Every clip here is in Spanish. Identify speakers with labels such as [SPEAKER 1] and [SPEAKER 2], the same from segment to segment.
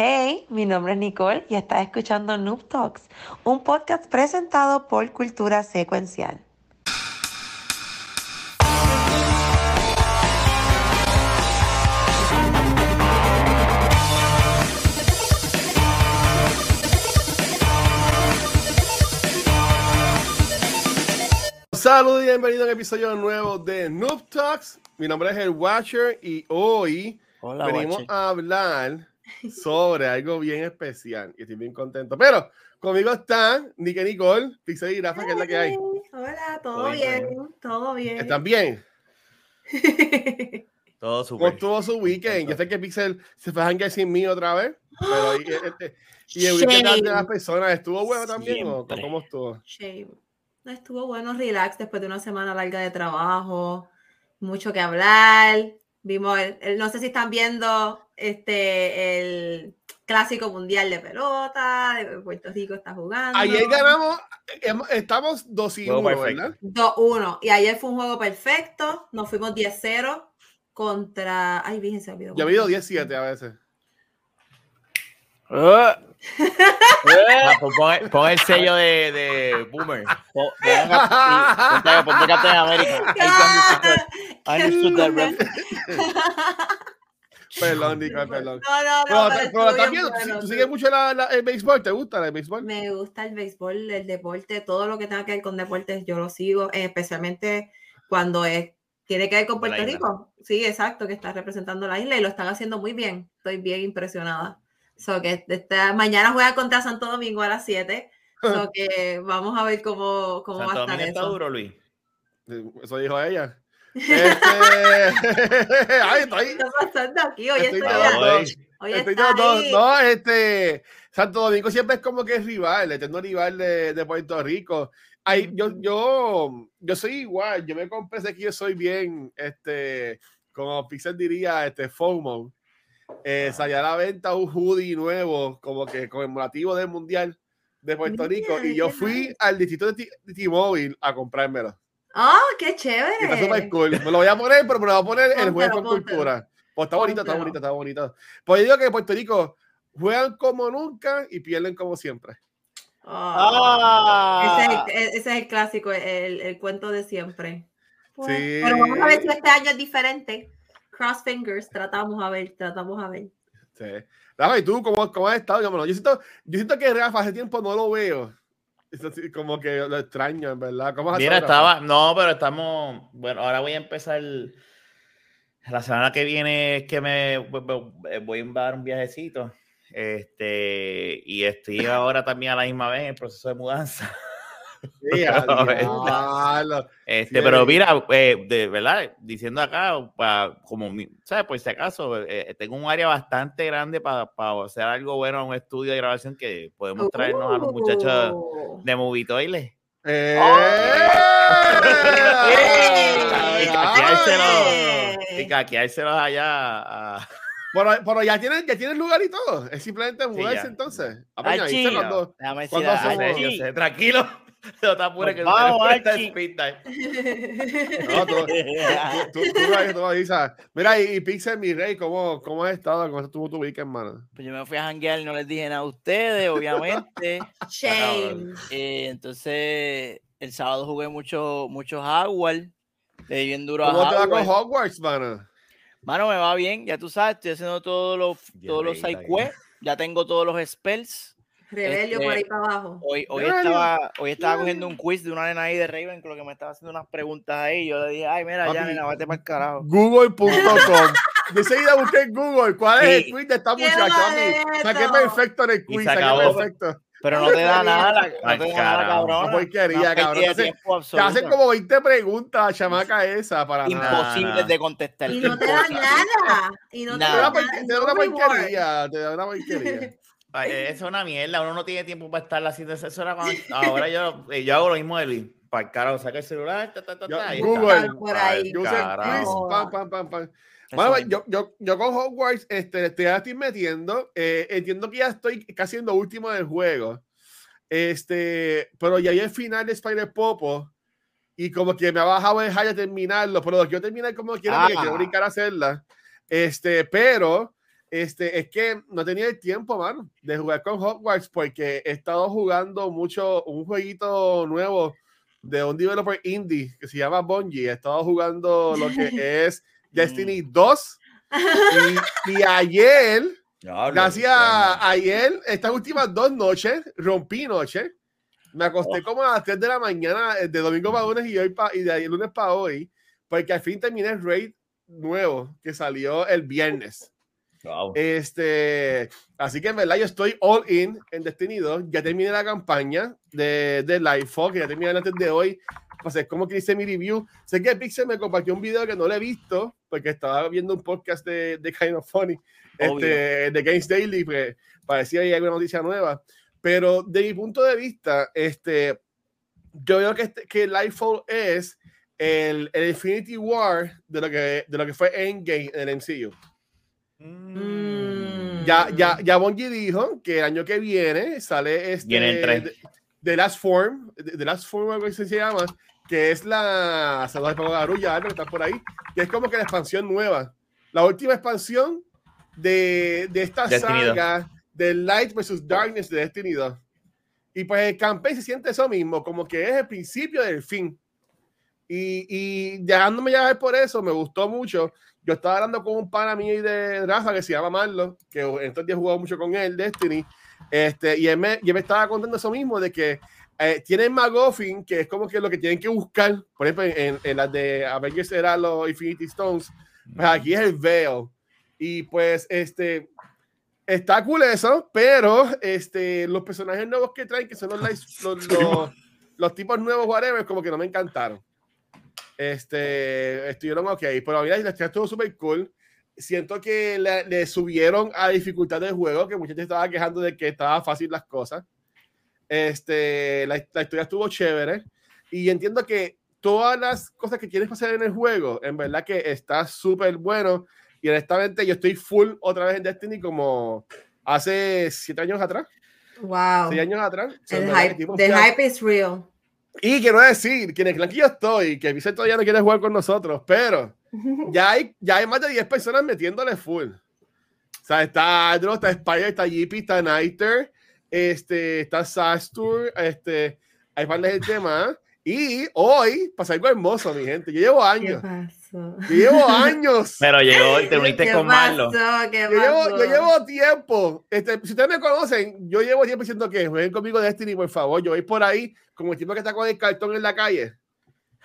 [SPEAKER 1] Hey, mi nombre es Nicole y estás escuchando Noob Talks, un podcast presentado por Cultura Secuencial.
[SPEAKER 2] Saludos y bienvenido a un episodio nuevo de Noob Talks. Mi nombre es el Watcher y hoy
[SPEAKER 3] Hola,
[SPEAKER 2] venimos a hablar sobre algo bien especial y estoy bien contento. Pero conmigo están Nick y Nicole, Pixel y Rafa, que es la que hay.
[SPEAKER 1] Hola, todo
[SPEAKER 3] Todo bien,
[SPEAKER 1] bien, todo bien.
[SPEAKER 2] ¿Están bien?
[SPEAKER 3] Todo
[SPEAKER 2] ¿Cómo
[SPEAKER 3] súper.
[SPEAKER 2] estuvo su weekend? Yo sé que Pixel se fue a hangar sin mí otra vez, pero y, este, y el weekend de las personas estuvo bueno también o cómo estuvo?
[SPEAKER 1] Shame. No, Estuvo bueno, relax, después de una semana larga de trabajo, mucho que hablar. Vimos, el, el- no sé si están viendo este el clásico mundial de pelota, de Puerto Rico está jugando.
[SPEAKER 2] Ayer ganamos, estamos 2 y
[SPEAKER 3] Juego
[SPEAKER 2] 1,
[SPEAKER 3] perfecto.
[SPEAKER 2] ¿verdad?
[SPEAKER 1] 2-1. Y ayer fue un juego perfecto. Nos fuimos 10-0 contra. Ay, Virgen, se olvidó.
[SPEAKER 2] Yo he habido 17 a veces.
[SPEAKER 3] Ah, pues pon, pon el sello de, de Boomer. Pon, Captain America. I understood that reference.
[SPEAKER 2] Perdón, Nicole, perdón.
[SPEAKER 1] No, no,
[SPEAKER 2] Pero,
[SPEAKER 1] no.
[SPEAKER 2] pero viendo,
[SPEAKER 1] bueno,
[SPEAKER 2] ¿tú sigues mucho la- la- el béisbol? ¿Te gusta el béisbol?
[SPEAKER 1] Me gusta el béisbol, el deporte, todo lo que tenga que ver con deportes, yo lo sigo, eh, especialmente cuando es, tiene que ver con Puerto. Rico. Sí, exacto, que está representando la isla y lo están haciendo muy bien. Estoy bien impresionada. So que esta, mañana juega contra Santo Domingo a las 7. So que vamos a ver cómo, cómo va a estar
[SPEAKER 3] Domingo está
[SPEAKER 1] eso.
[SPEAKER 3] duro, Luis.
[SPEAKER 2] Eso dijo ella. Este... Ay, ahí.
[SPEAKER 1] ¿Qué está pasando aquí? Hoy
[SPEAKER 2] Estoy
[SPEAKER 1] estoy,
[SPEAKER 3] Ah, hoy.
[SPEAKER 2] Estoy de- no,
[SPEAKER 1] ahí.
[SPEAKER 2] este Santo Domingo siempre es como que es rival, el eterno rival de, de Puerto Rico. Ay, yo, yo, yo soy igual, yo me compré ese que yo soy bien, este, como Pixel diría, este FOMO. Eh, salió a la venta un hoodie nuevo, como que conmemorativo del Mundial de Puerto Rico, y yo fui al distrito de T-Mobile a comprármelo.
[SPEAKER 1] ¡Oh, qué
[SPEAKER 2] Y está súper
[SPEAKER 1] chévere!
[SPEAKER 2] cool. Me lo voy a poner, pero me lo voy a poner el jueves con cultura. Pues está bonito, está bonito, está bonito. Pues yo digo que Puerto Rico juegan como nunca y pierden como siempre.
[SPEAKER 1] Oh. Ese, es
[SPEAKER 3] Ah.
[SPEAKER 1] el, e- ese es el clásico, el, el cuento de siempre.
[SPEAKER 2] Sí.
[SPEAKER 1] Pero vamos a ver si este año es diferente. Cross fingers, tratamos a ver, tratamos a ver.
[SPEAKER 2] Sí. Rafa, ¿y tú cómo, cómo has estado? Yo siento, yo siento que Rafa hace tiempo no lo veo. Es así, como que lo extraño, en verdad. ¿Cómo
[SPEAKER 3] Mira,
[SPEAKER 2] Rafa?
[SPEAKER 3] estaba. No, pero estamos. Bueno, ahora voy a empezar. La semana que viene es que me voy- voy a dar un viajecito. Este, y estoy ahora también a la misma vez en el proceso de mudanza.
[SPEAKER 2] Sí.
[SPEAKER 3] Este,
[SPEAKER 2] Sí,
[SPEAKER 3] pero mira, eh, de verdad, diciendo acá, pa- como, mi- ¿sabes? Por si acaso, eh, tengo un área bastante grande para hacer algo bueno, un estudio de grabación que podemos traernos a los muchachos
[SPEAKER 1] Uh.
[SPEAKER 3] de Movie Toilet.
[SPEAKER 2] ¡Eh!
[SPEAKER 3] Y caqueárselo,
[SPEAKER 1] ¡Eh!
[SPEAKER 3] y caqueárselos allá a-
[SPEAKER 2] Pero, pero ya tienen, ya tienen lugar y todo. Es simplemente mudarse
[SPEAKER 3] ya.
[SPEAKER 2] entonces. Se cuando- cuando somos-
[SPEAKER 3] tranquilo. No te apures que
[SPEAKER 4] Vamos,
[SPEAKER 3] está.
[SPEAKER 2] No, tú, tú, tú, tú, ahí, tú avisas. Mira, y, y Pixel, mi rey, ¿cómo, ¿cómo has estado? ¿Cómo estuvo tu weekend, mano?
[SPEAKER 4] Pues yo me fui a janguear y no les dije nada a ustedes, obviamente.
[SPEAKER 1] Shame.
[SPEAKER 4] Eh, entonces, el sábado jugué mucho, mucho Hogwarts. Le di bien duro a
[SPEAKER 2] ¿Cómo te va con
[SPEAKER 4] Hogwarts.
[SPEAKER 2] Mano?
[SPEAKER 4] Mano, me va bien, ya tú sabes, estoy haciendo todos los, todos los side ya tengo todos los spells.
[SPEAKER 1] Rebelio
[SPEAKER 4] Este,
[SPEAKER 1] por ahí para abajo.
[SPEAKER 4] Hoy, estaba, hoy estaba cogiendo un quiz de una nena ahí de Raven, que lo que me estaba haciendo unas preguntas ahí. Yo le dije, ay, mira, ya, nena, vete para el carajo.
[SPEAKER 2] Google.com. De seguida busqué en Google cuál es el quiz de esta
[SPEAKER 1] ¡Qué
[SPEAKER 2] muchacha. Saqué perfecto en el quiz, saqué perfecto.
[SPEAKER 4] Pero no te da nada, la-
[SPEAKER 3] Ay,
[SPEAKER 4] no te da nada, cabrón.
[SPEAKER 2] Una porquería, cabrón. Entonces, Te hacen como 20 preguntas, chamaca esa, para
[SPEAKER 3] nah.
[SPEAKER 4] de contestar.
[SPEAKER 1] Y no te da nada. Y no te
[SPEAKER 4] Nada.
[SPEAKER 2] Te da
[SPEAKER 1] nada.
[SPEAKER 2] te da
[SPEAKER 1] no
[SPEAKER 2] una porquería, te da una porquería.
[SPEAKER 3] Ay, Eso es una mierda, uno no tiene tiempo para estar haciendo eso. eso era cuando- ahora yo, eh, yo hago lo mismo de Luis. Para el carajo, saca el celular, ta, ta, ta,
[SPEAKER 2] Yo- Google.
[SPEAKER 3] está.
[SPEAKER 1] Por ahí.
[SPEAKER 2] Yo pam, pam, pam, pam. Bueno, yo, yo, yo con Hogwarts, este, estoy, ya estoy metiendo. eh, entiendo que ya estoy casi en lo último del juego. Este, pero ya hay el final de Spider Popo. Y como que me ha bajado el high de terminarlo. Pero lo quiero terminar como quiera porque
[SPEAKER 4] Ah.
[SPEAKER 2] quiero brincar a hacerla. Este, pero este, es que no tenía el tiempo, mano, de jugar con Hogwarts porque he estado jugando mucho un jueguito nuevo de un developer indie que se llama Bungie. He estado jugando lo que es Destiny 2 y, y ayer, gracias a ayer, estas últimas dos noches, rompí noche. Me acosté como a las 3 de la mañana, eh, de domingo para lunes y, hoy pa, y de ahí, lunes para hoy, porque al fin terminé el raid nuevo que salió el viernes.
[SPEAKER 3] Wow.
[SPEAKER 2] Este, así que en verdad yo estoy all in en Destiny 2. Ya terminé la campaña de, de Lightfall, que ya terminé antes de hoy. Pues es como que hice mi review. Sé que Pixel me compartió un video que no lo he visto, porque estaba viendo un podcast de, de Kind of Funny, este, de Games Daily, pues parecía que hay alguna noticia nueva. Pero de mi punto de vista, este, yo veo que, este, que Lightfall es el, el Infinity War de lo que, de lo que fue Endgame en el MCU.
[SPEAKER 1] Mm.
[SPEAKER 2] Ya, ya, ya Bungie dijo que el año que viene sale este
[SPEAKER 3] Viene el
[SPEAKER 2] de Last Form, de, de Last Form, algo así se llama, que es la Saludos de Garulla, que está por ahí, que es como que la expansión nueva. La última expansión de, de esta
[SPEAKER 3] Destiny 2.
[SPEAKER 2] saga de Light versus Darkness de Destiny 2. Y pues el campaign se siente eso mismo, como que es el principio del fin. Y, y dejándome llevar por eso, me gustó mucho. Yo estaba hablando con un pana mío de Rafa que se llama Marlo, que en estos días he jugado mucho con él, Destiny. Este, y él me, y él me estaba contando eso mismo, de que eh, tienen McGuffin, que es como que lo que tienen que buscar. Por ejemplo, en, en las de Avengers era los Infinity Stones. Pues aquí es el Veil. Y pues, este, está cool eso, pero este, los personajes nuevos que traen, que son los, los, los, los tipos nuevos, whatever, como que no me encantaron. Este, estuvieron ok, pero mira, la historia estuvo súper cool. Siento que le, le subieron a dificultad del juego, que mucha gente estaba quejando de que estaba fácil las cosas. Este, la, la historia estuvo chévere y entiendo que todas las cosas que quieres hacer en el juego, en verdad que está súper bueno. Y honestamente, yo estoy full otra vez en Destiny como hace siete años atrás,
[SPEAKER 1] Wow.
[SPEAKER 2] seis años atrás.
[SPEAKER 1] El hype, the hype is real.
[SPEAKER 2] Y quiero decir que en el clan que yo estoy, que Vicente todavía no quiere jugar con nosotros, pero ya hay, ya hay más de 10 personas metiéndole full. O sea, está Adro, está Spider, está Yippie, está Nighter, este, está Sastur, este, hay par de gente más. Y hoy pasa algo hermoso, mi gente. Yo llevo
[SPEAKER 1] ¿Qué
[SPEAKER 2] años.
[SPEAKER 1] Pasó?
[SPEAKER 2] Yo llevo años.
[SPEAKER 3] Pero llegó y te uniste
[SPEAKER 1] ¿Qué
[SPEAKER 3] con Marlo.
[SPEAKER 1] pasó? ¿Qué
[SPEAKER 2] Yo llevo, yo llevo tiempo. Este, si ustedes me conocen, yo llevo tiempo diciendo que jueguen conmigo Destiny, por favor. Yo voy por ahí como el tipo que está con el cartón en la calle.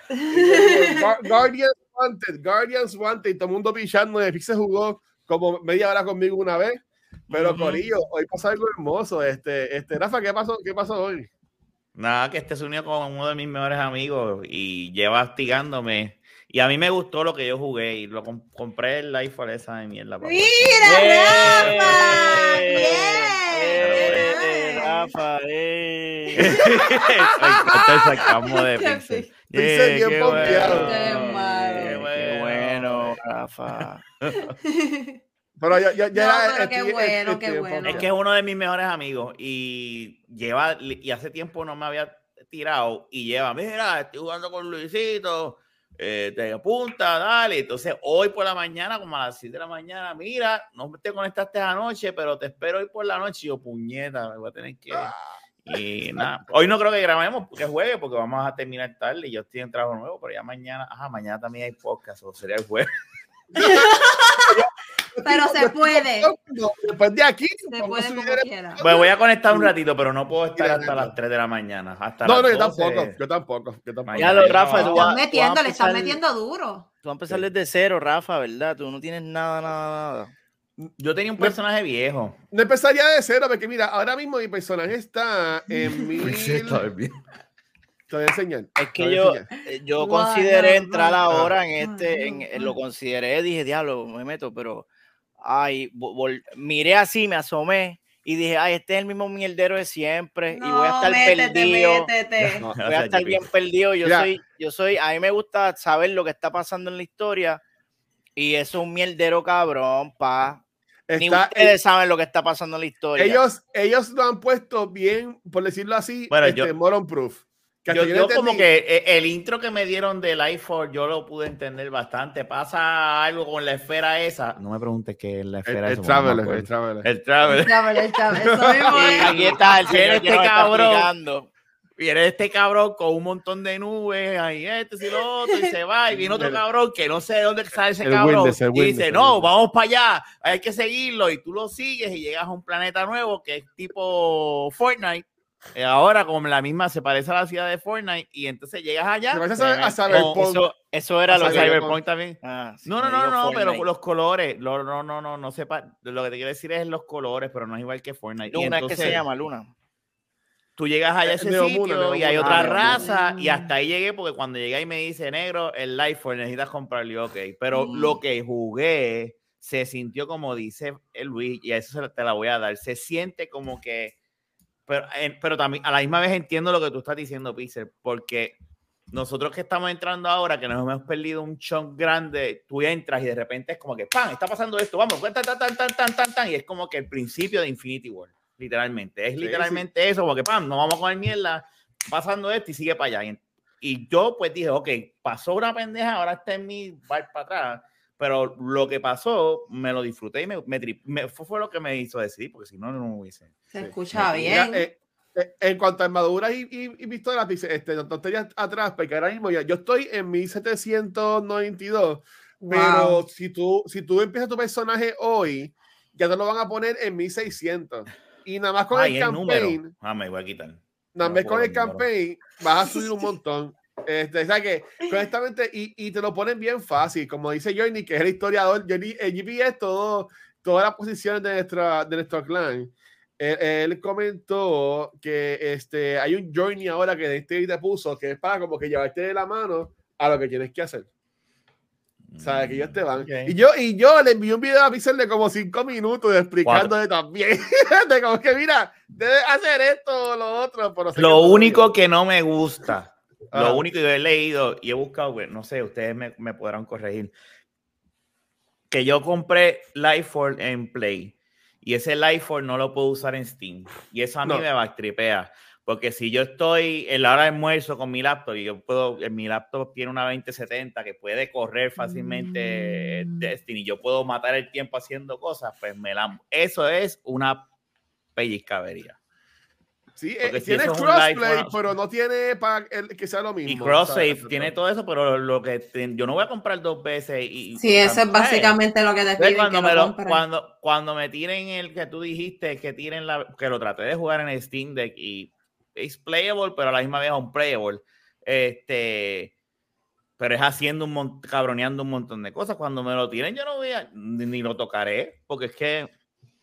[SPEAKER 2] Y yo digo, "Guar- Guardians Wanted, Guardians Wanted. Y todo el mundo pichando. De se jugó como media hora conmigo una vez. Pero
[SPEAKER 4] Ujú.
[SPEAKER 2] Corillo, hoy pasó algo hermoso. Este, este, Rafa, ¿qué pasó, ¿qué pasó hoy?
[SPEAKER 3] Nada, que este se unió con uno de mis mejores amigos y lleva hostigándome. Y a mí me gustó lo que yo jugué y lo com- compré el Life esa de mierda. papá.
[SPEAKER 1] ¡Mira,
[SPEAKER 4] ¡Eh!
[SPEAKER 1] Rafa!
[SPEAKER 4] ¡Eh! Rafa, eh.
[SPEAKER 3] Entonces sacamos de Pixel.
[SPEAKER 2] Pixel
[SPEAKER 3] Yeah,
[SPEAKER 2] bien
[SPEAKER 3] qué
[SPEAKER 2] pompeado.
[SPEAKER 1] Qué
[SPEAKER 3] bueno.
[SPEAKER 4] Qué bueno, Rafa.
[SPEAKER 2] Pero ya, ya, ya
[SPEAKER 1] No,
[SPEAKER 2] era-
[SPEAKER 1] pero qué
[SPEAKER 2] estoy-
[SPEAKER 1] bueno,
[SPEAKER 2] estoy
[SPEAKER 1] qué
[SPEAKER 2] bien
[SPEAKER 1] bueno.
[SPEAKER 3] Es que es uno de mis mejores amigos y lleva, y hace tiempo no me había tirado y lleva, mira, estoy jugando con Luisito, eh, te apunta, dale. Entonces, hoy por la mañana, como a las 7 de la mañana, mira, no te conectaste anoche, pero te espero hoy por la noche. Y yo, puñeta, me voy a tener que. Y nada, hoy no creo que grabemos porque juegue, porque vamos a terminar tarde y yo estoy en trabajo nuevo, pero ya mañana, ajá, mañana también hay podcast, o sería el jueves.
[SPEAKER 1] Pero se puede.
[SPEAKER 2] No, Después de aquí,
[SPEAKER 1] Se puede como quiera.
[SPEAKER 3] Pues voy a conectar un ratito, pero no puedo estar hasta las 3 de la mañana. Hasta
[SPEAKER 2] No, no, yo
[SPEAKER 3] 12.
[SPEAKER 2] tampoco, yo tampoco, yo tampoco.
[SPEAKER 4] Ya lo, Rafa,
[SPEAKER 3] trabajo.
[SPEAKER 4] tú vas-
[SPEAKER 1] Están metiendo,
[SPEAKER 4] vas
[SPEAKER 1] le están
[SPEAKER 4] empezar-
[SPEAKER 1] metiendo duro.
[SPEAKER 4] Tú vas a empezar desde cero, Rafa, ¿verdad? Tú no tienes nada, nada, nada.
[SPEAKER 3] Yo tenía un personaje viejo.
[SPEAKER 2] No empezaría de cero, porque mira, ahora mismo mi personaje está en mil... Te voy a enseñar.
[SPEAKER 4] Es
[SPEAKER 2] te
[SPEAKER 4] que
[SPEAKER 2] voy a
[SPEAKER 4] yo, eh, yo consideré
[SPEAKER 1] no,
[SPEAKER 4] entrar
[SPEAKER 1] no.
[SPEAKER 4] ahora en este, en,
[SPEAKER 1] no,
[SPEAKER 4] en- lo consideré, dije, diablo, me meto, pero, ay, miré así, me asomé y dije, ay, este es el mismo mierdero de siempre y voy a
[SPEAKER 1] No,
[SPEAKER 4] estar
[SPEAKER 1] métete,
[SPEAKER 4] perdido.
[SPEAKER 1] métete.
[SPEAKER 2] No,
[SPEAKER 4] Voy a estar bien perdido. Yo
[SPEAKER 2] Mira.
[SPEAKER 4] soy, yo soy, a mí me gusta saber lo que está pasando en la historia y eso es un mierdero cabrón, pa. Ni
[SPEAKER 2] está-
[SPEAKER 4] ustedes saben lo que está pasando en la historia.
[SPEAKER 2] ellos, ellos lo han puesto bien, por decirlo así,
[SPEAKER 3] Bueno,
[SPEAKER 2] este,
[SPEAKER 3] yo-
[SPEAKER 2] moron proof.
[SPEAKER 3] Yo, yo como que eh, el intro que me dieron de Life for yo lo pude entender bastante. Pasa algo con la esfera esa. No me preguntes qué es la
[SPEAKER 2] El,
[SPEAKER 3] esfera
[SPEAKER 2] el
[SPEAKER 3] esa. no me
[SPEAKER 2] Traveler, el Traveler.
[SPEAKER 3] El Traveler.
[SPEAKER 4] Y
[SPEAKER 1] es.
[SPEAKER 4] aquí está el señor
[SPEAKER 3] este cabrón. Viene este cabrón con un montón de nubes, ahí este y lo otro, y se va, y viene otro
[SPEAKER 2] El-
[SPEAKER 3] cabrón que no sé de dónde sale ese
[SPEAKER 2] el
[SPEAKER 3] cabrón,
[SPEAKER 2] Windows, el
[SPEAKER 3] y
[SPEAKER 2] Windows,
[SPEAKER 3] dice,
[SPEAKER 2] el
[SPEAKER 3] no,
[SPEAKER 2] Windows.
[SPEAKER 3] vamos para allá, hay que seguirlo, y tú lo sigues y llegas a un planeta nuevo que es tipo Fortnite, ahora como la misma se parece a la ciudad de Fortnite, y entonces llegas allá,
[SPEAKER 2] Me parece a, Cyberpunk.
[SPEAKER 4] Eso, eso era
[SPEAKER 3] a
[SPEAKER 4] lo
[SPEAKER 3] Cyberpunk también.
[SPEAKER 4] Ah, sí,
[SPEAKER 3] No, no, no, no, pero los colores, lo- no, no, no, no sepa, lo que te quiero decir es los colores, pero no es igual que Fortnite.
[SPEAKER 4] Luna es que
[SPEAKER 3] entonces,
[SPEAKER 4] se llama Luna.
[SPEAKER 3] tú llegas allá a
[SPEAKER 2] Eh,
[SPEAKER 3] ese
[SPEAKER 2] Neo
[SPEAKER 3] sitio y hay otra
[SPEAKER 4] Ah,
[SPEAKER 3] raza y hasta ahí llegué porque cuando llegué y me dice negro el Life for necesitas comprarle ok pero
[SPEAKER 1] Mm.
[SPEAKER 3] lo que jugué se sintió como dice el Luis y a eso te la voy a dar se siente como que pero, en- pero también a la misma vez entiendo lo que tú estás diciendo Pixel porque nosotros que estamos entrando ahora, que nos hemos perdido un chunk grande, tú entras y de repente es como que ¡pam! Está pasando esto, vamos, tan, tan, tan, tan, tan, tan, tan, y es como que el principio de Infinity War, literalmente. Es
[SPEAKER 2] Sí,
[SPEAKER 3] literalmente eso, porque ¡pam! No vamos a comer mierda, pasando esto y sigue para allá. Y, y yo pues dije, ok, pasó una pendeja, ahora está en mi bar para atrás, pero lo que pasó me lo disfruté y me, me, tri- me- fue, lo que me hizo decidir, porque si no, no hubiese.
[SPEAKER 1] Se
[SPEAKER 2] Sí.
[SPEAKER 1] escucha
[SPEAKER 2] Mira,
[SPEAKER 1] bien.
[SPEAKER 2] eh, eh, en cuanto a armaduras y, y, y pistolas, dice, este, no tonterías atrás, porque ahora mismo ya, yo estoy en 1792, pero
[SPEAKER 1] Wow.
[SPEAKER 2] si tú, si tú empiezas tu personaje hoy, ya te lo van a poner en 1600. Y nada más con
[SPEAKER 3] Ay,
[SPEAKER 2] el
[SPEAKER 3] el número.
[SPEAKER 2] campaign,
[SPEAKER 3] Ah, me voy a quitar.
[SPEAKER 2] nada
[SPEAKER 3] no
[SPEAKER 2] más con
[SPEAKER 3] puedo
[SPEAKER 2] el
[SPEAKER 3] el número.
[SPEAKER 2] campaign, vas a subir un montón. Este, o sea que, honestamente, y, y te lo ponen bien fácil, como dice Johnny, que es el historiador, Johnny, el GPS, todo, todas las posiciones de, nuestra, de nuestro clan. Él, él comentó que este, hay un journey ahora que este te puso que es para como que llevarte de la mano a lo que tienes que hacer. ¿Sabes? Que ellos te van.
[SPEAKER 3] Ok.
[SPEAKER 2] Y yo, y yo le envié un video a Pixel de como cinco minutos explicándole también. de como que, mira, debes hacer esto o lo otro. Pero no sé qué
[SPEAKER 3] Lo único que no me gusta,
[SPEAKER 2] Ah.
[SPEAKER 3] lo único que yo he leído y he buscado, pues, no sé, ustedes me, me podrán corregir, que yo compré Lifefall en Play y ese Lifefall no lo puedo usar en Steam y eso a mí
[SPEAKER 2] No.
[SPEAKER 3] me backtripea. Porque si yo estoy en la hora de almuerzo con mi laptop y yo puedo, en mi laptop tiene una 2070 que puede correr fácilmente
[SPEAKER 1] Mm.
[SPEAKER 3] Destiny, yo puedo matar el tiempo haciendo cosas, pues me la... Eso es una pellizcavería.
[SPEAKER 2] Sí,
[SPEAKER 3] Porque
[SPEAKER 2] eh,
[SPEAKER 3] si
[SPEAKER 2] tiene
[SPEAKER 3] es un
[SPEAKER 2] crossplay,
[SPEAKER 3] live,
[SPEAKER 2] pero no tiene para que sea lo mismo.
[SPEAKER 3] Y cross save tiene todo eso, pero lo que te- yo no voy a comprar dos veces. Y,
[SPEAKER 1] Sí, eso es básicamente lo que te piden
[SPEAKER 3] cuando,
[SPEAKER 1] que
[SPEAKER 3] me
[SPEAKER 1] lo
[SPEAKER 3] cuando, cuando me tiren el que tú dijiste que tiren la que lo traté de jugar en el Steam Deck y es playable, pero a la misma vez unplayable. Este, pero es haciendo un mon- cabroneando un montón de cosas. Cuando me lo tiren, yo no voy a ni, ni lo tocaré, porque es que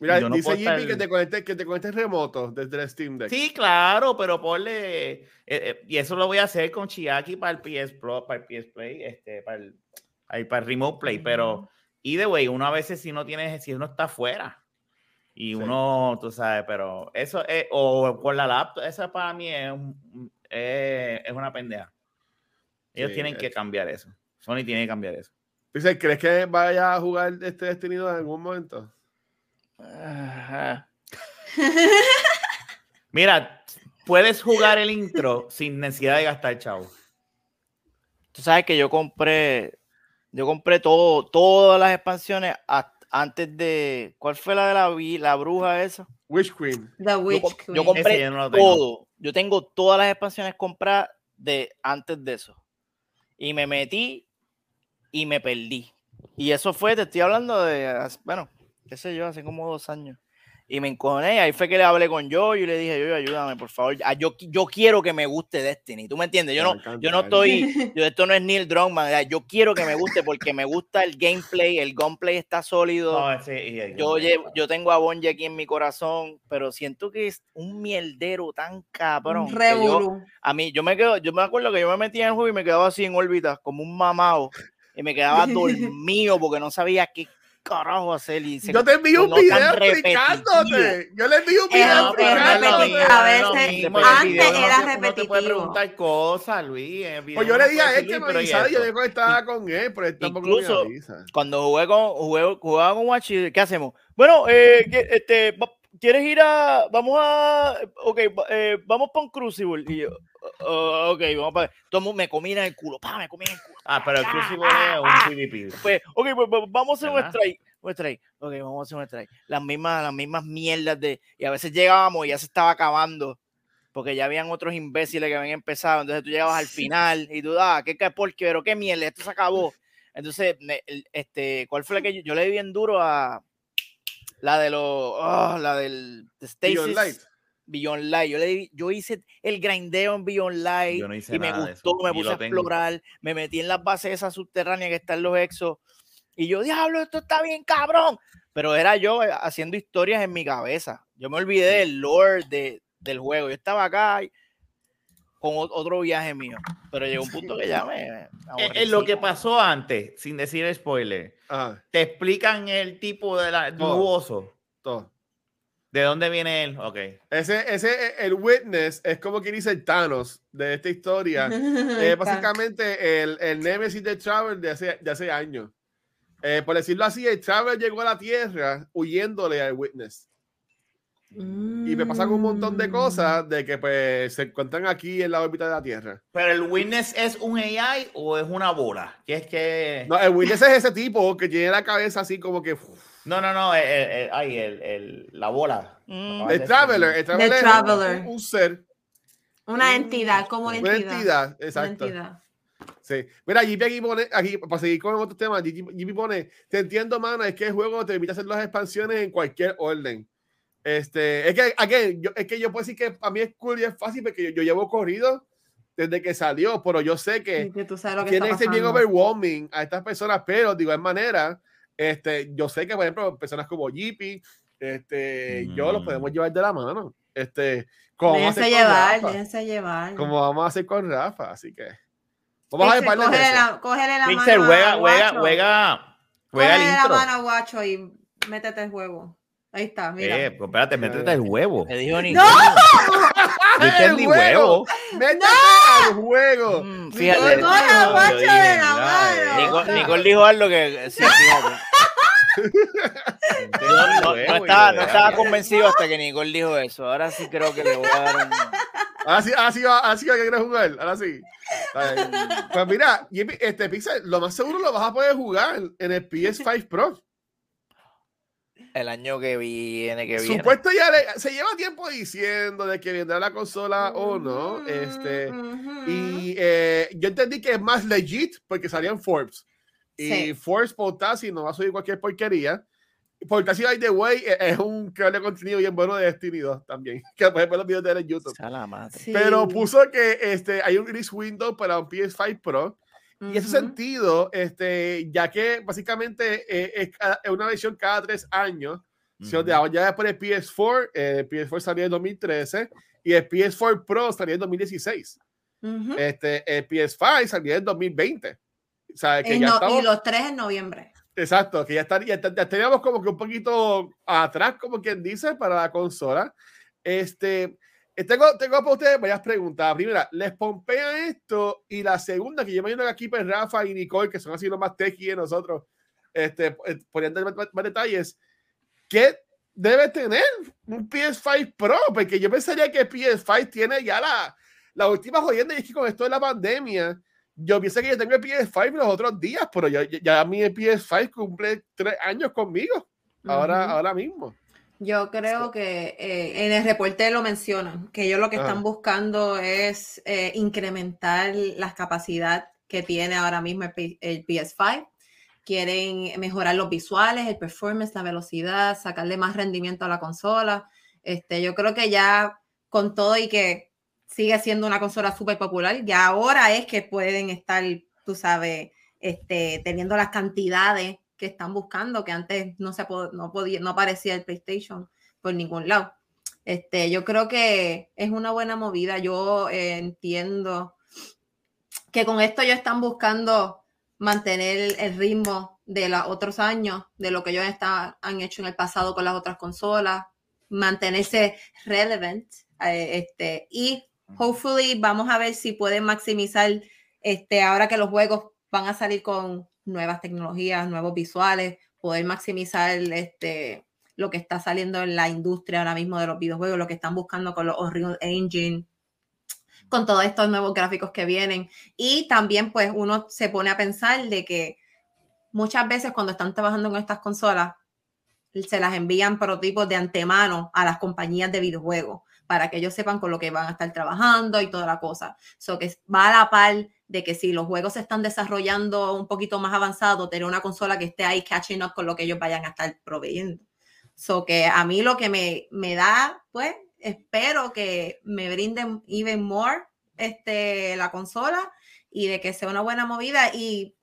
[SPEAKER 2] Mira,
[SPEAKER 3] no
[SPEAKER 2] dice Jimmy
[SPEAKER 3] estar-
[SPEAKER 2] que te conectes que te conectes remoto desde el Steam Deck.
[SPEAKER 3] Sí, claro, pero ponle. eh, eh, y eso lo voy a hacer con Chiaki para el PS Pro, para el PS Play, este, para el, ahí, para el Remote Play. Pero, either way, uno a veces si no tiene, si uno está fuera. Y
[SPEAKER 2] Sí.
[SPEAKER 3] uno, tú sabes, pero eso es, o con la laptop, esa para mí es, un- es, es una pendeja. Ellos
[SPEAKER 2] Sí,
[SPEAKER 3] tienen que
[SPEAKER 2] es-
[SPEAKER 3] cambiar eso. Sony tiene que cambiar eso.
[SPEAKER 2] Dice, ¿crees que vaya a jugar este Destiny 2 en algún momento?
[SPEAKER 4] Ajá.
[SPEAKER 3] Mira, puedes jugar el intro sin necesidad de gastar chavo.
[SPEAKER 4] Tú sabes que yo compré, yo compré todo, todas las expansiones a- antes de, ¿cuál fue la de la, vi- la bruja esa?
[SPEAKER 2] Witch Queen.
[SPEAKER 1] The
[SPEAKER 4] Yo,
[SPEAKER 1] Witch
[SPEAKER 4] com-
[SPEAKER 1] Queen.
[SPEAKER 4] yo compré
[SPEAKER 3] yo no
[SPEAKER 4] todo. Yo tengo todas las expansiones compradas de antes de eso. Y me metí y me perdí. Y eso fue, te estoy hablando de, bueno, qué sé yo, hace como dos años. Y me encojoné, ahí fue que le hablé con yo y le dije, yo, ayúdame, por favor. Ah, Yo, yo quiero que me guste Destiny, ¿tú me entiendes? Yo no,
[SPEAKER 2] encanta,
[SPEAKER 4] yo no estoy, yo, esto no es Neil Druckmann, yo quiero que me guste porque me gusta el gameplay, el gunplay está sólido.
[SPEAKER 3] No, y el-
[SPEAKER 4] Yo, llevo- yo tengo a Bonji aquí en mi corazón, pero siento que es un mierdero tan cabrón.
[SPEAKER 1] Un
[SPEAKER 4] que yo-
[SPEAKER 1] revolú.
[SPEAKER 4] a mí, yo me quedo, yo me acuerdo que yo me metía en el juego y me quedaba así en órbita, como un mamado, y me quedaba dormido porque no sabía qué carajo hacer. Y se-
[SPEAKER 2] Yo te envío un video explicándote. Yo le envío un video explicándote.
[SPEAKER 1] a veces- antes era
[SPEAKER 3] te puede
[SPEAKER 1] repetitivo.
[SPEAKER 3] preguntar cosas, Luis.
[SPEAKER 2] Pues yo le dije a él que
[SPEAKER 3] decir,
[SPEAKER 2] me
[SPEAKER 3] pero ¿y
[SPEAKER 2] avisara y yo me conectaba con él, pero él tampoco
[SPEAKER 4] Incluso-
[SPEAKER 2] me avisa.
[SPEAKER 4] Cuando jugué con, jugué, jugaba con Wachi, ¿qué hacemos? Bueno, eh, este, ¿quieres ir a, vamos a, ok, eh, vamos para un Crucible? Y yo, oh, ok, vamos para. Todo me en el culo, pa, me en el culo.
[SPEAKER 3] Ah, pero el
[SPEAKER 4] Ah,
[SPEAKER 3] Crucible
[SPEAKER 4] ah,
[SPEAKER 3] es
[SPEAKER 4] ah.
[SPEAKER 3] un PvP.
[SPEAKER 4] Pues, ok, pues, pues, vamos a hacer un strike. Un strike. Ok, vamos a hacer un strike. Las mismas, las mismas mierdas de. Y a veces llegábamos y ya se estaba acabando. Porque ya habían otros imbéciles que habían empezado. Entonces tú llegabas al final y tú, ah, qué qué porque, pero qué mierda, esto se acabó. Entonces, este, ¿cuál fue la que yo, yo le di bien duro a la de los, oh, la del de
[SPEAKER 2] Beyond
[SPEAKER 4] Stasis
[SPEAKER 2] Light.
[SPEAKER 4] Beyond Light. Yo, le yo hice el grindeo en Beyond Light
[SPEAKER 3] Yo no hice
[SPEAKER 4] y me
[SPEAKER 3] nada de
[SPEAKER 4] gustó, me puse a
[SPEAKER 3] tengo.
[SPEAKER 4] explorar, me metí en las bases esas subterráneas que están los exos y yo, diablo, esto está bien cabrón. Pero era yo eh, haciendo historias en mi cabeza. Yo me olvidé del lore de, del juego. Yo estaba acá con otro viaje mío. Pero llegó un punto que ya me...
[SPEAKER 3] En, en
[SPEAKER 4] aborrecí.
[SPEAKER 3] lo que pasó antes, sin decir spoiler,
[SPEAKER 2] Ajá,
[SPEAKER 3] te explican el tipo de la
[SPEAKER 2] Todo.
[SPEAKER 3] nuboso.
[SPEAKER 2] todo.
[SPEAKER 3] ¿De dónde viene él? Ok.
[SPEAKER 2] Ese, ese, el Witness es como quien dice el Thanos de esta historia. Es básicamente el, el Nemesis de Travel de hace, de hace años. Eh, por decirlo así, el Travel llegó a la Tierra huyéndole al Witness. Y me pasan un montón
[SPEAKER 1] Mm.
[SPEAKER 2] de cosas de que pues se encuentran aquí en la órbita de la Tierra.
[SPEAKER 3] ¿Pero el Witness es un AI o es una bola? Que es que.
[SPEAKER 2] No, el Witness es ese tipo que tiene la cabeza así como que...
[SPEAKER 3] No, no, no. El, el- el- ay, el, el- la bola.
[SPEAKER 4] Mm.
[SPEAKER 2] El Traveler, el Traveler, es
[SPEAKER 1] Traveler.
[SPEAKER 2] un, un ser,
[SPEAKER 1] Una entidad, como una
[SPEAKER 2] una
[SPEAKER 1] entidad.
[SPEAKER 2] entidad,
[SPEAKER 1] Una
[SPEAKER 2] exacto.
[SPEAKER 1] entidad.
[SPEAKER 2] Sí. Mira, JP aquí pone, aquí, para seguir con otros temas, JP pone, te entiendo, mano, es que el juego te permite hacer las expansiones en cualquier orden. Este, es que, again, yo, es que yo puedo decir que a mí es cool y es fácil porque yo, yo llevo corrido desde que salió, pero yo sé que
[SPEAKER 1] que tú sabes lo que
[SPEAKER 2] tiene que ser bien overwhelming a estas personas, pero de igual manera, este, yo sé que, por ejemplo, personas como JP, este, yo los
[SPEAKER 3] Mm.
[SPEAKER 2] podemos llevar de la mano. Este, como vamos a
[SPEAKER 1] Déjense llevar, déjense llevar.
[SPEAKER 2] como vamos a hacer con Rafa, así que vamos a ver
[SPEAKER 1] cógele la, cógele la
[SPEAKER 3] Pixel,
[SPEAKER 1] mano
[SPEAKER 3] juega, juega, juega, juega el
[SPEAKER 1] Cógele la mano Guacho y métete el juego. Ahí está, mira.
[SPEAKER 3] Eh, pues espérate, métete el huevo.
[SPEAKER 4] Me dijo ni
[SPEAKER 1] ¡No!
[SPEAKER 3] Entendí
[SPEAKER 2] ¡El
[SPEAKER 3] huevo.
[SPEAKER 2] ¡Métete al juego!
[SPEAKER 4] Mm, fíjate.
[SPEAKER 1] de la mano.
[SPEAKER 4] Nicole dijo algo que sí, fíjate. No, no- no estaba, no estaba convencido hasta que Nicole dijo eso. Ahora sí creo que le voy a dar un.
[SPEAKER 2] Ahora sí, ahora sí, ahora a querer jugar. Ahora sí. Pues mira, este Pixel, lo más seguro lo vas a poder jugar en el PS5 Pro.
[SPEAKER 4] El año que viene, que viene.
[SPEAKER 2] Supuesto ya le- se lleva tiempo diciendo de que vendrá la consola o no. Este, y eh, yo entendí que es más legit porque salía en Forbes. Y
[SPEAKER 1] Sí.
[SPEAKER 2] Forbes Potasi no va a subir cualquier porquería. Potasi, by the way, e- es un creador de contenido bien bueno de Destiny 2 también. Que puedes ver los videos de él en YouTube.
[SPEAKER 4] Madre.
[SPEAKER 1] Sí.
[SPEAKER 2] Pero puso que este, hay un release window para un PS5 Pro. Y en ese sentido, este, ya que básicamente eh, es, una versión cada tres años, os
[SPEAKER 3] Ujú.
[SPEAKER 2] dejamos ya después el PS4, eh, el PS4 salió en 2013 y el PS4 Pro salió en 2016.
[SPEAKER 1] Ujú.
[SPEAKER 2] Este, el PS5 salió en 2020. O sea, que
[SPEAKER 1] En
[SPEAKER 2] ya
[SPEAKER 1] no-
[SPEAKER 2] estamos,
[SPEAKER 1] Y los tres en noviembre.
[SPEAKER 2] exacto, que ya, está, ya, ya teníamos como que un poquito atrás, como quien dice, para la consola. Este, tengo, tengo para ustedes varias preguntas. La primera, ¿les pompea esto? Y la segunda, que yo me imagino que aquí pues Rafa y Nicole, que son así los más techy de nosotros, este, eh, poniendo más, más- más detalles, ¿qué debe tener un PS5 Pro? Porque yo pensaría que el PS5 tiene ya la, la última jodienda y es que con esto de la pandemia, yo pienso que yo tengo el PS5 los otros días, pero ya, ya mi PS5 cumple tres años conmigo, ahora,
[SPEAKER 1] Ujú.
[SPEAKER 2] ahora mismo.
[SPEAKER 1] Yo creo que eh, en el reporte lo mencionan, que ellos lo que están buscando es eh, incrementar la capacidad que tiene ahora mismo el, P- el PS5. Quieren mejorar los visuales, el performance, la velocidad, sacarle más rendimiento a la consola. Este, yo creo que ya con todo y que sigue siendo una consola súper popular, ya ahora es que pueden estar, tú sabes, este, teniendo las cantidades que están buscando, que antes no se pod- no podía, no aparecía el PlayStation por ningún lado. Este, yo creo que es una buena movida. Yo eh, entiendo que con esto ellos están buscando mantener el, el ritmo de los otros años, de lo que ellos está- han hecho en el pasado con las otras consolas, mantenerse relevant, eh, este, y hopefully vamos a ver si pueden maximizar, este, ahora que los juegos van a salir con nuevas tecnologías, nuevos visuales, poder maximizar este, lo que está saliendo en la industria ahora mismo de los videojuegos, lo que están buscando con los Unreal Engine, con todos estos nuevos gráficos que vienen. Y también pues uno se pone a pensar de que muchas veces cuando están trabajando con estas consolas, se las envían prototipos de antemano a las compañías de videojuegos para que ellos sepan con lo que van a estar trabajando y toda la cosa. So que va a la par de que si los juegos se están desarrollando un poquito más avanzado, tener una consola que esté ahí catching up con lo que ellos vayan a estar proveyendo. So que a mí lo que me, me da, pues, espero que me brinden even more este, la consola y de que sea una buena movida. Y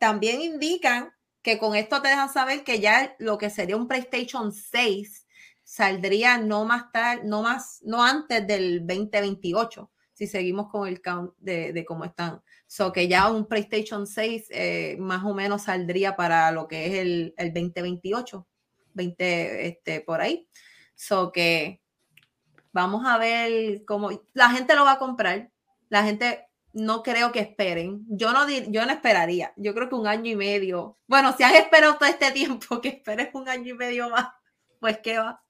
[SPEAKER 1] también indican que con esto te dejan saber que ya lo que sería un PlayStation 6 saldría no más tarde, no más, no antes del 2028, si seguimos con el count de, de cómo están. So que ya un PlayStation 6 eh, más o menos saldría para lo que es el, el 2028, 20, este, por ahí. So que vamos a ver cómo la gente lo va a comprar. La gente no creo que esperen. Yo no, yo no esperaría. Yo creo que un año y medio. Bueno, si has esperado todo este tiempo, que esperes un año y medio más, pues qué va.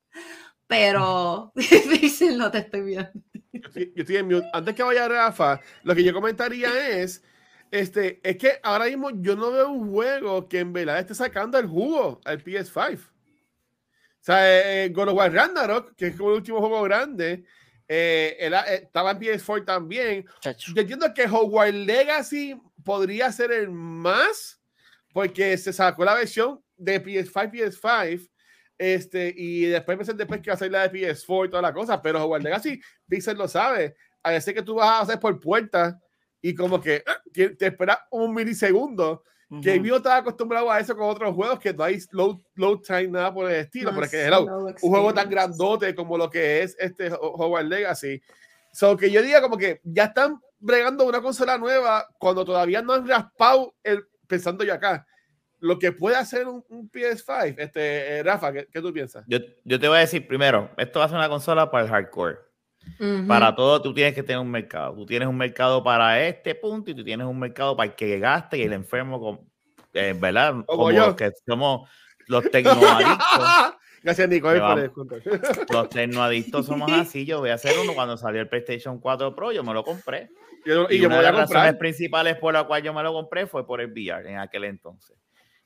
[SPEAKER 1] Pero difícil, no te estoy viendo.
[SPEAKER 2] Yo estoy, en mute. Antes que vaya Rafa, lo que yo comentaría es. Este, es que ahora mismo yo no veo un juego que en verdad esté sacando el jugo al PS5. O sea, eh, eh, God of War Ragnarok, que es como el último juego grande, eh, estaba en PS4 también. Yo entiendo que Hogwarts Legacy podría ser el más, porque se sacó la versión de PS5, PS5, este, y después me después que va a salir la de PS4 y toda la cosa, pero Hogwarts Legacy, Pixel lo sabe. A veces que tú vas a hacer por puerta y como que ah, te espera un milisegundo que yo estaba acostumbrado a eso con otros juegos que no hay load, load time nada por el estilo, porque un juego tan grandote como lo que es este Hogwarts Legacy. So que yo diga como que ya están bregando una consola nueva cuando todavía no han raspado el, pensando yo acá, lo que puede hacer un, PS5. Este, eh, Rafa, ¿qué, tú piensas?
[SPEAKER 3] Yo, yo te voy a decir primero, esto va a ser una consola para el hardcore. Para todo tú tienes que tener un mercado. Tú tienes un mercado para este punto y tú tienes un mercado para el que gaste y el enfermo, con, eh, ¿verdad? Como, los que somos los tecnoadictos.
[SPEAKER 2] Gracias, Nico.
[SPEAKER 3] los tecnoadictos somos así. Yo voy a hacer uno cuando salió el PlayStation 4 Pro, yo me lo compré. y, una de las razones principales por la cual yo me lo compré fue por el VR en aquel entonces.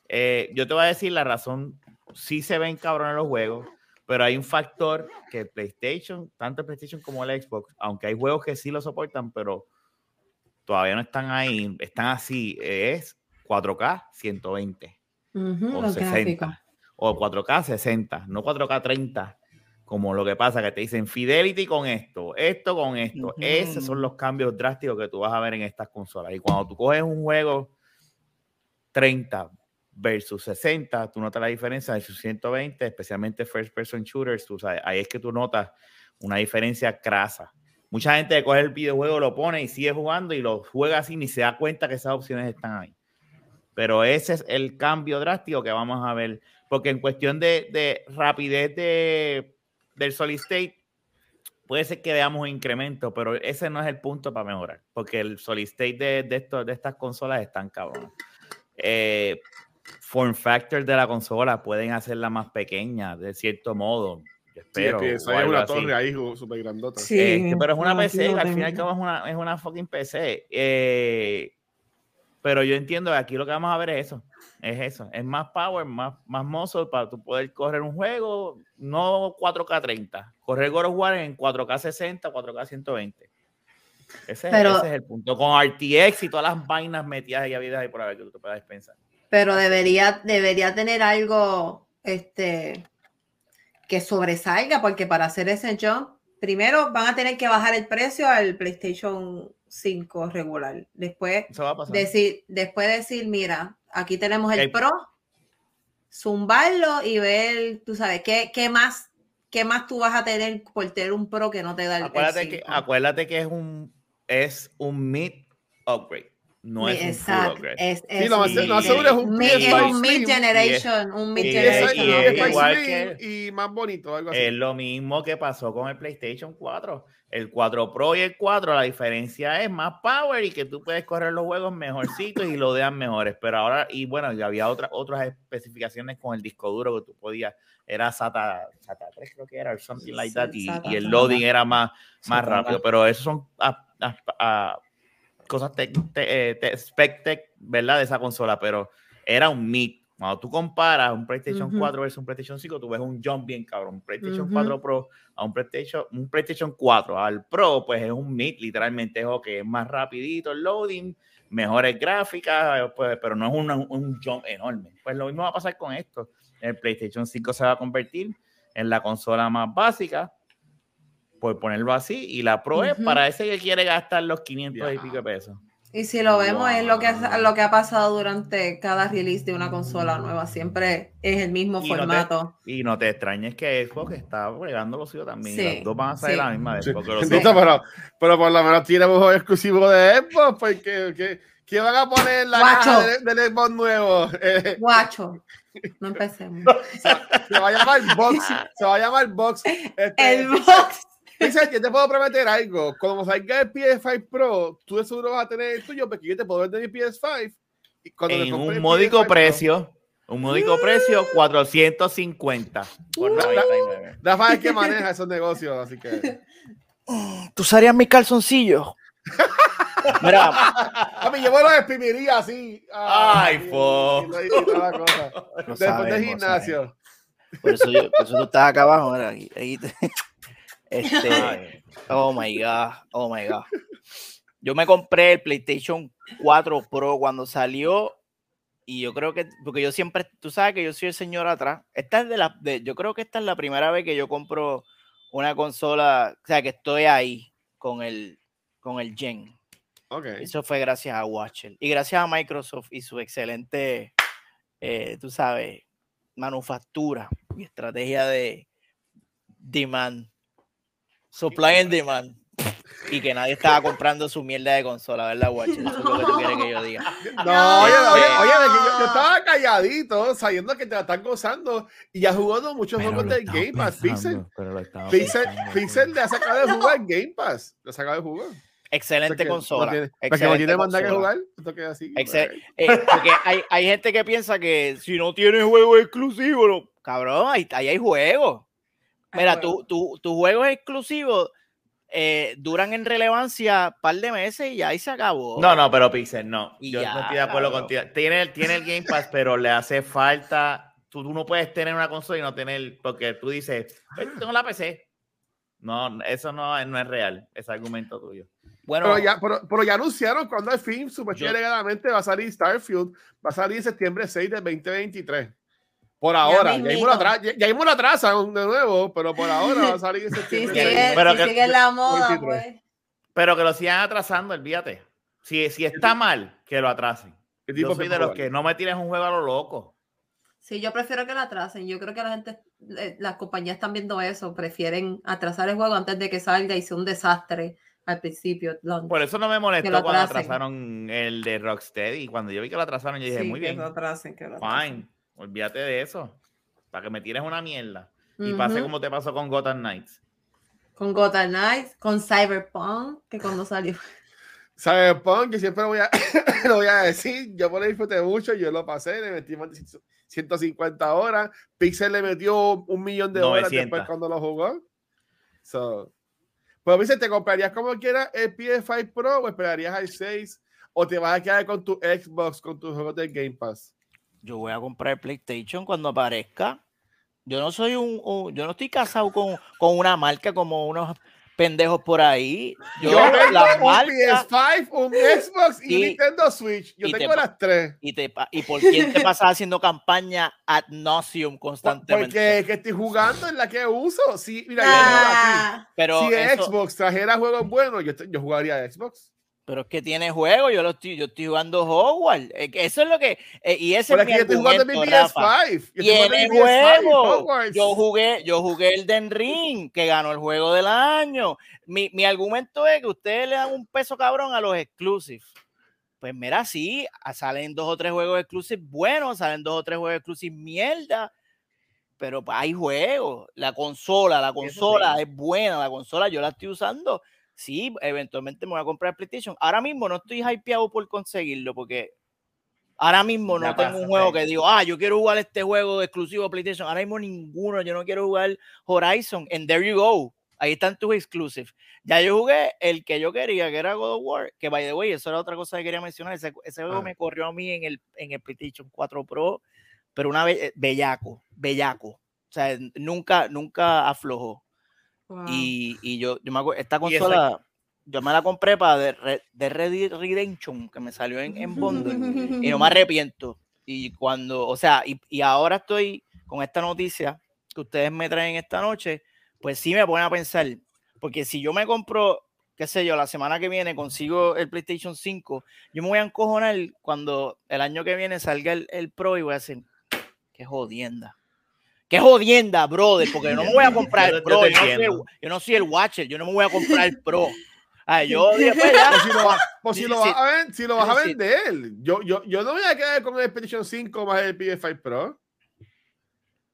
[SPEAKER 3] Eh, yo te voy a decir la razón. Sí se ven cabrones los juegos pero hay un factor que PlayStation, tanto el PlayStation como el Xbox, aunque hay juegos que sí lo soportan, pero todavía no están ahí, están así, es 4K 120 o 60 o 4K 60, no 4K 30, como lo que pasa que te dicen Fidelity con esto, esto con esto. Esos son los cambios drásticos que tú vas a ver en estas consolas. Y cuando tú coges un juego 30, versus 60, tú notas la diferencia de 120, especialmente first person shooters, tú sabes, ahí es que tú notas una diferencia crasa. Mucha gente coge el videojuego, lo pone y sigue jugando y lo juega así ni se da cuenta que esas opciones están ahí. Pero ese es el cambio drástico que vamos a ver, porque en cuestión de, de rapidez de, del solid state, puede ser que veamos un incremento, pero ese no es el punto para mejorar, porque el solid state de, de, esto, de estas consolas están cabrón. Eh, form factor de la consola pueden hacerla más pequeña, de cierto modo. espero.
[SPEAKER 2] Sí, hay una torre ahí súper grandota.
[SPEAKER 3] Sí, este, pero es una PC, al final es una, es una fucking PC. Eh, pero yo entiendo que aquí lo que vamos a ver es eso. Es eso. Es más power, más, más muscle para tu poder correr un juego, no 4K 30. Correr God of War en 4K 60, 4K 120. Ese, ese es el punto. Con RTX y todas las vainas metidas y habidas ahí por ver que tú te puedas pensar
[SPEAKER 1] pero debería, debería tener algo este, que sobresalga, porque para hacer ese jump, primero van a tener que bajar el precio al PlayStation 5 regular. Después, decir, después decir, mira, aquí tenemos el Pro, zumbarlo y ver, tú sabes, qué, qué más ¿qué más tú vas a tener por tener un Pro que no te da el,
[SPEAKER 3] acuérdate que Acuérdate que es un, es un mid upgrade. No es Exacto. un full
[SPEAKER 1] es, es, sí, lo más, seguro es un, es un mid generation, un mid
[SPEAKER 2] generation. igual que, y más bonito, algo así.
[SPEAKER 3] Es lo mismo que pasó con el PlayStation 4. El 4 Pro y el 4, la diferencia es más power y que tú puedes correr los juegos mejorcitos y lo dean mejores. Pero ahora, y bueno, ya había otra, otras especificaciones con el disco duro que tú podías era SATA, SATA 3 creo que era, or something like that, y,
[SPEAKER 1] SATA,
[SPEAKER 3] y el
[SPEAKER 1] SATA.
[SPEAKER 3] loading era más, más
[SPEAKER 4] SATA.
[SPEAKER 3] rápido, pero eso son ah, cosas tec- te- eh, te- spec tech, ¿verdad? De esa consola, pero era un MIT. Cuando tú comparas un PlayStation
[SPEAKER 1] Ujú.
[SPEAKER 3] 4 versus un PlayStation 5, tú ves un jump bien cabrón. Un PlayStation
[SPEAKER 1] Ujú.
[SPEAKER 3] 4 Pro a un PlayStation, un PlayStation 4 al Pro, pues es un MIT, literalmente es que es más rapidito el loading, mejores gráficas, pues, pero no es una- un jump enorme. Pues lo mismo va a pasar con esto. El PlayStation 5 se va a convertir en la consola más básica, por ponerlo así, y la Pro es para ese que quiere gastar los 500 y
[SPEAKER 2] Ya.
[SPEAKER 3] pico de pesos.
[SPEAKER 1] Y si lo vemos, es lo que,
[SPEAKER 2] Wow.
[SPEAKER 1] lo que ha pasado durante cada release de una consola nueva. Siempre es el mismo
[SPEAKER 3] Y no te-
[SPEAKER 1] formato.
[SPEAKER 3] Y no te extrañes que Xbox está bregando lo suyo también. y
[SPEAKER 1] Sí,
[SPEAKER 3] las dos van a salir
[SPEAKER 1] sí.
[SPEAKER 3] la misma.
[SPEAKER 2] Sí.
[SPEAKER 3] porque los
[SPEAKER 2] pero, pero por lo menos tiene un juego exclusivo de Xbox, porque ¿qué, qué van a poner en la
[SPEAKER 1] Guacho.
[SPEAKER 2] caja del, del Xbox nuevo? Eh,
[SPEAKER 1] Guacho, no empecemos.
[SPEAKER 2] se va a llamar Box, se va a llamar Box. Este,
[SPEAKER 1] El box.
[SPEAKER 2] Dice, yo te puedo prometer algo. Cuando salga el PS5 Pro, tú de seguro vas a tener el tuyo, porque yo te puedo vender mi PS5. Y cuando
[SPEAKER 3] en un módico
[SPEAKER 2] PS5 Pro-
[SPEAKER 3] precio, un módico precio, 450 por
[SPEAKER 2] Uh.
[SPEAKER 3] 99.
[SPEAKER 2] Rafa es que maneja esos negocios, así que.
[SPEAKER 4] ¿Tú usarías mis calzoncillos? Mira,
[SPEAKER 2] A mí yo me los exprimiría así.
[SPEAKER 3] Ay,
[SPEAKER 2] y-
[SPEAKER 3] fo.
[SPEAKER 2] y- y toda la cosa.
[SPEAKER 4] lo
[SPEAKER 2] Después
[SPEAKER 4] sabemos,
[SPEAKER 2] del gimnasio.
[SPEAKER 4] Por eso, yo, por eso tú estás acá abajo, mira, ahí, ahí te- este,
[SPEAKER 3] Ay,
[SPEAKER 4] oh my god, oh my god. Yo me compré el PlayStation 4 Pro cuando salió y yo creo que, porque yo siempre, tú sabes que yo soy el señor atrás. Esta es de la, de, yo creo que esta es la primera vez que yo compro una consola, o sea, que estoy ahí con el, con el Gen.
[SPEAKER 2] Ok.
[SPEAKER 4] Eso fue gracias a Watcher y gracias a Microsoft y su excelente, eh, tú sabes, manufactura y estrategia de demand, supply and demand. Y que nadie estaba comprando su mierda de consola, ¿verdad, Watcher? Eso es lo que tú quieres que yo diga.
[SPEAKER 2] No, oye,
[SPEAKER 1] No.
[SPEAKER 2] oye, oye, que yo, yo estaba calladito, sabiendo que te la están gozando y ya jugando muchos
[SPEAKER 3] pero
[SPEAKER 2] juegos del Game Pass. Pixel,
[SPEAKER 3] pensando, pero lo estaba
[SPEAKER 2] Pixel, le ha sacado de jugar el Game Pass. Le ha sacado de jugar.
[SPEAKER 4] Excelente
[SPEAKER 2] Porque
[SPEAKER 4] consola.
[SPEAKER 2] No tiene, porque no tiene mandar que jugar. Esto queda así.
[SPEAKER 4] Excel-
[SPEAKER 2] pues.
[SPEAKER 4] eh, porque hay, hay gente que piensa que si no tienes juego exclusivo, no- cabrón, ahí, ahí hay juegos. Mira, tu, tu, tus juegos exclusivos eh, duran en relevancia un par de meses y ahí se acabó.
[SPEAKER 3] No, no, pero Pixel, no.
[SPEAKER 4] Y
[SPEAKER 3] Yo
[SPEAKER 4] ya,
[SPEAKER 3] no estoy de acuerdo
[SPEAKER 4] cabrón.
[SPEAKER 3] contigo. Tiene, el- tiene el Game Pass, pero le hace falta. Tú, tú no puedes tener una consola y no tener. Porque tú dices, "Pues, tengo la PC. No, eso no, es- no es real, ese argumento tuyo.
[SPEAKER 4] Bueno,
[SPEAKER 2] Pero ya, pero, pero ya anunciaron cuando el film, supuestamente alegadamente va a salir Starfield, va a salir en septiembre 6 del 2023. Por ahora, ya mismo, lo ya, mismo lo atrasan de nuevo, pero por ahora va a salir septiembre.
[SPEAKER 3] Sí,
[SPEAKER 1] sigue,
[SPEAKER 3] pero
[SPEAKER 1] si
[SPEAKER 3] que-
[SPEAKER 1] sigue la moda,
[SPEAKER 2] 23.
[SPEAKER 1] pues.
[SPEAKER 3] Pero que lo sigan atrasando, olvídate. Si, si está mal, que lo atrasen.
[SPEAKER 2] ¿Qué tipo
[SPEAKER 3] Yo soy de los que no me tires un juego a lo loco.
[SPEAKER 1] Sí, yo prefiero que la atrasen. Yo creo que la gente, eh, las compañías están viendo eso. Prefieren atrasar el juego antes de que salga y sea un desastre al principio.
[SPEAKER 3] Por eso no me molestó
[SPEAKER 1] lo
[SPEAKER 3] cuando atrasaron el de Rocksteady. Cuando yo vi que lo atrasaron, yo dije,
[SPEAKER 1] Sí,
[SPEAKER 3] muy
[SPEAKER 1] que
[SPEAKER 3] bien,
[SPEAKER 1] lo atrasen, que lo atrasen.
[SPEAKER 3] fine. Olvídate de eso. Para que me tires una mierda. Y pase como te pasó con Gotham Knights.
[SPEAKER 1] Con Gotham Knights, con Cyberpunk, que cuando salió.
[SPEAKER 2] Cyberpunk, que siempre lo voy, a, lo voy a decir, yo por ahí disfruté mucho, yo lo pasé, le metí más de 150 horas, Pixel le metió un millón de horas
[SPEAKER 3] 900.
[SPEAKER 2] después cuando lo jugó. So, pues Pixel, ¿te comprarías como quieras el PS5 Pro o esperarías al 6 o te vas a quedar con tu Xbox, con tus juegos del Game Pass?
[SPEAKER 4] Yo voy a comprar el PlayStation cuando aparezca. Yo no soy un, un- yo no estoy casado con, con una marca como unos pendejos por ahí. Yo,
[SPEAKER 2] Yo tengo
[SPEAKER 4] las
[SPEAKER 2] un
[SPEAKER 4] marcas
[SPEAKER 2] PS5, un Xbox y,
[SPEAKER 4] Y-
[SPEAKER 2] Nintendo Switch. Yo
[SPEAKER 4] te
[SPEAKER 2] tengo
[SPEAKER 4] pa-
[SPEAKER 2] las tres.
[SPEAKER 4] y, te, y por quién te pasas haciendo campaña ad nauseum constantemente.
[SPEAKER 2] Porque que estoy jugando en la que uso. Sí, mira, yo tengo aquí.
[SPEAKER 1] Ah,
[SPEAKER 4] pero,
[SPEAKER 2] si
[SPEAKER 4] eso-
[SPEAKER 2] Xbox trajera juegos buenos, yo, te- yo jugaría a Xbox.
[SPEAKER 4] Pero es que tiene juego, yo lo estoy, yo estoy jugando Hogwarts. Eso es lo que. eh, y ese
[SPEAKER 2] Pero
[SPEAKER 4] es mi
[SPEAKER 2] que yo estoy jugando
[SPEAKER 4] Rafa.
[SPEAKER 2] PS5. Yo estoy jugando
[SPEAKER 4] Tiene
[SPEAKER 2] en mi PS5,
[SPEAKER 4] juego. Yo jugué, yo jugué el Den Ring, que ganó el juego del año. Mi, mi argumento es que ustedes le dan un peso cabrón a los exclusives. Pues mira, sí, salen dos o tres juegos exclusivos buenos, salen dos o tres juegos exclusivos mierda. Pero hay juegos. La consola, la consola
[SPEAKER 3] sí.
[SPEAKER 4] es buena, la consola yo la estoy usando. Sí, eventualmente me voy a comprar PlayStation. Ahora mismo no estoy hypeado por conseguirlo porque Ahora mismo no
[SPEAKER 3] Ya
[SPEAKER 4] tengo
[SPEAKER 3] pasa,
[SPEAKER 4] un juego que digo, ah, yo quiero jugar este juego exclusivo de PlayStation. Ahora mismo ninguno. Yo no quiero jugar Horizon. And there you go. Ahí están tus exclusives. Ya yo jugué el que yo quería, que era God of War. Que by the way, eso era otra cosa que quería mencionar. Ese, ese juego
[SPEAKER 2] Ah.
[SPEAKER 4] me corrió a mí en el, en el PlayStation 4 Pro, pero una vez, bellaco, bellaco. O sea, nunca, nunca aflojó.
[SPEAKER 1] Wow.
[SPEAKER 4] Y, y yo, yo me acuerdo, esta consola, yo me la compré para de, Red- de Red Redemption, que me salió en, en bundle, y no me arrepiento. Y cuando, o sea, y, y ahora estoy con esta noticia que ustedes me traen esta noche, pues sí me pone a pensar, porque si yo me compro, qué sé yo, la semana que viene consigo el PlayStation 5, yo me voy a encojonar cuando el año que viene salga el, el Pro y voy a decir, qué jodienda. Qué jodienda, brother, porque no me voy a comprar
[SPEAKER 3] Yo
[SPEAKER 4] el
[SPEAKER 3] yo
[SPEAKER 4] Pro.
[SPEAKER 3] te
[SPEAKER 4] Yo, no soy, yo no soy el Watcher, yo no me voy a comprar el Pro. Ay, yo después ya,
[SPEAKER 2] Pues si lo, va- pues si
[SPEAKER 4] Sí,
[SPEAKER 2] lo
[SPEAKER 4] sí.
[SPEAKER 2] vas a ven- si lo vas a vender, yo, yo, yo no voy a quedar con el PlayStation 5 más el PS5 Pro.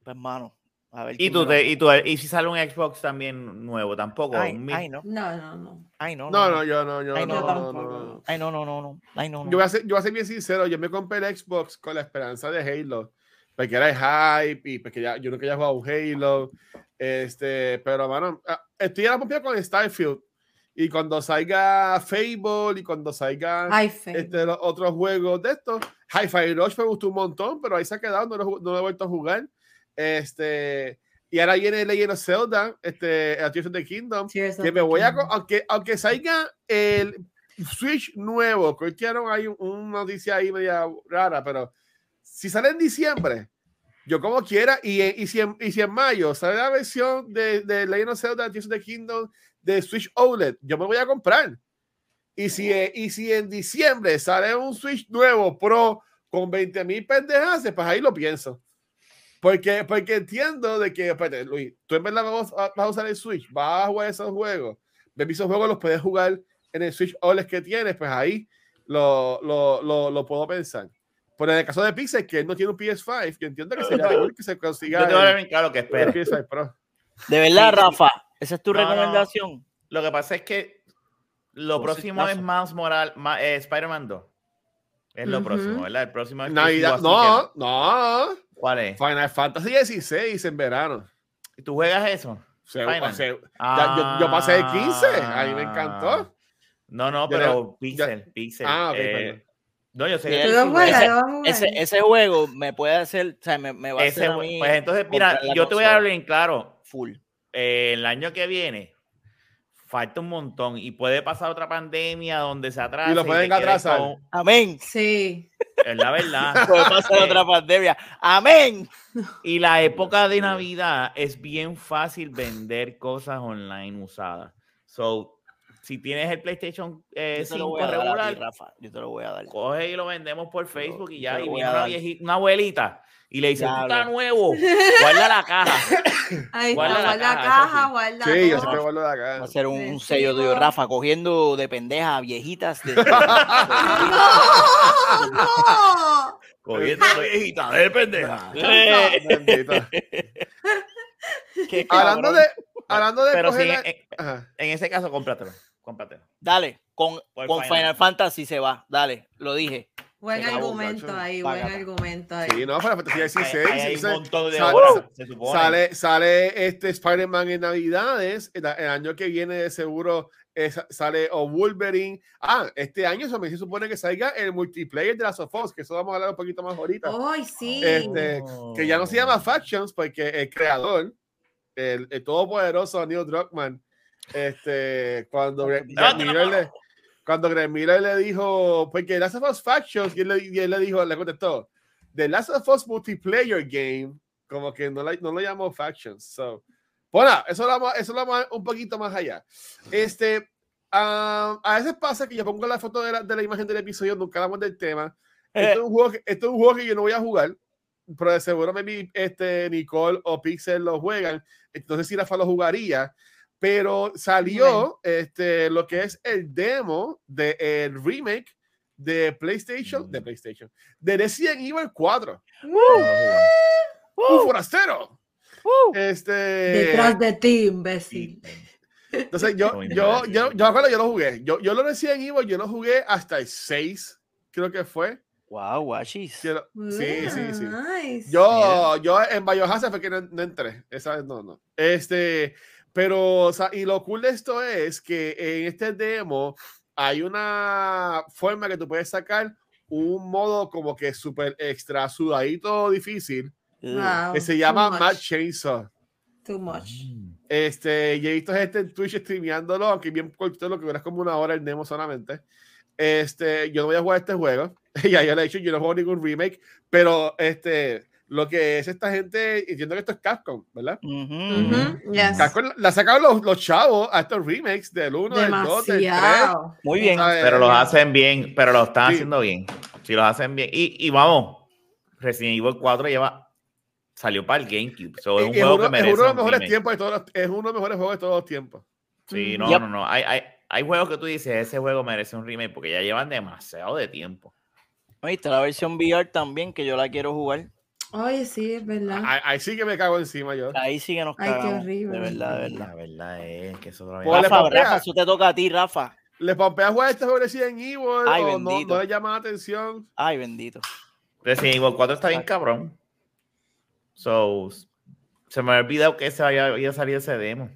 [SPEAKER 4] pues, hermano, a ver.
[SPEAKER 3] Y tú, te, y tú, y si sale un Xbox también nuevo, tampoco.
[SPEAKER 4] Ay, no,
[SPEAKER 1] No, no, no.
[SPEAKER 4] ay, no.
[SPEAKER 2] No, no, yo no, yo
[SPEAKER 4] Ay,
[SPEAKER 2] no,
[SPEAKER 4] no,
[SPEAKER 2] no, no, no.
[SPEAKER 4] Ay, no, no, no, no. Ay, no, no.
[SPEAKER 2] Yo voy, a ser, yo voy a ser bien sincero, yo me compré el Xbox con la esperanza de Halo, porque era el hype y porque ya, yo nunca había jugado un Halo, este, pero mano, ah, estoy a la pompa con Starfield y cuando salga Fable y cuando salga este, los otros juegos de estos, Hi-Fi Rush me gustó un montón, pero ahí se ha quedado, no lo, no lo he vuelto a jugar, este, y ahora viene Legend of Zelda, este, Tears of the Kingdom,
[SPEAKER 1] of
[SPEAKER 2] que me voy a,
[SPEAKER 1] Kingdom.
[SPEAKER 2] aunque, aunque salga el Switch nuevo, que ahí un- una noticia ahí media rara, pero si sale en diciembre, yo como quiera, y, en- y, si, en, y si en mayo sale la versión de, de Legend of Zelda Tears of Kingdom de Switch OLED, yo me voy a comprar. Y si, eh, y si en diciembre sale un Switch nuevo Pro con 20 mil pendejas, pues ahí lo pienso. Porque, porque entiendo de que, espérate, Luis, tú en verdad vas vas a usar el Switch, vas a jugar esos juegos, ves esos juegos los puedes jugar en el Switch OLED que tienes, pues ahí lo, lo, lo puedo pensar. Pero en el caso de Pixel, que él no tiene un PS5, que entiendo que sería cool que se consiga
[SPEAKER 3] Yo te voy a bien claro que
[SPEAKER 2] el
[SPEAKER 3] espera.
[SPEAKER 2] PS5 Pro.
[SPEAKER 4] De verdad. Rafa, esa es tu
[SPEAKER 3] No, no.
[SPEAKER 4] recomendación.
[SPEAKER 3] Lo que pasa es que lo
[SPEAKER 4] Pues,
[SPEAKER 3] próximo es. Miles Morales, ma- eh, Spider-Man 2. Es lo próximo, ¿verdad? El próximo es
[SPEAKER 2] Navidad, no, no.
[SPEAKER 3] ¿Cuál es?
[SPEAKER 2] Final Fantasy XVI en verano.
[SPEAKER 3] ¿Tú juegas eso?
[SPEAKER 2] Se- ya, yo, yo pasé el 15, a mí me encantó.
[SPEAKER 3] Ah. No, no, pero Pixel, Pixel.
[SPEAKER 2] Ah, ok,
[SPEAKER 3] eh,
[SPEAKER 2] perdón.
[SPEAKER 3] No, yo sé que
[SPEAKER 1] ¿Tú
[SPEAKER 3] tú
[SPEAKER 1] lo
[SPEAKER 3] sí
[SPEAKER 1] juegas?
[SPEAKER 3] juegas.
[SPEAKER 1] ¿Lo vas a jugar?
[SPEAKER 4] Ese, ese juego me puede hacer, o sea, me, me va a
[SPEAKER 3] Ese
[SPEAKER 4] hacer a mí
[SPEAKER 3] pues entonces, mira, yo te voy a dar bien claro.
[SPEAKER 4] full.
[SPEAKER 3] eh, el año que viene falta un montón y puede pasar otra pandemia donde se atrasa.
[SPEAKER 2] Y lo pueden
[SPEAKER 3] quedes
[SPEAKER 2] atrasar.
[SPEAKER 3] con-
[SPEAKER 4] Amén.
[SPEAKER 1] Sí.
[SPEAKER 3] Es la verdad.
[SPEAKER 4] Puede pasar otra pandemia. Amén.
[SPEAKER 3] Y la época de Navidad es bien fácil vender cosas online usadas. So, si tienes el PlayStation eh,
[SPEAKER 4] Yo te lo
[SPEAKER 3] 5
[SPEAKER 4] voy a dar a ti,
[SPEAKER 3] regular,
[SPEAKER 4] Rafa. Yo te lo voy a dar.
[SPEAKER 3] coge y lo vendemos por Facebook y ya. Y viene una, viejita, una abuelita y le dice, tú estás nuevo, guarda la caja.
[SPEAKER 1] Ahí
[SPEAKER 3] Guarda
[SPEAKER 1] está,
[SPEAKER 3] la
[SPEAKER 1] guarda
[SPEAKER 3] caja,
[SPEAKER 1] caja,
[SPEAKER 3] sí.
[SPEAKER 1] guarda
[SPEAKER 2] Sí, yo siempre vuelvo de
[SPEAKER 4] Va
[SPEAKER 2] acá.
[SPEAKER 4] a ser un, un
[SPEAKER 1] Recibo.
[SPEAKER 4] sello de Rafa cogiendo de pendeja a viejitas. de-
[SPEAKER 1] ¡No! ¡No!
[SPEAKER 3] Cogiendo la viejita de pendeja.
[SPEAKER 2] Hablando de, hablando de
[SPEAKER 3] Pero
[SPEAKER 2] coger la-
[SPEAKER 3] en, en ese caso, cómpratelo. Cómpratelo.
[SPEAKER 4] Dale, con, con
[SPEAKER 3] Final.
[SPEAKER 4] Final Fantasy se va. Dale, lo dije.
[SPEAKER 1] Buen
[SPEAKER 4] acabó,
[SPEAKER 1] argumento ahí, buen
[SPEAKER 4] Págata.
[SPEAKER 1] argumento ahí.
[SPEAKER 2] Sí, no, para Fantasy 16.
[SPEAKER 3] ahí hay un
[SPEAKER 2] sale-
[SPEAKER 3] montón de
[SPEAKER 2] sale-
[SPEAKER 3] horas, se supone.
[SPEAKER 2] Sale, sale este Spider-Man en Navidades. El, el año que viene, de seguro, es- sale o Wolverine. Ah, este año se me se supone que salga el multiplayer de las of Us, que eso vamos a hablar un poquito más ahorita.
[SPEAKER 1] ¡Ay, sí!
[SPEAKER 2] Este, que ya no se llama Factions, porque el creador, el, el todopoderoso Neil Druckmann, este, cuando Greg, Greg Miller le, cuando Greg Miller le dijo, porque Last of Us Factions, y él, le- y él le dijo, le contestó, The Last of Us Multiplayer Game, como que no, la- no lo llamó Factions. So, bueno, eso lo vamos, eso lo vamos un poquito más allá. Este, ah, a veces pasa que yo pongo la foto de la, de la imagen del episodio, nunca hablamos del tema. Esto, es un juego que, esto es un juego que yo no voy a jugar, pero de seguro maybe, este, Nicole o Pixel lo juegan. Entonces, si Rafa lo jugaría. Pero salió este, lo que es el demo del el remake de PlayStation, de PlayStation, de Resident Evil 4. ¡Un forastero! Este,
[SPEAKER 1] Detrás de ti, imbécil.
[SPEAKER 2] entonces yo, yo, yo, yo, acuerdo, yo lo jugué. Yo, yo lo Resident Evil, yo lo jugué hasta el 6, creo que fue.
[SPEAKER 4] Wow, guachis.
[SPEAKER 2] Sí, sí, sí.
[SPEAKER 1] Nice.
[SPEAKER 2] Yo, yo en Biohazard fue que no, no entré. Esa vez no, no. Este, pero, o sea, y lo cool de esto es que en este demo hay una forma que tú puedes sacar un modo como que súper extra sudadito difícil
[SPEAKER 1] Wow,
[SPEAKER 2] que se llama Mad Chainsaw.
[SPEAKER 1] Too much.
[SPEAKER 2] Este, y he visto gente en Twitch streameándolo, aunque bien cortito, lo que es como una hora el demo solamente. Este, yo no voy a jugar este juego. ya yo le he dicho, yo no juego ningún remake, pero este, lo que es esta gente, entiendo que esto es Capcom, ¿verdad?
[SPEAKER 4] Ujú,
[SPEAKER 1] Ujú, yes.
[SPEAKER 2] Capcom la ha sacado los, los chavos a estos remakes del 1, del 2, del 3.
[SPEAKER 1] Demasiado.
[SPEAKER 4] Muy bien.
[SPEAKER 3] Pero los hacen bien, pero lo están
[SPEAKER 2] Sí.
[SPEAKER 3] haciendo bien. Si los hacen bien. Y, y vamos, Resident Evil 4 lleva, salió para el GameCube. So, es un
[SPEAKER 2] Es,
[SPEAKER 3] juego
[SPEAKER 2] uno,
[SPEAKER 3] que
[SPEAKER 2] es
[SPEAKER 3] merece
[SPEAKER 2] uno de los mejores
[SPEAKER 3] remake.
[SPEAKER 2] tiempos de todos los, es uno de los mejores juegos de todos los tiempos.
[SPEAKER 3] Sí,
[SPEAKER 1] Ujú.
[SPEAKER 3] no,
[SPEAKER 4] Yep.
[SPEAKER 3] no, no. Hay, hay, hay juegos que tú dices, ese juego merece un remake porque ya llevan demasiado de tiempo.
[SPEAKER 4] Oíste, la versión VR también, que yo la quiero jugar.
[SPEAKER 1] Oye, sí, es verdad.
[SPEAKER 2] Ahí, ahí sí que me cago encima yo.
[SPEAKER 4] Ahí sí que nos
[SPEAKER 1] Ay, qué horrible.
[SPEAKER 4] De verdad, de verdad.
[SPEAKER 3] La verdad es que eso todavía-
[SPEAKER 2] Ponle
[SPEAKER 4] Rafa,
[SPEAKER 2] papea.
[SPEAKER 4] Rafa, eso te toca a ti, Rafa.
[SPEAKER 2] ¿Le pompea jugar este de Resident Evil
[SPEAKER 4] Ay,
[SPEAKER 2] no,
[SPEAKER 4] bendito.
[SPEAKER 2] no le llama la atención?
[SPEAKER 4] Ay, bendito.
[SPEAKER 3] Resident Evil 4 está bien cabrón. So, se me había olvidado que se había, había salido ese demo.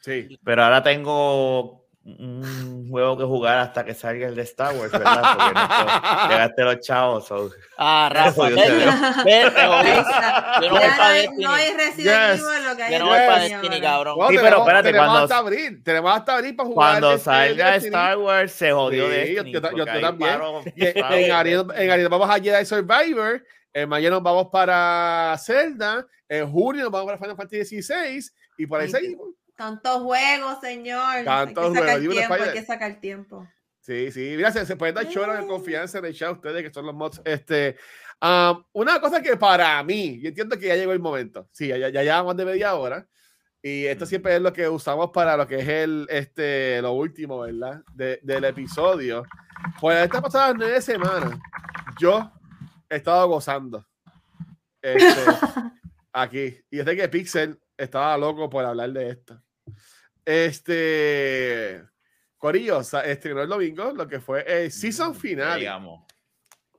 [SPEAKER 2] Sí.
[SPEAKER 3] Pero ahora tengo un juego que jugar hasta que salga el de Star Wars, ¿verdad? Porque no llegaste los chavos. so-
[SPEAKER 4] Ah, Rafa,
[SPEAKER 3] yo
[SPEAKER 4] no voy para
[SPEAKER 1] no hay-
[SPEAKER 4] Destiny.
[SPEAKER 1] no hay Resident
[SPEAKER 2] Yes.
[SPEAKER 1] Evil, lo que hay
[SPEAKER 4] Yo
[SPEAKER 1] es
[SPEAKER 4] no voy para
[SPEAKER 1] Destiny
[SPEAKER 4] cabrón.
[SPEAKER 2] Bueno,
[SPEAKER 3] Sí, pero
[SPEAKER 2] tenemos,
[SPEAKER 3] espérate,
[SPEAKER 2] tenemos
[SPEAKER 3] cuando-
[SPEAKER 2] hasta abril. Tenemos hasta abril para jugar.
[SPEAKER 3] Cuando
[SPEAKER 2] este
[SPEAKER 3] salga
[SPEAKER 2] Destiny.
[SPEAKER 3] Star Wars, se jodió
[SPEAKER 2] Sí,
[SPEAKER 3] Destiny.
[SPEAKER 2] yo- yo- yo- también.
[SPEAKER 3] paro-
[SPEAKER 2] en, Ariel, en Ariel vamos a Jedi Survivor. En mayo nos vamos para Zelda. En junio nos vamos para Final Fantasy XVI. Y por ahí seguimos.
[SPEAKER 1] Tantos juegos, señor.
[SPEAKER 2] Tantos
[SPEAKER 1] hay que sacar
[SPEAKER 2] juegos,
[SPEAKER 1] tiempo, hay que sacar tiempo.
[SPEAKER 2] Sí, sí. Mira, se, se pueden dar chorros de confianza en el chat ustedes que son los mods. Este, um, una cosa que para mí, yo entiendo que ya llegó el momento. Sí, ya, ya, llevamos de media hora. Y esto siempre es lo que usamos para lo que es el, este, lo último, ¿verdad? De- del episodio. Pues estas pasadas nueve semanas, yo he estado gozando. Este, aquí. Y sé que Pixel estaba loco por hablar de esto. Este. Corillo, estrenó el domingo lo que fue el season final
[SPEAKER 3] Digamos.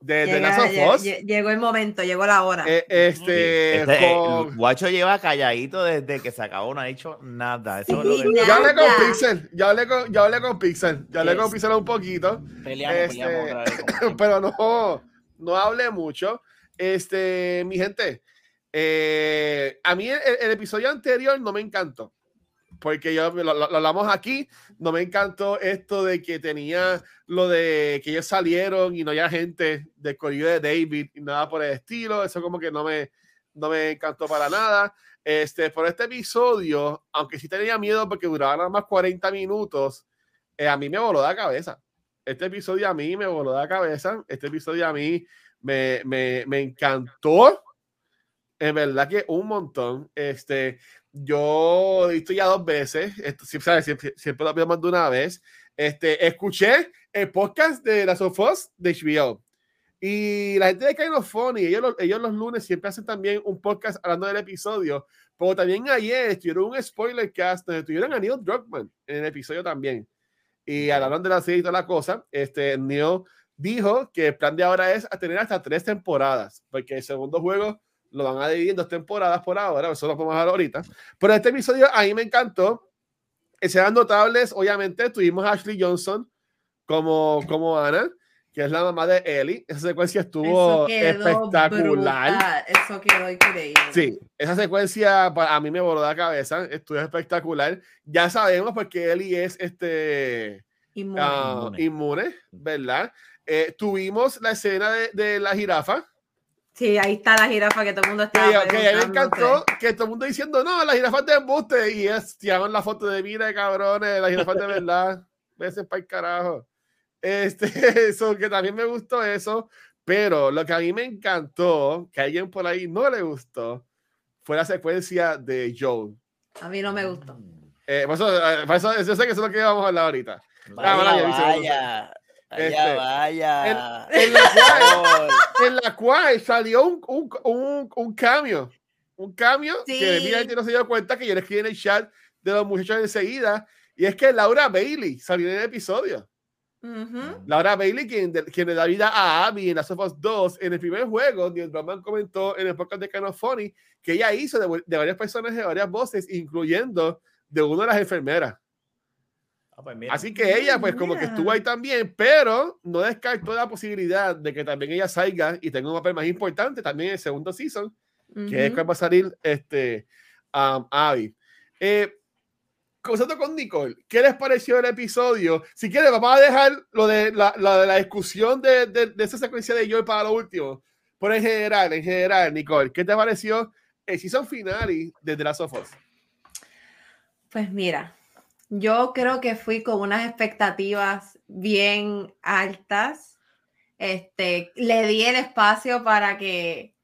[SPEAKER 2] de
[SPEAKER 1] Llega-
[SPEAKER 2] Last of
[SPEAKER 1] lle- llegó el momento, llegó la hora.
[SPEAKER 2] Eh, este,
[SPEAKER 3] Este, eh,
[SPEAKER 2] con-
[SPEAKER 3] Guacho lleva calladito desde que se acabó, no ha dicho nada. Eso es lo que-
[SPEAKER 1] nada.
[SPEAKER 2] Yo hablé con. Pixel, yo hablé con, yo hablé con Pixel, yo hablé con. Pixel un poquito,
[SPEAKER 4] Peleamos,
[SPEAKER 2] Este,
[SPEAKER 4] peleamos otra vez. como siempre.
[SPEAKER 2] pero no, no hablé mucho. Este, mi gente, eh, a mí el, el episodio anterior no me encantó, porque yo lo, lo- hablamos aquí, no me encantó esto de que tenía lo de que ellos salieron y no había gente del corrido de David y nada por el estilo, eso como que no me, no me encantó para nada. Este, por este episodio, aunque sí tenía miedo porque duraba nada más 40 minutos, eh, a mí me voló la cabeza. Este episodio a mí me voló la cabeza. Este episodio a mí me, me, me encantó. En verdad que un montón. Este, yo he visto ya dos veces. Esto, siempre, ¿sabes? siempre, siempre lo más de una vez. Este, escuché el podcast de las of Us de HBO. Y la gente de Kind of Funny, ellos, los- ellos los lunes siempre hacen también un podcast hablando del episodio. Pero también ayer estuvieron un spoiler cast donde tuvieron a Neil Druckmann en el episodio también. Y hablaron de la serie y toda la cosa. Este, Neil dijo que el plan de ahora es tener hasta tres temporadas, porque el segundo juego lo van a dividir en dos temporadas por ahora, eso lo podemos hablar ahorita. Pero este episodio a mí me encantó. Escenas notables, obviamente, tuvimos a Ashley Johnson como, como Ana, que es la mamá de Ellie. Esa secuencia estuvo
[SPEAKER 1] Eso
[SPEAKER 2] espectacular.
[SPEAKER 1] brutal, Eso quedó increíble.
[SPEAKER 2] Sí, esa secuencia a mí me voló la cabeza, estuvo espectacular. Ya sabemos porque Ellie es este
[SPEAKER 1] Inmune.
[SPEAKER 2] ah,
[SPEAKER 3] Inmune.
[SPEAKER 2] inmune, ¿verdad? Eh, tuvimos la escena de, de la jirafa,
[SPEAKER 1] Sí, ahí está la jirafa que todo el mundo
[SPEAKER 2] que,
[SPEAKER 1] estaba
[SPEAKER 2] que a mí me encantó que todo el mundo diciendo, no, la jirafa es de embuste, y es, tiraron la foto de mira, cabrones, la jirafa de verdad, veces para el carajo. Este, eso, que también me gustó eso, pero lo que a mí me encantó, que a alguien por ahí no le gustó, fue la secuencia de Joel.
[SPEAKER 1] A mí no me gustó.
[SPEAKER 2] Eh, por eso, eh, por eso- yo sé que eso es lo que vamos a hablar ahorita.
[SPEAKER 4] Vaya,
[SPEAKER 2] bueno, ya dice,
[SPEAKER 4] vaya.
[SPEAKER 2] Este,
[SPEAKER 4] Vaya, vaya.
[SPEAKER 2] en la cual- en la cual salió un, un, un, un cambio. Un cambio que
[SPEAKER 1] Sí.
[SPEAKER 2] mira gente no se dio cuenta que yo le escribí en el chat de los muchachos enseguida. Y es que Laura Bailey salió en el episodio.
[SPEAKER 1] Ujú.
[SPEAKER 2] Laura Bailey, quien, quien le da vida a Abby en Last of Us 2, en el primer juego, Neil Druckmann comentó en el podcast de of Funny que ella hizo de, de varias personas de varias voces, incluyendo de una de las enfermeras.
[SPEAKER 3] Ah, pues mira.
[SPEAKER 2] Así que ella, pues, como que estuvo ahí también, pero no descartó la posibilidad de que también ella salga y tenga un papel más importante también en el segundo season, que es cuando va a salir este, um, Abby. Eh, Comenzando con Nicole, ¿qué les pareció el episodio? Si quieren, vamos a dejar lo de la, la, de la discusión de, de, de esa secuencia de Joy para lo último. Pero en general, en general, Nicole, ¿qué te pareció el season finale de The Last of Us?
[SPEAKER 1] Pues mira, yo creo que fui con unas expectativas bien altas. Este, le di el espacio para que,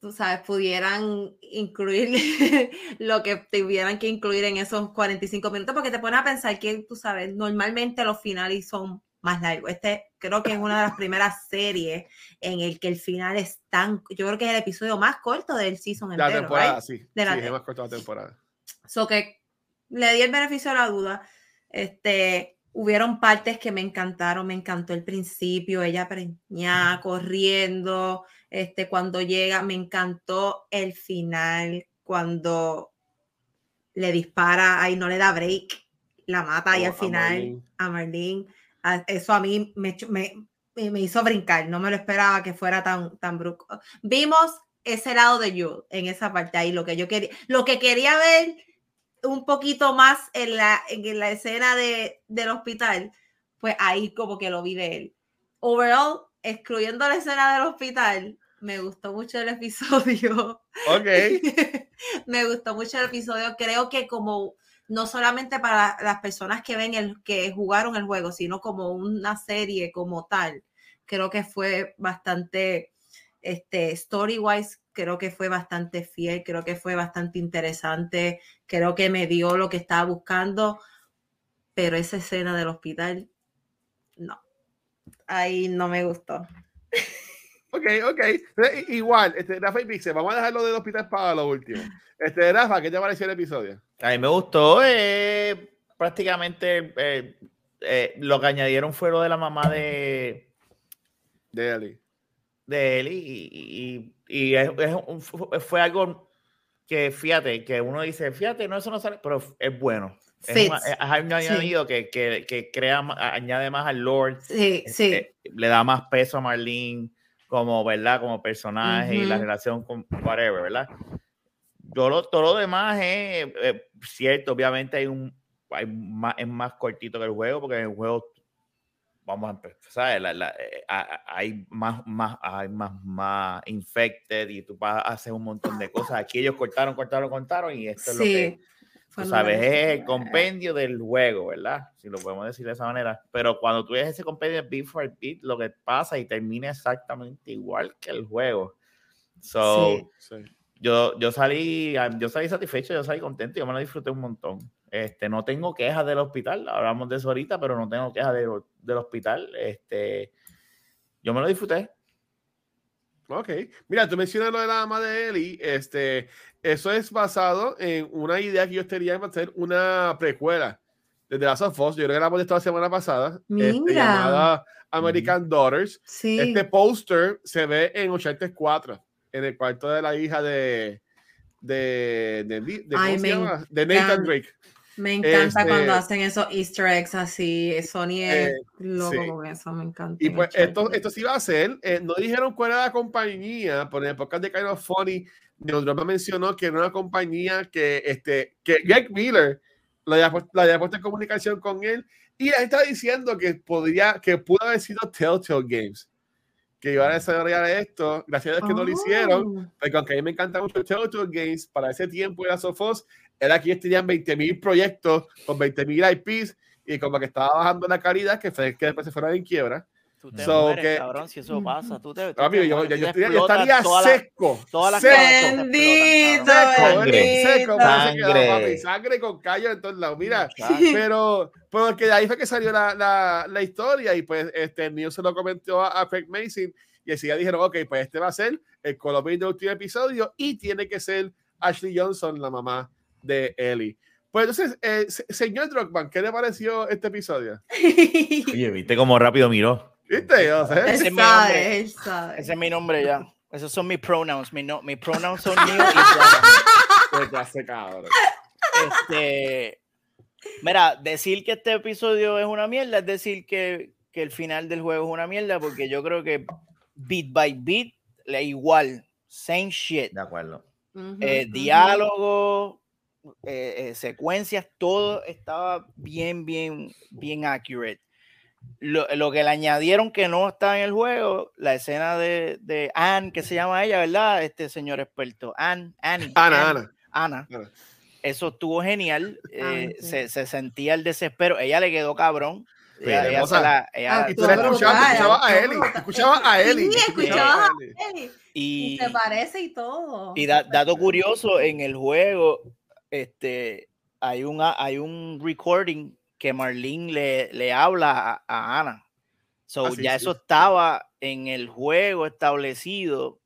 [SPEAKER 1] tú sabes, pudieran incluir lo que tuvieran que incluir en esos 45 minutos, porque te pones a pensar que, tú sabes, normalmente los finales son más largos. Este creo que es una de las primeras series en el que el final es tan, yo creo que es el episodio más corto del season
[SPEAKER 2] De la
[SPEAKER 1] entero,
[SPEAKER 2] temporada,
[SPEAKER 1] right?
[SPEAKER 2] sí.
[SPEAKER 1] De la
[SPEAKER 2] sí, es más corta la temporada.
[SPEAKER 1] So que le di el beneficio de la duda. Este, hubieron partes que me encantaron, me encantó el principio, ella preñada, corriendo, este, cuando llega, me encantó el final, cuando le dispara, ahí no le da break, la mata ahí
[SPEAKER 2] Oh,
[SPEAKER 1] al
[SPEAKER 2] a
[SPEAKER 1] final
[SPEAKER 2] Marlene.
[SPEAKER 1] a Marlene. Eso a mí me, me, me- hizo brincar, no me lo esperaba que fuera tan, tan brusco. Vimos ese lado de Joel en esa parte ahí, lo que yo quería, lo que quería ver un poquito más en la, en la escena de, del hospital, pues ahí como que lo vi de él. Overall, excluyendo la escena del hospital, me gustó mucho el episodio.
[SPEAKER 2] Ok.
[SPEAKER 1] me gustó mucho el episodio. Creo que como no solamente para las personas que ven el que jugaron el juego, sino como una serie como tal, creo que fue bastante este story wise, creo que fue bastante fiel, creo que fue bastante interesante, creo que me dio lo que estaba buscando, pero esa escena del hospital no. Ahí no me gustó.
[SPEAKER 2] Ok, ok. Eh, Igual, este, Rafa y Pixel, vamos a dejarlo del hospital para lo último. Este, Rafa, ¿qué te pareció el episodio?
[SPEAKER 3] A mí me gustó. eh, prácticamente eh, eh, lo que añadieron fue lo de la mamá de,
[SPEAKER 2] De Ellie.
[SPEAKER 3] De él y, y- y es- es un- fue, algo que fíjate, que uno dice, fíjate, no, eso no sale, pero es bueno. Es,
[SPEAKER 1] Fits.
[SPEAKER 3] un- es un añadido que, que, que crea, añade más al Lord,
[SPEAKER 1] Sí, sí.
[SPEAKER 3] eh, le da más peso a Marlene como, ¿verdad? Como personaje y la relación con whatever, ¿verdad? Yo lo- todo lo demás es eh, cierto, obviamente hay un hay más, es más cortito que el juego, porque en el juego vamos a empezar, ¿sabes? La- la- eh, a- a- hay más, más, hay más, más infected y tú vas a hacer un montón de cosas. Aquí ellos cortaron, cortaron, cortaron y esto es lo que
[SPEAKER 1] sí.
[SPEAKER 3] Tú sabes, es el compendio del juego, ¿verdad? Si lo podemos decir de esa manera. Pero cuando tú ves ese compendio de beat for beat, lo que pasa y termina exactamente igual que el juego. So,
[SPEAKER 1] Sí.
[SPEAKER 2] Sí.
[SPEAKER 3] yo, yo salí, yo salí satisfecho, yo salí contento, yo me lo disfruté un montón. Este, no tengo quejas del hospital, hablamos de eso ahorita, pero no tengo quejas de- del hospital. Este, yo me lo disfruté.
[SPEAKER 2] Ok. Mira, tú mencionas lo de la mamá de Ellie. Este, eso es basado en una idea que yo tenía de hacer una precuela de The Last of Us. Yo creo que la hemos visto la semana pasada. este,
[SPEAKER 1] Mira.
[SPEAKER 2] llamada American Daughters.
[SPEAKER 1] Sí.
[SPEAKER 2] Este póster se ve en 84, en el cuarto de la hija de. De, de, de, ¿cómo
[SPEAKER 1] Ay,
[SPEAKER 2] de Nathan. Drake.
[SPEAKER 1] Me encanta
[SPEAKER 2] Este,
[SPEAKER 1] cuando hacen esos easter eggs así. Sony es
[SPEAKER 2] Eh,
[SPEAKER 1] loco
[SPEAKER 2] sí.
[SPEAKER 1] con eso, me encanta.
[SPEAKER 2] Y pues esto, esto sí va a ser, eh, no dijeron cuál era la compañía, pero en el podcast de Kind of Funny, Druckmann mencionó que era una compañía que, este, que Greg Miller la había, puesto- la había puesto en comunicación con él y él está diciendo que podría, que pudo haber sido Telltale Games, que iban a desarrollar esto, gracias a Dios que no lo hicieron,
[SPEAKER 1] Oh,
[SPEAKER 2] porque aunque a mí me encanta mucho Telltale Games, para ese tiempo era Sofos, era que ellos tenían 20.000 proyectos con 20.000 IPs y como que estaba bajando la calidad, que fue que después se fueron en quiebra.
[SPEAKER 4] Tú te
[SPEAKER 2] So
[SPEAKER 4] mueres,
[SPEAKER 2] que-
[SPEAKER 4] cabrón, si eso pasa. Tú te, tú
[SPEAKER 2] amigo,
[SPEAKER 4] te
[SPEAKER 2] yo,
[SPEAKER 4] mueres,
[SPEAKER 2] yo, yo
[SPEAKER 4] te
[SPEAKER 2] estaría, yo estaría
[SPEAKER 4] toda la-
[SPEAKER 2] seco. seco,
[SPEAKER 1] Bendito,
[SPEAKER 2] seco,
[SPEAKER 1] bendito.
[SPEAKER 2] seco,
[SPEAKER 3] Sangre.
[SPEAKER 2] papi, sangre con callo en todos lados. Mira, pero porque de ahí fue que salió la, la, la historia y pues este News se lo comentó a, a Craig Mason y así ya dijeron, ok, pues este va a ser el Colombia del último episodio y tiene que ser Ashley Johnson, la mamá de Ellie. Pues entonces, eh, se- señor Druckmann, ¿qué le pareció este episodio?
[SPEAKER 3] Oye, viste cómo rápido miró.
[SPEAKER 2] ¿Viste?
[SPEAKER 4] Ese es mi nombre. Ese es mi nombre ya. Esos son mis pronouns. Mi, no, mis pronouns son míos y
[SPEAKER 2] clase, cabrón.
[SPEAKER 4] Este, mira, decir que este episodio es una mierda es decir que, que el final del juego es una mierda, porque yo creo que beat by beat le igual, same shit.
[SPEAKER 3] De acuerdo.
[SPEAKER 1] Ujú,
[SPEAKER 4] Eh,
[SPEAKER 1] ujú.
[SPEAKER 4] diálogo, eh, eh, secuencias, todo estaba bien, bien, bien accurate. Lo, lo que le añadieron que no está en el juego, la escena de, de Anne, que se llama ella, ¿verdad? Este señor experto, Anne, Annie,
[SPEAKER 2] Ana,
[SPEAKER 4] Anne,
[SPEAKER 2] Ana.
[SPEAKER 4] Ana.
[SPEAKER 2] Ana.
[SPEAKER 4] Eso estuvo genial. eh,
[SPEAKER 1] sí.
[SPEAKER 4] se, se sentía el desespero. Ella le quedó cabrón.
[SPEAKER 3] Sí,
[SPEAKER 4] Ella, ella se
[SPEAKER 2] hermosa.
[SPEAKER 4] la- ella-
[SPEAKER 1] Ah,
[SPEAKER 2] Y tú la escuchabas,
[SPEAKER 1] brutal,
[SPEAKER 2] escuchabas a Eli, escuchabas a
[SPEAKER 1] Sí,
[SPEAKER 2] Eli.
[SPEAKER 1] escuchabas a
[SPEAKER 2] Eli.
[SPEAKER 1] Eli.
[SPEAKER 4] y,
[SPEAKER 1] Y se parece y todo.
[SPEAKER 4] Y da- dato curioso, en el juego, este, hay, una, hay un recording que Marlene le, le habla a, a Ana. So,
[SPEAKER 2] Ah, sí,
[SPEAKER 4] ya
[SPEAKER 2] sí.
[SPEAKER 4] eso estaba en el juego establecido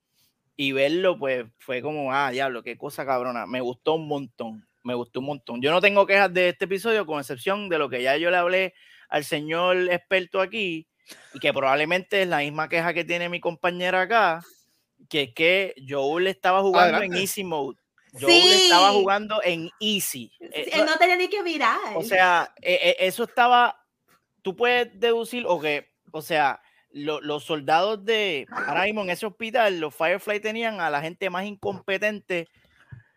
[SPEAKER 4] y verlo, pues, fue como, ah, diablo, qué cosa cabrona. Me gustó un montón, me gustó un montón. Yo no tengo quejas de este episodio, con excepción de lo que ya yo le hablé al señor experto aquí, y que probablemente es la misma queja que tiene mi compañera acá, que es que Joel estaba jugando en
[SPEAKER 2] Adelante.
[SPEAKER 4] Easy Mode. Estaba
[SPEAKER 1] Sí.
[SPEAKER 4] jugando en Easy. Eh,
[SPEAKER 1] Sí, Él no tenía ni que mirar.
[SPEAKER 4] o sea, eh, eh, eso estaba. Tú puedes deducir, o que, o sea, lo- los soldados de. Ahora mismo en ese hospital, los Firefly tenían a la gente más incompetente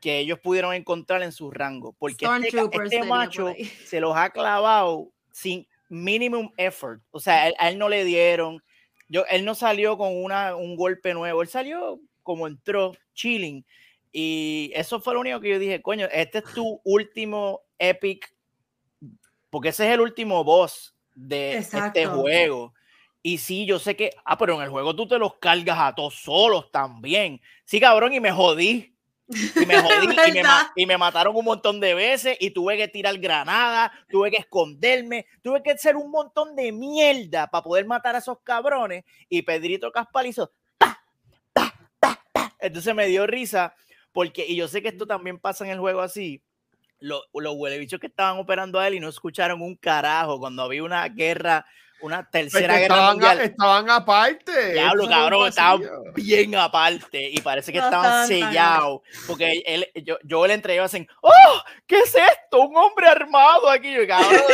[SPEAKER 4] que ellos pudieron encontrar en su rango. Porque este, este
[SPEAKER 1] por
[SPEAKER 4] macho se los ha clavado sin minimum effort. O sea, a él, a él no le dieron. Yo, él no salió con una, un golpe nuevo. Él salió como entró, chilling. Y eso fue lo único que yo dije, coño, este es tu último epic, porque ese es el último boss de este
[SPEAKER 1] Exacto.
[SPEAKER 4] juego. Y sí, yo sé que, ah, pero en el juego tú te los cargas a todos solos también. Sí, cabrón, y me jodí. Y me jodí y me, y me mataron un montón de veces y tuve que tirar granadas, tuve que esconderme, tuve que hacer un montón de mierda para poder matar a esos cabrones. Y Pedrito Caspal hizo. Entonces me dio risa porque, y yo sé que esto también pasa en el juego así, lo- los huelebichos que estaban operando a él y no escucharon un carajo cuando había una guerra, una
[SPEAKER 2] Pues
[SPEAKER 4] tercera guerra
[SPEAKER 2] estaban, a-
[SPEAKER 4] mundial.
[SPEAKER 2] estaban aparte.
[SPEAKER 4] Diablo, cabrón, estaban bien aparte y parece que
[SPEAKER 1] No
[SPEAKER 4] estaban sellados. Porque él, yo, yo le entre ellos hacen, ¡Oh! ¿Qué es esto? Un hombre armado aquí. Yo, cabrón, este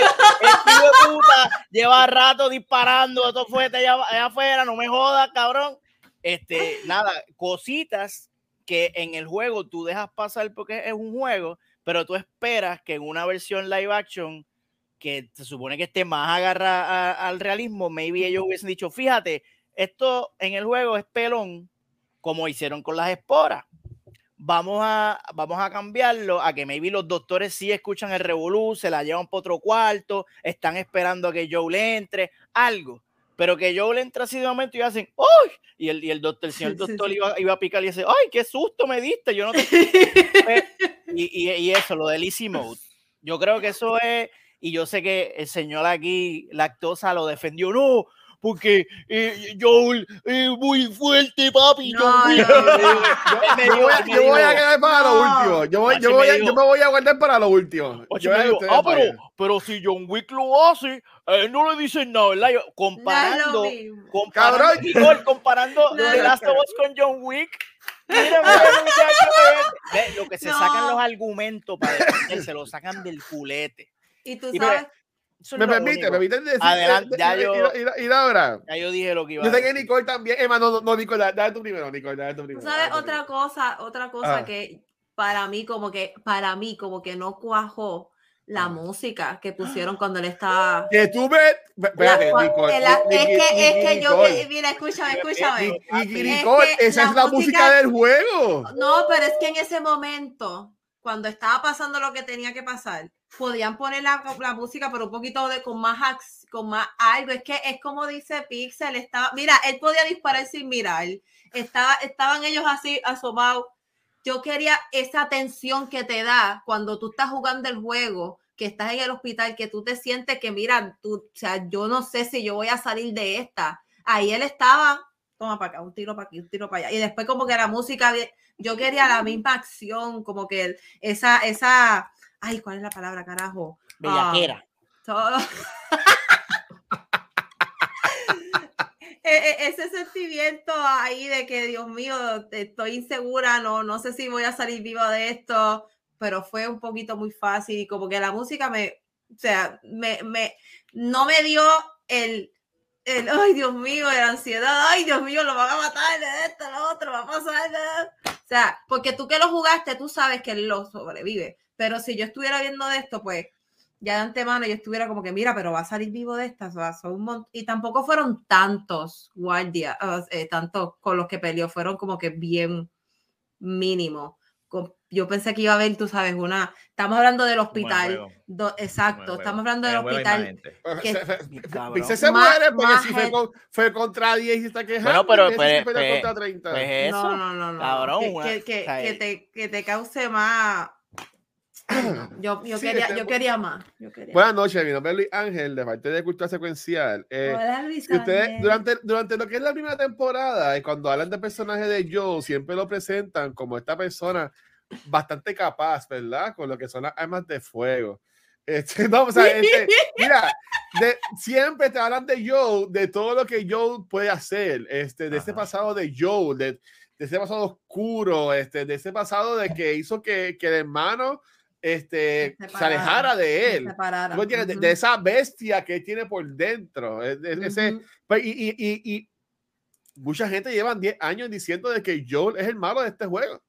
[SPEAKER 4] hijo de puta lleva rato disparando, esto fue allá, allá afuera, no me jodas, cabrón. Este, nada, cositas que en el juego tú dejas pasar porque es un juego, pero tú esperas que en una versión live action que se supone que esté más agarrada al realismo, maybe ellos hubiesen dicho, fíjate, esto en el juego es pelón, como hicieron con las esporas. Vamos a, vamos a cambiarlo a que maybe los doctores sí escuchan el revolú, se la llevan para otro cuarto, están esperando a que Joe le entre, algo. Pero que Joe le entre así de momento y hacen, ¡ay! Y el, y el, doctor, el señor doctor. Iba, iba a picar y dice, ¡ay, qué susto me diste! Yo no te y, y- y eso, lo del easy mode. Yo creo que eso es, y yo sé que el señor aquí, Lactosa, lo defendió, no, porque eh, Joel es muy fuerte, papi.
[SPEAKER 1] No,
[SPEAKER 4] John Wick".
[SPEAKER 1] no, no.
[SPEAKER 4] Él me
[SPEAKER 2] Yo voy, a, yo voy a
[SPEAKER 4] dijo-
[SPEAKER 2] quedar para lo último. Yo, voy,
[SPEAKER 4] Pachi
[SPEAKER 2] yo,
[SPEAKER 4] me
[SPEAKER 2] voy a-
[SPEAKER 4] dijo-
[SPEAKER 2] yo me voy a guardar para lo último. Yo
[SPEAKER 4] ah, pero, pero si John Wick lo hace, a él no le dicen nada, ¿verdad? Yo,
[SPEAKER 1] No
[SPEAKER 4] comparando, comparando,
[SPEAKER 2] Cabrón.
[SPEAKER 4] Comparando
[SPEAKER 1] No,
[SPEAKER 4] The Last of Us con John Wick. Mira, mira, ve, lo que se sacan los argumentos para defender, se lo sacan del culete.
[SPEAKER 1] Y tú
[SPEAKER 4] Y
[SPEAKER 1] sabes,
[SPEAKER 2] Me permite, me permite decir.
[SPEAKER 4] Adelante,
[SPEAKER 2] eh,
[SPEAKER 4] ya
[SPEAKER 2] y-
[SPEAKER 4] yo-
[SPEAKER 2] y Laura,
[SPEAKER 4] Ya yo dije lo que iba
[SPEAKER 2] Yo
[SPEAKER 4] a
[SPEAKER 2] sé que
[SPEAKER 4] decir.
[SPEAKER 2] Nicole también. Emma, no, no, Nicole, dale, tú primero, Nicole, dale tú primero.
[SPEAKER 1] sabes otra cosa, otra cosa
[SPEAKER 2] Ah.
[SPEAKER 1] que para mí como que, para mí como que no cuajó la
[SPEAKER 2] Ah.
[SPEAKER 1] música que pusieron cuando él estaba...
[SPEAKER 2] Que tú ves. Espérate, Nicole.
[SPEAKER 1] es que, es que yo, mira, escúchame, escúchame.
[SPEAKER 2] Ni- ni-
[SPEAKER 1] Es
[SPEAKER 2] Nicole, esa es la música- del juego.
[SPEAKER 1] No, pero es que en ese momento, cuando estaba pasando lo que tenía que pasar, podían poner la, la música, pero un poquito de, con más con más algo. Es que es como dice Pixel, estaba, mira, él podía disparar sin mirar. Estaba, estaban ellos así asomados. Yo quería esa tensión que te da cuando tú estás jugando el juego, que estás en el hospital, que tú te sientes que, mira, tú, o sea, yo no sé si yo voy a salir de esta. Ahí él estaba, toma para acá, un tiro para aquí, un tiro para allá. Y después como que la música, yo quería la misma acción, como que esa, esa ay, ¿cuál es la palabra, carajo? Ah,
[SPEAKER 4] Bellaquera.
[SPEAKER 1] todo. E- e- ese sentimiento ahí de que, Dios mío, estoy insegura, no, no sé si voy a salir viva de esto, pero fue un poquito muy fácil y como que la música me, o sea, me, me, no me dio el, el, ay, Dios mío, la ansiedad, ay, Dios mío, lo van a matar, esto, lo otro, va a pasar. O sea, porque tú que lo jugaste, tú sabes que lo sobrevive, pero si yo estuviera viendo de esto, pues ya de antemano yo estuviera como que, mira, pero va a salir vivo de estas, o sea, son un y tampoco fueron tantos guardias, eh, tantos con los que peleó, fueron como que bien mínimo. Yo pensé que iba a haber, tú sabes, una, estamos hablando del hospital, do- exacto, estamos hablando del hospital,
[SPEAKER 3] gente.
[SPEAKER 1] que-
[SPEAKER 2] Se-. Pixel muere porque si fue, con- fue contra 10 y está quejando.
[SPEAKER 4] Bueno, pero-
[SPEAKER 2] y peleó
[SPEAKER 4] pero-
[SPEAKER 2] contra 30.
[SPEAKER 4] Pues eso.
[SPEAKER 1] No, no, no, no.
[SPEAKER 4] cabrón,
[SPEAKER 1] que, que, que
[SPEAKER 4] eh.
[SPEAKER 1] te, que te cause más. Yo, yo,
[SPEAKER 2] Sí,
[SPEAKER 1] quería,
[SPEAKER 2] este-
[SPEAKER 1] yo quería más. Yo quería
[SPEAKER 2] Buenas noches, mi nombre es Luis Ángel, de parte de Cultura Secuencial. Eh,
[SPEAKER 1] Hola, Luis
[SPEAKER 2] si ustedes,
[SPEAKER 1] Ángel.
[SPEAKER 2] durante, durante lo que es la primera temporada, y cuando hablan de personajes de Joe, siempre lo presentan como esta persona bastante capaz, ¿verdad? Con lo que son las armas de fuego. Este, no, o sea, este, mira, de- siempre te hablan de Joe, de todo lo que Joe puede hacer, este, de ese
[SPEAKER 3] Ajá.
[SPEAKER 2] pasado de Joe, de, de ese pasado oscuro, este, de ese pasado de que hizo que, que el hermano este,
[SPEAKER 1] Se
[SPEAKER 2] se alejara de
[SPEAKER 1] Se
[SPEAKER 2] él.
[SPEAKER 1] separara.
[SPEAKER 2] ¿Tú entiendes? de,
[SPEAKER 1] Ujú.
[SPEAKER 2] de esa bestia que tiene por dentro. es- es- ese,
[SPEAKER 1] Ujú.
[SPEAKER 2] pues, y, y, y, y mucha gente llevan 10 años diciendo de que Joel es el malo de este juego.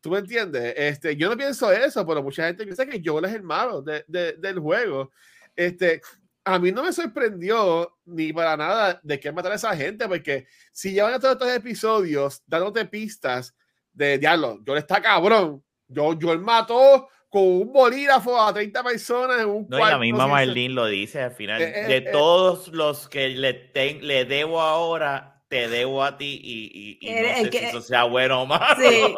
[SPEAKER 2] ¿Tú me entiendes? Este, yo no pienso eso, pero mucha gente piensa que Joel es el malo de- de- del juego. Este, a mí no me sorprendió ni para nada de que matar a esa gente, porque si llevan todos estos episodios dándote pistas de diablo, Joel está cabrón. Yo, Joel mató con un bolígrafo a 30 personas en un
[SPEAKER 3] No, y la
[SPEAKER 2] cuarto
[SPEAKER 3] misma Marlene lo dice al final.
[SPEAKER 2] Eh, eh,
[SPEAKER 3] de
[SPEAKER 2] eh.
[SPEAKER 3] todos los que le, ten- le debo ahora, te debo a ti y, y, y no sé
[SPEAKER 1] el
[SPEAKER 3] si
[SPEAKER 1] que-
[SPEAKER 3] eso sea bueno o malo.
[SPEAKER 1] Sí.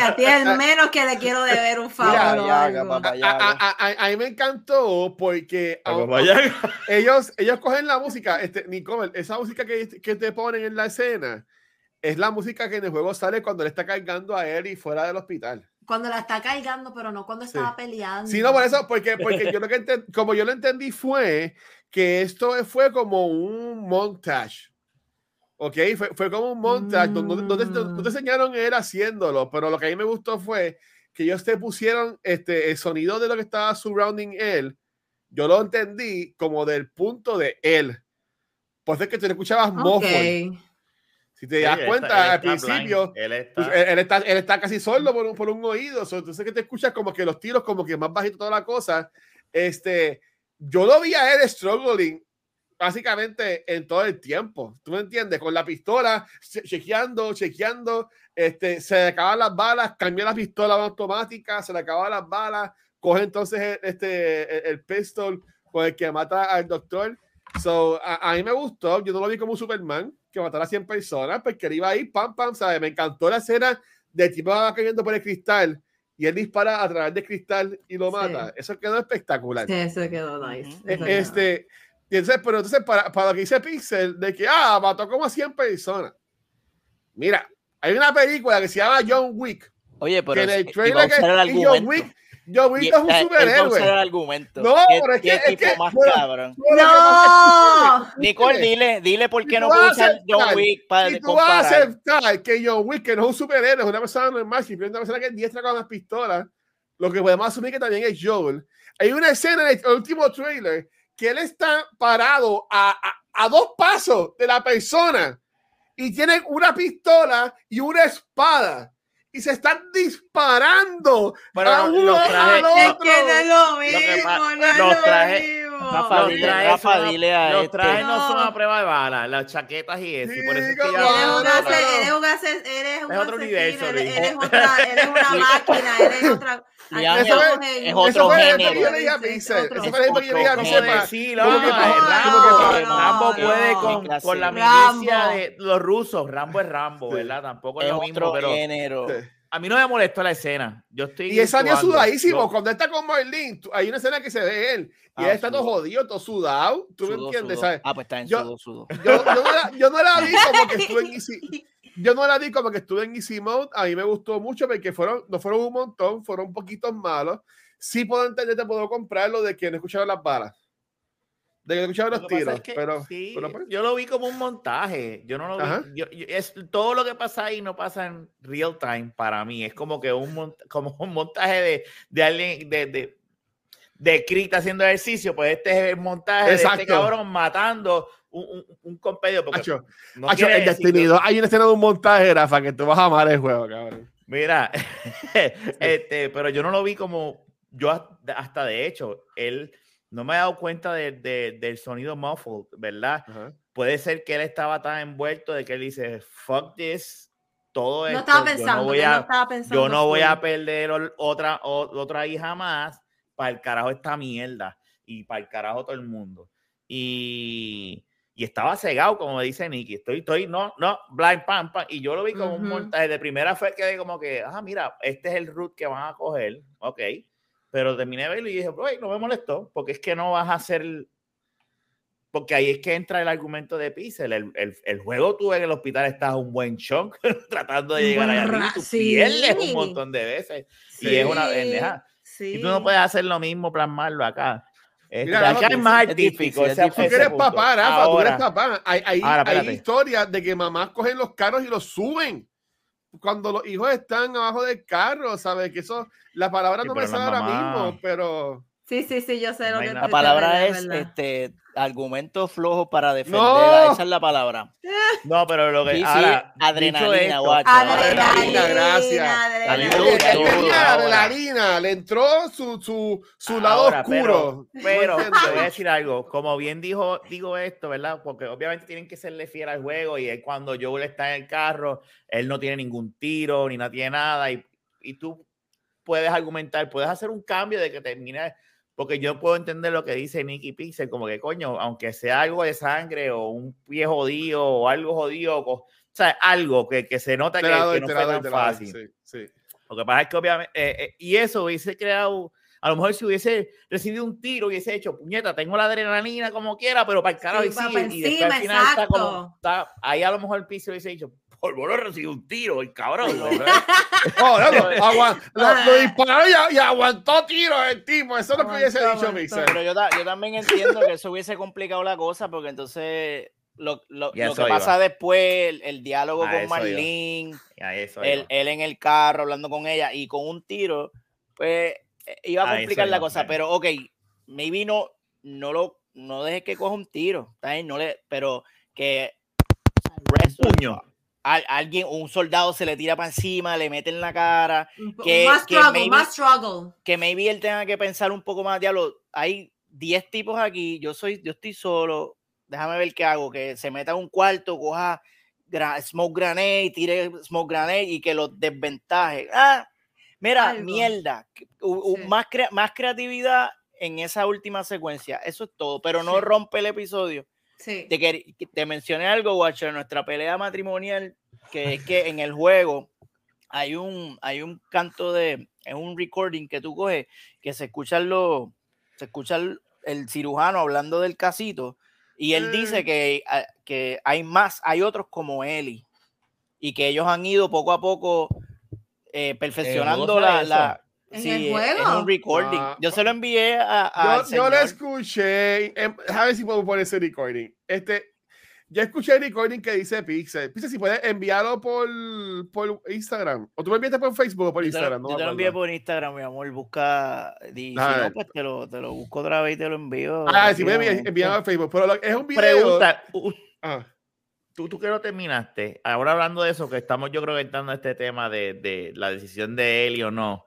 [SPEAKER 1] A ti es menos que le quiero deber un favor.
[SPEAKER 4] Ya, papá.
[SPEAKER 2] a, a- a- a- a mí me encantó porque ellos, ellos cogen la música, este, Nicole, esa música que, que te ponen en la escena es la música que en el juego sale cuando le está cargando a Ellie fuera del hospital.
[SPEAKER 1] Cuando la está cargando, pero no cuando
[SPEAKER 2] Sí.
[SPEAKER 1] estaba peleando.
[SPEAKER 2] Sí, no, por eso, porque, porque yo lo que enten- como yo lo entendí fue que esto fue como un montage. ¿Ok? Fue, fue como un montage donde, donde,
[SPEAKER 1] Mm.
[SPEAKER 2] donde te enseñaron él haciéndolo, pero lo que a mí me gustó fue que ellos te pusieron este, el sonido de lo que estaba surrounding él. Yo lo entendí como del punto de él. Por eso es que tú le escuchabas
[SPEAKER 1] Ok.
[SPEAKER 2] muffled. Si te das cuenta,
[SPEAKER 3] está-
[SPEAKER 2] al
[SPEAKER 3] blind,
[SPEAKER 2] principio,
[SPEAKER 3] Él está.
[SPEAKER 2] pues, él, está, él está casi sordo por un, por un oído, so, entonces que te escuchas como que los tiros, como que más bajito toda la cosa. Este, yo lo vi a él struggling básicamente en todo el tiempo, ¿tú me entiendes? Con la pistola, che- chequeando, chequeando, este, se le acaban las balas, cambió la pistola automática, se le acaban las balas, coge entonces el, este, el, el pistol con el que mata al doctor. So, a, a mí me gustó, yo no lo vi como Superman que matara a 100 personas, porque él iba ahí, pam, pam, ¿sabes? Me encantó la escena de tipo va cayendo por el cristal y él dispara a través del cristal y lo
[SPEAKER 1] Sí.
[SPEAKER 2] mata. Eso quedó espectacular.
[SPEAKER 1] Sí, eso quedó nice. Eso quedó.
[SPEAKER 2] Este, y entonces, pero entonces, para, para lo que dice Pixel, de que, ah, mató como a 100 personas. Mira, hay una película que se llama John Wick,
[SPEAKER 4] Oye, pero
[SPEAKER 2] que en el trailer que, y John. Wick, John Wick es un
[SPEAKER 4] usar el
[SPEAKER 2] superhéroe.
[SPEAKER 4] argumento.
[SPEAKER 2] No,
[SPEAKER 4] ¿Qué,
[SPEAKER 2] pero es
[SPEAKER 4] qué
[SPEAKER 2] que- es
[SPEAKER 4] tipo
[SPEAKER 2] que-
[SPEAKER 4] más
[SPEAKER 2] bueno,
[SPEAKER 4] cabrón?
[SPEAKER 2] Es
[SPEAKER 1] ¡No!
[SPEAKER 4] Nicole, dile, dile por qué no usar John Wick para
[SPEAKER 2] si tú vas a
[SPEAKER 4] comparar.
[SPEAKER 2] aceptar que John Wick, que no es un superhéroe, es una persona normal, simplemente una persona que es diestra con las pistolas, lo que podemos asumir que también es Joel. Hay una escena en el último trailer que él está parado a, a, a dos pasos de la persona y tiene una pistola y una espada y se están disparando
[SPEAKER 3] Pero
[SPEAKER 2] a
[SPEAKER 3] los-
[SPEAKER 2] uno
[SPEAKER 3] los
[SPEAKER 2] al
[SPEAKER 3] trajes-
[SPEAKER 1] Es
[SPEAKER 2] otro.
[SPEAKER 1] que no es lo
[SPEAKER 3] que
[SPEAKER 1] mismo,
[SPEAKER 3] pa-
[SPEAKER 1] no es
[SPEAKER 3] los
[SPEAKER 1] lo
[SPEAKER 3] trajes-
[SPEAKER 1] mismo.
[SPEAKER 4] Rafa,
[SPEAKER 3] Los
[SPEAKER 4] dile-
[SPEAKER 3] trajes
[SPEAKER 4] Rafa,
[SPEAKER 3] son a-
[SPEAKER 4] dile a
[SPEAKER 3] los
[SPEAKER 4] este.
[SPEAKER 3] trajes no son a prueba de bala, las chaquetas y eso. y por eso es que ya-
[SPEAKER 1] Eres un eres un eres un
[SPEAKER 3] Es otro
[SPEAKER 1] asesino,
[SPEAKER 3] universo,
[SPEAKER 1] eres, otra, eres una máquina, eres otra. Somos
[SPEAKER 4] es
[SPEAKER 1] en-
[SPEAKER 4] otro
[SPEAKER 2] Eso
[SPEAKER 4] género.
[SPEAKER 2] que yo le dije a Pixel.
[SPEAKER 1] Otro-
[SPEAKER 2] Eso fue el que yo le dije a
[SPEAKER 3] como no, Rambo, puede
[SPEAKER 1] no.
[SPEAKER 3] con, con la milicia de los rusos. Rambo es Rambo. ¿verdad? Tampoco es,
[SPEAKER 4] Es
[SPEAKER 3] lo mismo,
[SPEAKER 4] otro
[SPEAKER 3] pero
[SPEAKER 4] género.
[SPEAKER 3] A mí no me molestó la escena. Yo estoy
[SPEAKER 2] Y él salió
[SPEAKER 3] actuando.
[SPEAKER 2] sudadísimo.
[SPEAKER 3] Yo-
[SPEAKER 2] Cuando está con Marlene, tú- hay una escena que se ve él. Y
[SPEAKER 4] Ah,
[SPEAKER 2] él está todo
[SPEAKER 4] sudó.
[SPEAKER 2] jodido, todo sudado. ¿Tú me
[SPEAKER 4] Sudó,
[SPEAKER 2] entiendes? ¿sabes?
[SPEAKER 4] Ah, pues está en
[SPEAKER 2] Yo-
[SPEAKER 4] sudo, sudo.
[SPEAKER 2] Yo, yo no la, yo no la vi como que estuve en Easy. Yo no la vi como que estuve en Easy Mode. A mí me gustó mucho porque fueron, no fueron un montón, fueron poquitos malos. sí puedo entender, te puedo comprarlo de que no escucharon las balas. De que
[SPEAKER 3] Lo
[SPEAKER 2] los tiros.
[SPEAKER 3] es que
[SPEAKER 2] pero,
[SPEAKER 3] sí,
[SPEAKER 2] pero pues,
[SPEAKER 3] yo lo vi como un montaje. Yo no lo vi. yo- yo- es, todo lo que pasa ahí no pasa en real time para mí. Es como que un, mont- como un montaje de, de alguien de, de, de haciendo ejercicio. Pues este es el montaje de este cabrón matando un, un, un. Porque
[SPEAKER 2] Hacho,
[SPEAKER 3] no
[SPEAKER 2] Hacho,
[SPEAKER 3] quiere
[SPEAKER 2] en
[SPEAKER 3] decir
[SPEAKER 2] Destiny
[SPEAKER 3] que-
[SPEAKER 2] 2 hay una escena de un montaje, Rafa, que tú vas a amar el juego, cabrón.
[SPEAKER 3] Mira, este, pero yo no lo vi como, yo hasta- hasta de hecho, él no me he dado cuenta de- de- del sonido muffled, ¿verdad?
[SPEAKER 2] Ajá.
[SPEAKER 3] Puede ser que él estaba tan envuelto de que él dice, fuck this, todo
[SPEAKER 1] No
[SPEAKER 3] esto,
[SPEAKER 1] estaba
[SPEAKER 3] yo
[SPEAKER 1] pensando,
[SPEAKER 3] no voy a,
[SPEAKER 1] no estaba pensando.
[SPEAKER 3] yo no voy a perder otra, otra hija más para el carajo esta mierda y para el carajo todo el mundo. Y, y estaba cegado, como dice Nicky. Estoy, estoy, no, no, blind pam, pam. Y yo lo vi como un
[SPEAKER 1] Ujú.
[SPEAKER 3] montaje. De primera fue que como que, ah, mira, este es el route que van a coger. Ok. Pero terminé de verlo y dije, "Uy, no me molestó, porque es que no vas a hacer. Porque ahí es que entra el argumento de Pixel. El, el, el juego tú en el hospital estás un buen chunk tratando de llegar allá arriba tú
[SPEAKER 1] sí.
[SPEAKER 3] pierdes un montón de veces. Y es una
[SPEAKER 1] Sí,
[SPEAKER 3] pendeja.
[SPEAKER 1] Sí.
[SPEAKER 3] Y tú no puedes hacer lo mismo, plasmarlo acá. Este,
[SPEAKER 2] Mira,
[SPEAKER 3] acá es más
[SPEAKER 4] es difícil,
[SPEAKER 3] artístico.
[SPEAKER 4] es
[SPEAKER 3] ese-
[SPEAKER 4] difícil.
[SPEAKER 2] Tú que
[SPEAKER 3] ese
[SPEAKER 2] eres
[SPEAKER 3] punto.
[SPEAKER 2] papá, Rafa, tú eres
[SPEAKER 3] Ahora,
[SPEAKER 2] papá. Hay, hay,
[SPEAKER 3] Ahora,
[SPEAKER 2] hay historias de que mamás cogen los carros y los suben. Cuando los hijos están abajo del carro, ¿sabes? Que eso, la palabra
[SPEAKER 3] Sí,
[SPEAKER 2] no me
[SPEAKER 3] pero
[SPEAKER 2] sale ahora mismo, pero.
[SPEAKER 1] Sí, sí, sí, yo sé
[SPEAKER 3] No
[SPEAKER 1] lo
[SPEAKER 3] hay
[SPEAKER 1] que.
[SPEAKER 4] La palabra es este argumento flojo para defender.
[SPEAKER 2] No.
[SPEAKER 4] Esa es la palabra.
[SPEAKER 3] No, pero lo que
[SPEAKER 4] Sí, sí,
[SPEAKER 3] ahora,
[SPEAKER 4] adrenalina, guacho.
[SPEAKER 2] Adrenalina, gracias.
[SPEAKER 3] A mí me
[SPEAKER 2] Oye,
[SPEAKER 3] gusta
[SPEAKER 2] él
[SPEAKER 3] todo,
[SPEAKER 2] tenía la
[SPEAKER 3] ahora.
[SPEAKER 2] adrenalina, le entró su, su, su lado
[SPEAKER 3] Ahora,
[SPEAKER 2] oscuro.
[SPEAKER 3] Pero, pero te voy a decir algo. Como bien dijo, digo esto, ¿verdad? Porque obviamente tienen que serle fiel al juego. Y es cuando Joel está en el carro, él no tiene ningún tiro, ni no tiene nada. Y, y tú puedes argumentar, puedes hacer un cambio de que termine. Porque yo puedo entender lo que dice Nicky Pixel, como que coño, aunque sea algo de sangre o un pie jodido o algo jodido, o, o sea, algo que, que se nota que,
[SPEAKER 2] doy,
[SPEAKER 3] que no fue
[SPEAKER 2] doy,
[SPEAKER 3] tan
[SPEAKER 2] la doy,
[SPEAKER 3] fácil.
[SPEAKER 2] sí, sí.
[SPEAKER 3] Lo que pasa es que obviamente, eh, eh, y eso hubiese creado, a lo mejor si hubiese recibido un tiro, hubiese hecho, puñeta, tengo la adrenalina como quiera, pero para el carajo
[SPEAKER 1] Sí,
[SPEAKER 3] y
[SPEAKER 1] pa'
[SPEAKER 3] y después al final está como, está, ahí a lo mejor el piso hubiese dicho, por lo recibido un tiro, el cabrón. ¿no?
[SPEAKER 2] No, no, agua- lo,
[SPEAKER 1] Ah.
[SPEAKER 2] lo disparó y, y aguantó tiro el tipo. Eso es lo que hubiese
[SPEAKER 1] Aguantó,
[SPEAKER 2] dicho. Pixel.
[SPEAKER 4] Pero yo, ta- yo también entiendo que eso hubiese complicado la cosa porque entonces lo, lo- lo que pasa
[SPEAKER 3] iba.
[SPEAKER 4] después, el, el diálogo
[SPEAKER 3] A
[SPEAKER 4] con. Marlene, él, él en el carro hablando con ella y con un tiro, pues eh, iba a complicar la
[SPEAKER 3] iba,
[SPEAKER 4] cosa. Pero ok, maybe no, no lo, no dejes que coja un tiro. No le, pero que wrestle,
[SPEAKER 3] Puño.
[SPEAKER 4] A- alguien, un soldado se le tira para encima, le mete en la cara, que-
[SPEAKER 1] más
[SPEAKER 4] que
[SPEAKER 1] struggle,
[SPEAKER 4] maybe-
[SPEAKER 1] más struggle.
[SPEAKER 4] que maybe él tenga que pensar un poco más, diablo, hay 10 tipos aquí, yo soy, yo estoy solo, déjame ver qué hago, que se meta a un cuarto, coja gra- smoke grenade, tire smoke grenade y que los desventaje. Ah, mira,
[SPEAKER 1] Algo.
[SPEAKER 4] mierda, u- u-
[SPEAKER 1] Sí.
[SPEAKER 4] más, crea- más creatividad en esa última secuencia, eso es todo, pero no
[SPEAKER 1] Sí.
[SPEAKER 4] rompe el episodio.
[SPEAKER 1] Sí.
[SPEAKER 4] Te, mencioné algo, Watcher, nuestra pelea matrimonial, que es que en el juego hay un, hay un canto de, es un recording que tú coges, que se escucha lo, se escucha el, el cirujano hablando del casito, y él dice
[SPEAKER 2] Mm.
[SPEAKER 4] que, ah, que hay más, hay otros como Eli, y que ellos han ido poco a poco eh, perfeccionando la-
[SPEAKER 1] ¿En
[SPEAKER 4] sí,
[SPEAKER 1] el
[SPEAKER 4] es
[SPEAKER 1] juego?
[SPEAKER 4] un recording.
[SPEAKER 2] Ah,
[SPEAKER 4] Yo se lo envié a, a-
[SPEAKER 2] Yo, lo escuché. a ver si puedo poner ese recording. Este, yo escuché el recording que dice Pixel. Pixel, si puedes enviarlo por, por Instagram. O tú me enviaste por Facebook o por
[SPEAKER 4] Yo te, lo-
[SPEAKER 2] Instagram. no
[SPEAKER 4] yo te lo envié por Instagram, mi amor. Busca. Y si no, pues te lo, te lo busco otra vez y te lo envío.
[SPEAKER 2] Ah, si me enviado a Facebook. Pero lo- es un video.
[SPEAKER 3] Pregunta,
[SPEAKER 2] Ah,
[SPEAKER 3] tú, tú que no terminaste, ahora hablando de eso, que estamos yo creo que entrando a este tema de, de la decisión de Eli o no,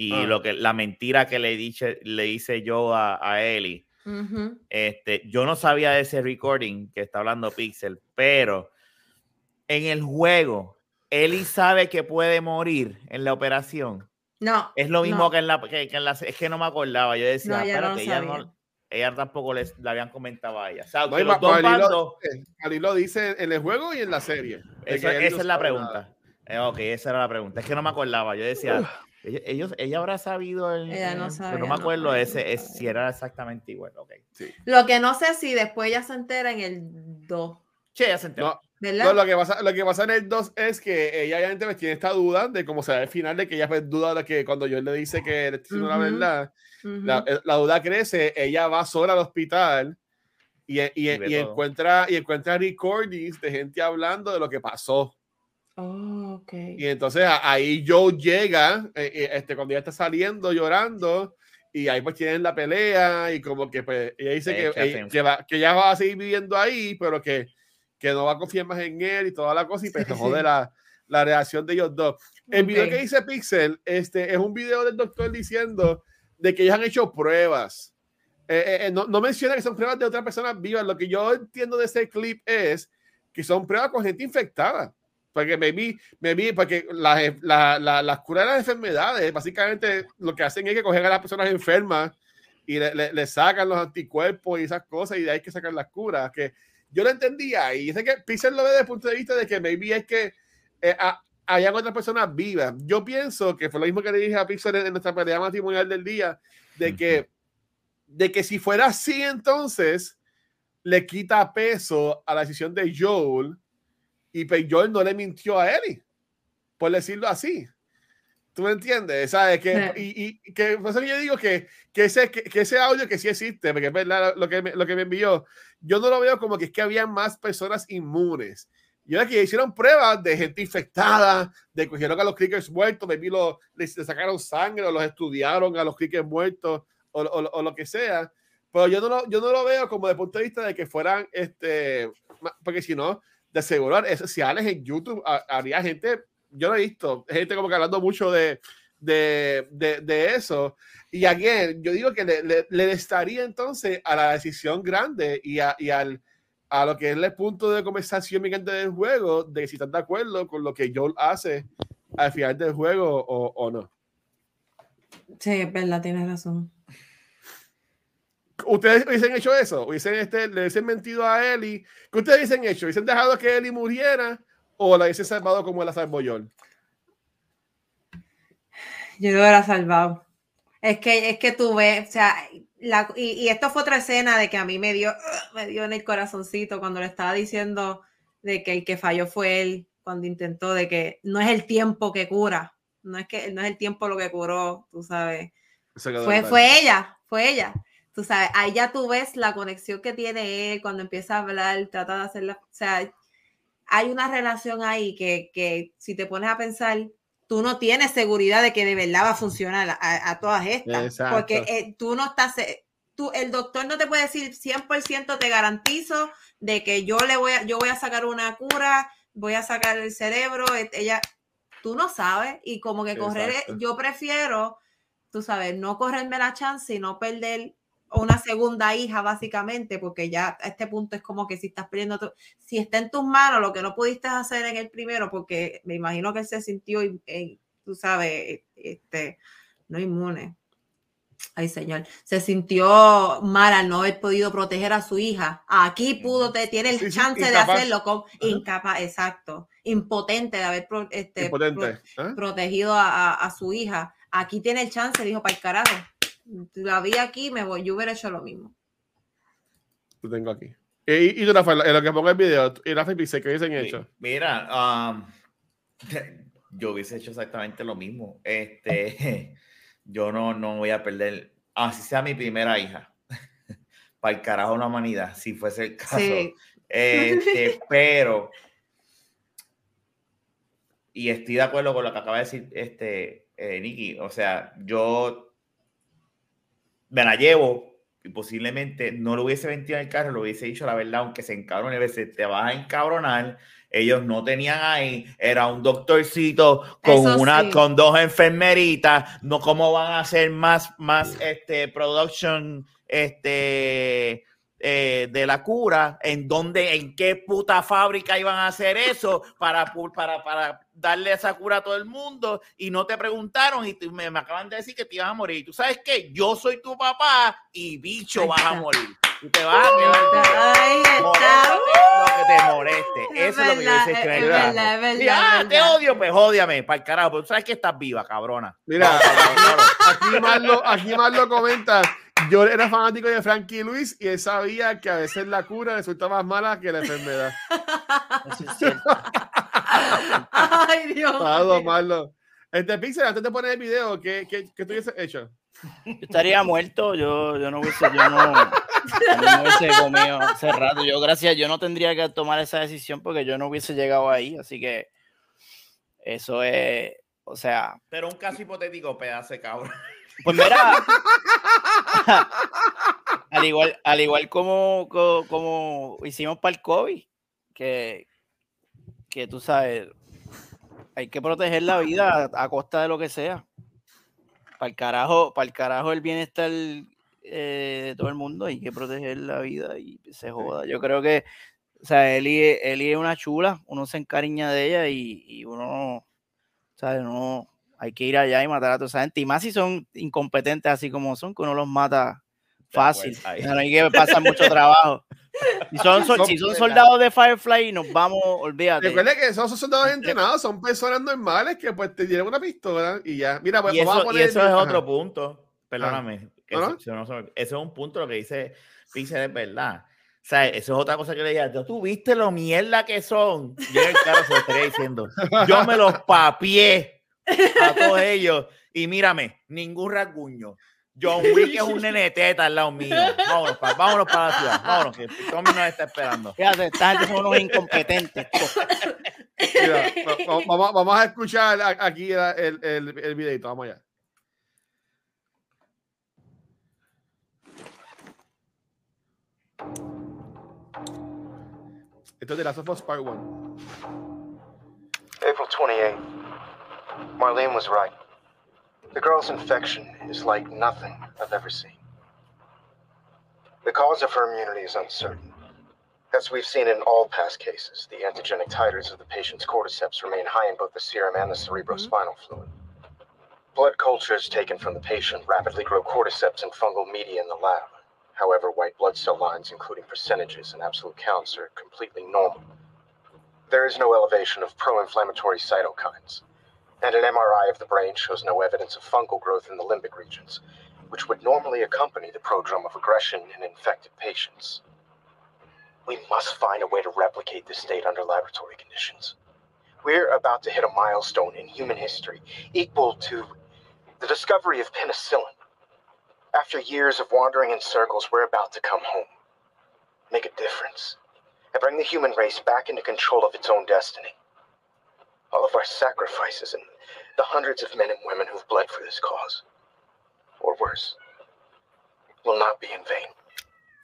[SPEAKER 3] y
[SPEAKER 2] Ah.
[SPEAKER 3] lo que la mentira que le, dice, le hice yo a, a Eli.
[SPEAKER 1] Ujú.
[SPEAKER 3] Este, yo no sabía de ese recording que está hablando Pixel, pero en el juego, Eli sabe que puede morir en la operación.
[SPEAKER 1] No.
[SPEAKER 3] Es lo mismo
[SPEAKER 1] no.
[SPEAKER 3] que, en la, que, que en la... Es que no me acordaba. Yo decía,
[SPEAKER 1] No, ya no lo
[SPEAKER 3] espérate, ella, no, ella tampoco les, le habían comentado a ella. O sea,
[SPEAKER 2] No,
[SPEAKER 3] que los dos
[SPEAKER 2] lo-
[SPEAKER 3] bandos...
[SPEAKER 2] Ali lo dice en el juego y en la serie. de
[SPEAKER 3] Esa,
[SPEAKER 2] que
[SPEAKER 3] es la pregunta. Eh, ok, esa era la pregunta. Es que no me acordaba. Yo decía, ellos, ellos- ella habrá sabido. el-
[SPEAKER 1] Ella no
[SPEAKER 3] pero no me
[SPEAKER 1] no
[SPEAKER 3] acuerdo
[SPEAKER 1] sabía,
[SPEAKER 3] ese,
[SPEAKER 1] no
[SPEAKER 3] es, si era exactamente igual. Ok.
[SPEAKER 1] Lo que no sé si después ya se entera en el 2.
[SPEAKER 3] Che, ella se enteró.
[SPEAKER 2] No. No, lo, que pasa, lo que pasa en el 2 es que ella obviamente pues, tiene esta duda de cómo será el final, de que ella pues, duda de que cuando yo le dice que le estoy diciendo la
[SPEAKER 1] Ujú.
[SPEAKER 2] verdad,
[SPEAKER 1] Ujú.
[SPEAKER 2] la, eh, la duda crece, ella va sola al hospital y, y, y,
[SPEAKER 3] todo.
[SPEAKER 2] encuentra, y encuentra recordings de gente hablando de lo que pasó.
[SPEAKER 1] Oh, ok.
[SPEAKER 2] Y entonces ahí Joe llega, eh, eh, este, cuando ella está saliendo llorando, y ahí pues tienen la pelea, y como que pues ella dice que, ella- que, va- que ella va a seguir viviendo ahí, pero que, que no va a confiar más en él y toda la cosa, y pues
[SPEAKER 1] Sí,
[SPEAKER 2] jode
[SPEAKER 1] sí.
[SPEAKER 2] la, la reacción de ellos dos. El video
[SPEAKER 1] Ok.
[SPEAKER 2] que dice Pixel este, es un video del doctor diciendo de que ellos han hecho pruebas. Eh, eh, eh, no, no menciona que son pruebas de otras personas vivas. Lo que yo entiendo de ese clip es que son pruebas con gente infectada. Porque me vi, me vi, porque las la, la, las curas de las enfermedades, básicamente lo que hacen es que cogen a las personas enfermas y le, le- le sacan los anticuerpos y esas cosas y de ahí hay que sacar las curas. Que yo lo entendía y sé que Pixel lo ve desde el punto de vista de que maybe es que eh, a- hayan otras personas vivas. Yo pienso que fue lo mismo que le dije a Pixel en, en nuestra pelea matrimonial del día, de que, de que si fuera así entonces le quita peso a la decisión de Joel y pues Joel no le mintió a Ellie, por decirlo así. ¿Tú me entiendes? ¿Sabes? Que,
[SPEAKER 1] Sí.
[SPEAKER 2] y, y que por eso yo digo que, que, ese, que, que ese audio que sí existe, porque es verdad lo que, me, lo que me envió, yo no lo veo como que es que había más personas inmunes. Yo era que hicieron pruebas de gente infectada, de cogieron a los clickers muertos, maybe lo, les, les sacaron sangre o los estudiaron a los clickers muertos o, o- o lo que sea. Pero yo no, lo, yo no lo veo como de punto de vista de que fueran, este, porque si no, de seguro, es- si Alex en YouTube ha- habría gente, yo lo he visto, gente como que hablando mucho de, de, de, de eso. Y again, yo digo que le, le, le estaría entonces a la decisión grande y, a, y al, a lo que es el punto de conversación migante del juego, de si están de acuerdo con lo que Joel hace al final del juego o, o no.
[SPEAKER 1] Sí, es verdad, tienes razón.
[SPEAKER 2] ¿Ustedes hubiesen hecho eso? ¿Hubiesen este, le hubiesen mentido a Ellie? ¿Qué ustedes hubiesen hecho? ¿Hubiesen dejado que Ellie muriera o la hubiesen salvado como la salvó Joel?
[SPEAKER 1] Yo lo hubiera salvado. Es que, es que tú ves, o sea, la- y, y esto fue otra escena de que a mí me dio, me dio en el corazoncito cuando le estaba diciendo de que el que falló fue él, cuando intentó de que no es el tiempo que cura, no es que no es el tiempo lo que curó, tú sabes. Fue, fue ella, fue ella. Tú sabes, ahí ya tú ves la conexión que tiene él cuando empieza a hablar, trata de hacerla, o sea, hay una relación ahí que, que si te pones a pensar, tú no tienes seguridad de que de verdad va a funcionar a, a todas estas,
[SPEAKER 2] Exacto.
[SPEAKER 1] porque eh, tú no estás, eh, tú, el doctor no te puede decir 100% te garantizo de que yo le voy a, yo voy a sacar una cura, voy a sacar el cerebro, eh, ella, tú no sabes, y como que correr,
[SPEAKER 2] Exacto.
[SPEAKER 1] yo prefiero, tú sabes, no correrme la chance y no perder una segunda hija, básicamente, porque ya a este punto es como que si estás perdiendo, tu- si está en tus manos lo que no pudiste hacer en el primero, porque me imagino que él se sintió, in- eh, tú sabes, este, no inmune. Ay, señor, se sintió mal al no haber podido proteger a su hija. Aquí pudo, te, tiene el
[SPEAKER 2] Sí, sí,
[SPEAKER 1] chance de hacerlo, con, incapaz, exacto, impotente de haber pro- este,
[SPEAKER 2] Impotente. ¿eh?
[SPEAKER 1] protegido a, a- a su hija. Aquí tiene el chance, dijo, para el carajo. La vi aquí, me voy. Yo hubiera hecho lo mismo.
[SPEAKER 2] Lo tengo aquí. Y, y tú, Rafael, en lo que pongo el video, y Rafael dice que hubiesen hecho.
[SPEAKER 3] Mira, um, yo hubiese hecho exactamente lo mismo. Este, yo no, no voy a perder, así sea mi primera hija, para el carajo la humanidad, si fuese el caso.
[SPEAKER 1] Sí,
[SPEAKER 3] Este, pero, y estoy de acuerdo con lo que acaba de decir este, eh, Nicky, o sea, yo me la llevo y posiblemente no lo hubiese metido en el carro, lo hubiese dicho la verdad, aunque se encabrone, a veces te vas a encabronar. Ellos no tenían ahí, era un doctorcito con
[SPEAKER 1] Eso
[SPEAKER 3] una,
[SPEAKER 1] sí.
[SPEAKER 3] con dos enfermeritas, no cómo van a hacer más, más este production, este eh, de la cura, en dónde, en qué puta fábrica iban a hacer eso para, para, para darle esa cura a todo el mundo y no te preguntaron y tú- me, me acaban de decir que te ibas a morir. ¿Tú sabes qué? Yo soy tu papá y bicho vas a morir. Tú te vas a quedar
[SPEAKER 1] Ahí está.
[SPEAKER 3] Lo que te moleste. Eso es lo que yo
[SPEAKER 1] verdad,
[SPEAKER 3] en
[SPEAKER 1] es verdad, es verdad,
[SPEAKER 3] Y, ah,
[SPEAKER 1] es
[SPEAKER 3] te
[SPEAKER 1] verdad.
[SPEAKER 3] odio, pues ódiame, para el carajo. Pero tú sabes que estás viva, cabrona.
[SPEAKER 2] Mira,
[SPEAKER 3] Vamos, vamos, vamos.
[SPEAKER 2] aquí Marlo, aquí Marlo comenta. Yo era fanático de Frankie Luis y él sabía que a veces la cura resulta más mala que la enfermedad.
[SPEAKER 4] Eso es cierto.
[SPEAKER 1] Ay, Dios. Mío.
[SPEAKER 2] malo. Este Pixel, antes de poner el video, ¿qué, qué, qué tú hubieses hecho?
[SPEAKER 4] Yo estaría muerto, yo, yo no hubiese, yo no, yo no hubiese comido hace rato. Yo, gracias, yo no tendría que tomar esa decisión porque yo no hubiese llegado ahí, así que eso es, o sea,
[SPEAKER 3] Pero un caso hipotético, pedazo de cabrón.
[SPEAKER 4] Pues mira, al igual, al igual como, co- como, hicimos para el COVID, que, que tú sabes, hay que proteger la vida a, a costa de lo que sea. Para el carajo, para el carajo el bienestar eh, de todo el mundo, hay que proteger la vida y se joda. Yo creo que, o sea, Eli, Eli es una chula, uno se encariña de ella y, y uno, ¿sabes? No, hay que ir allá y matar a toda esa gente. Y más si son incompetentes así como son, que uno los mata fácil. no hay que pasar mucho trabajo. Si son, sol- si son soldados de Firefly, nos vamos, olvídate.
[SPEAKER 2] Recuerda que esos son soldados entrenados, son personas normales que pues te dieron una pistola y ya. Mira, pues
[SPEAKER 3] y
[SPEAKER 2] vamos
[SPEAKER 3] eso,
[SPEAKER 2] a
[SPEAKER 3] y
[SPEAKER 2] poner.
[SPEAKER 3] eso es
[SPEAKER 2] Ajá.
[SPEAKER 3] otro punto. Perdóname. que
[SPEAKER 2] ¿No,
[SPEAKER 3] eso- Eso es un punto lo que dice Pixel, es verdad. O sea, eso es otra cosa que le diría. ¿Tú tuviste lo mierda que son? Yo en el carro se lo estaría diciendo. Yo me los papié a todos ellos. Y mírame, ningún rasguño. John Wick es un nene de teta al lado mío. Vámonos, pa- vámonos para la ciudad. Vámonos, que Tommy nos está esperando.
[SPEAKER 4] Fíjate, gente son unos incompetentes.
[SPEAKER 2] Mira, va- va- vamos, vamos a escuchar aquí el, el, el, el videito. Vamos allá. Esto es de Last of Us Part 1.
[SPEAKER 5] April 28. Marlene was right. The girl's infection is like nothing I've ever seen. The cause of her immunity is uncertain. As we've seen in all past cases, the antigenic titers of the patient's cordyceps remain high in both the serum and the cerebrospinal mm-hmm. fluid. Blood cultures taken from the patient rapidly grow cordyceps and fungal media in the lab. However, white blood cell lines, including percentages and absolute counts, are completely normal. There is no elevation of pro inflammatory cytokines, and an MRI of the brain shows no evidence of fungal growth in the limbic regions, which would normally accompany the prodrome of aggression in infected patients. We must find a way to replicate this state under laboratory conditions. We're about to hit a milestone in human history equal to the discovery of penicillin. After years of wandering in circles, we're about to come home, make a difference and bring the human race back into control of its own destiny. All of our sacrifices and the hundreds of men and women who've bled for this cause, or worse, will not be in vain.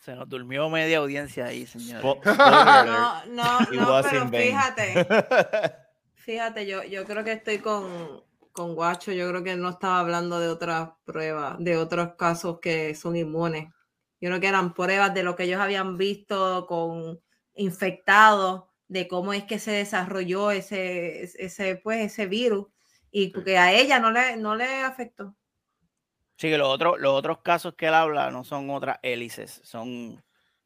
[SPEAKER 4] Se nos durmió media audiencia ahí, señor.
[SPEAKER 1] No, no, no, pero fíjate, fíjate, yo, yo creo que estoy con, con Guacho, yo creo que él no estaba hablando de otras pruebas, de otros casos que son inmunes. Yo creo que eran pruebas de lo que ellos habían visto con infectados, de cómo es que se desarrolló ese, ese, pues, ese virus y que a ella no le, no le afectó.
[SPEAKER 4] Sí, que los otros, los otros casos que él habla no son otras hélices, son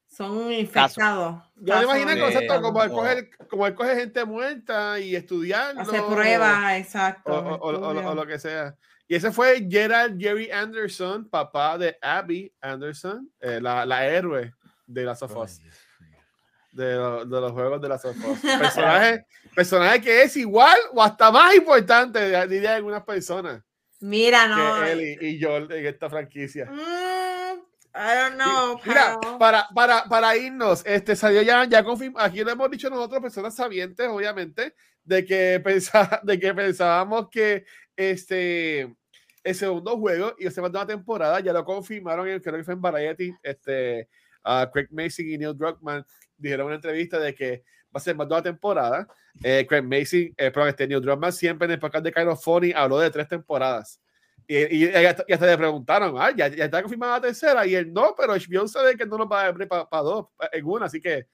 [SPEAKER 1] Son infectados.
[SPEAKER 2] Yo me imagino el
[SPEAKER 3] de-
[SPEAKER 2] como él, coge, como él coge gente muerta y estudiarlo.
[SPEAKER 1] Hacer pruebas, exacto.
[SPEAKER 2] O, o- o- o- o
[SPEAKER 1] estudios.
[SPEAKER 2] lo que sea. Y ese fue Gerald Jerry Anderson, papá de Abby Anderson, eh, la, la héroe de las of Us, de, lo- de los juegos de las. Personaje, personaje que es igual o hasta más importante, diría algunas personas,
[SPEAKER 1] Mira, no.
[SPEAKER 2] que él y, y Joel en esta franquicia.
[SPEAKER 1] Mm, I don't know.
[SPEAKER 2] Mira, para, para, para irnos, este salió ya, ya confirmado, aquí lo hemos dicho nosotros, personas sabientes, obviamente, de que, de que pensábamos que este el segundo juego y se mandó una temporada, ya lo confirmaron, en- creo que fue en Variety, este, a Craig Mason y Neil Druckmann dijeron en una entrevista de que va a ser más de una temporada. Eh, Craig Mason, eh, este Neil Druckmann siempre en el podcast de of Funny habló de tres temporadas. Y, y, y hasta, y hasta le preguntaron, ah, ya, ya está confirmada la tercera. Y él no, pero HBO sabe que no nos va a abrir para dos en una, así que.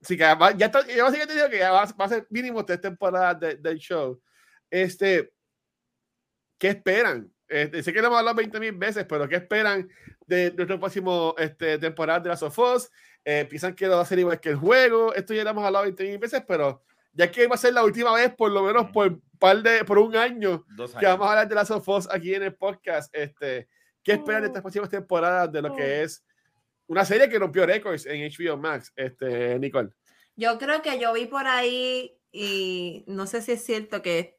[SPEAKER 2] Así que va- ya está, ya básicamente digo que ya va, va a ser mínimo tres temporadas de- del show. Este, ¿qué esperan? Este, sé que lo hemos hablado 20 mil veces, pero ¿qué esperan de nuestro próximo este, temporada de las of Us? Eh, piensan que lo va a ser igual que el juego. Esto ya lo hemos hablado 20 mil veces, pero ya que va a ser la última vez, por lo menos por par de, por un año,
[SPEAKER 3] Dos
[SPEAKER 2] que
[SPEAKER 3] años.
[SPEAKER 2] vamos a hablar de las of Us aquí en el podcast. Este, ¿Qué esperan de estas próximas temporadas de lo que es una serie que rompió récords en HBO Max, este, Nicole?
[SPEAKER 1] Yo creo que yo vi por ahí y no sé si es cierto que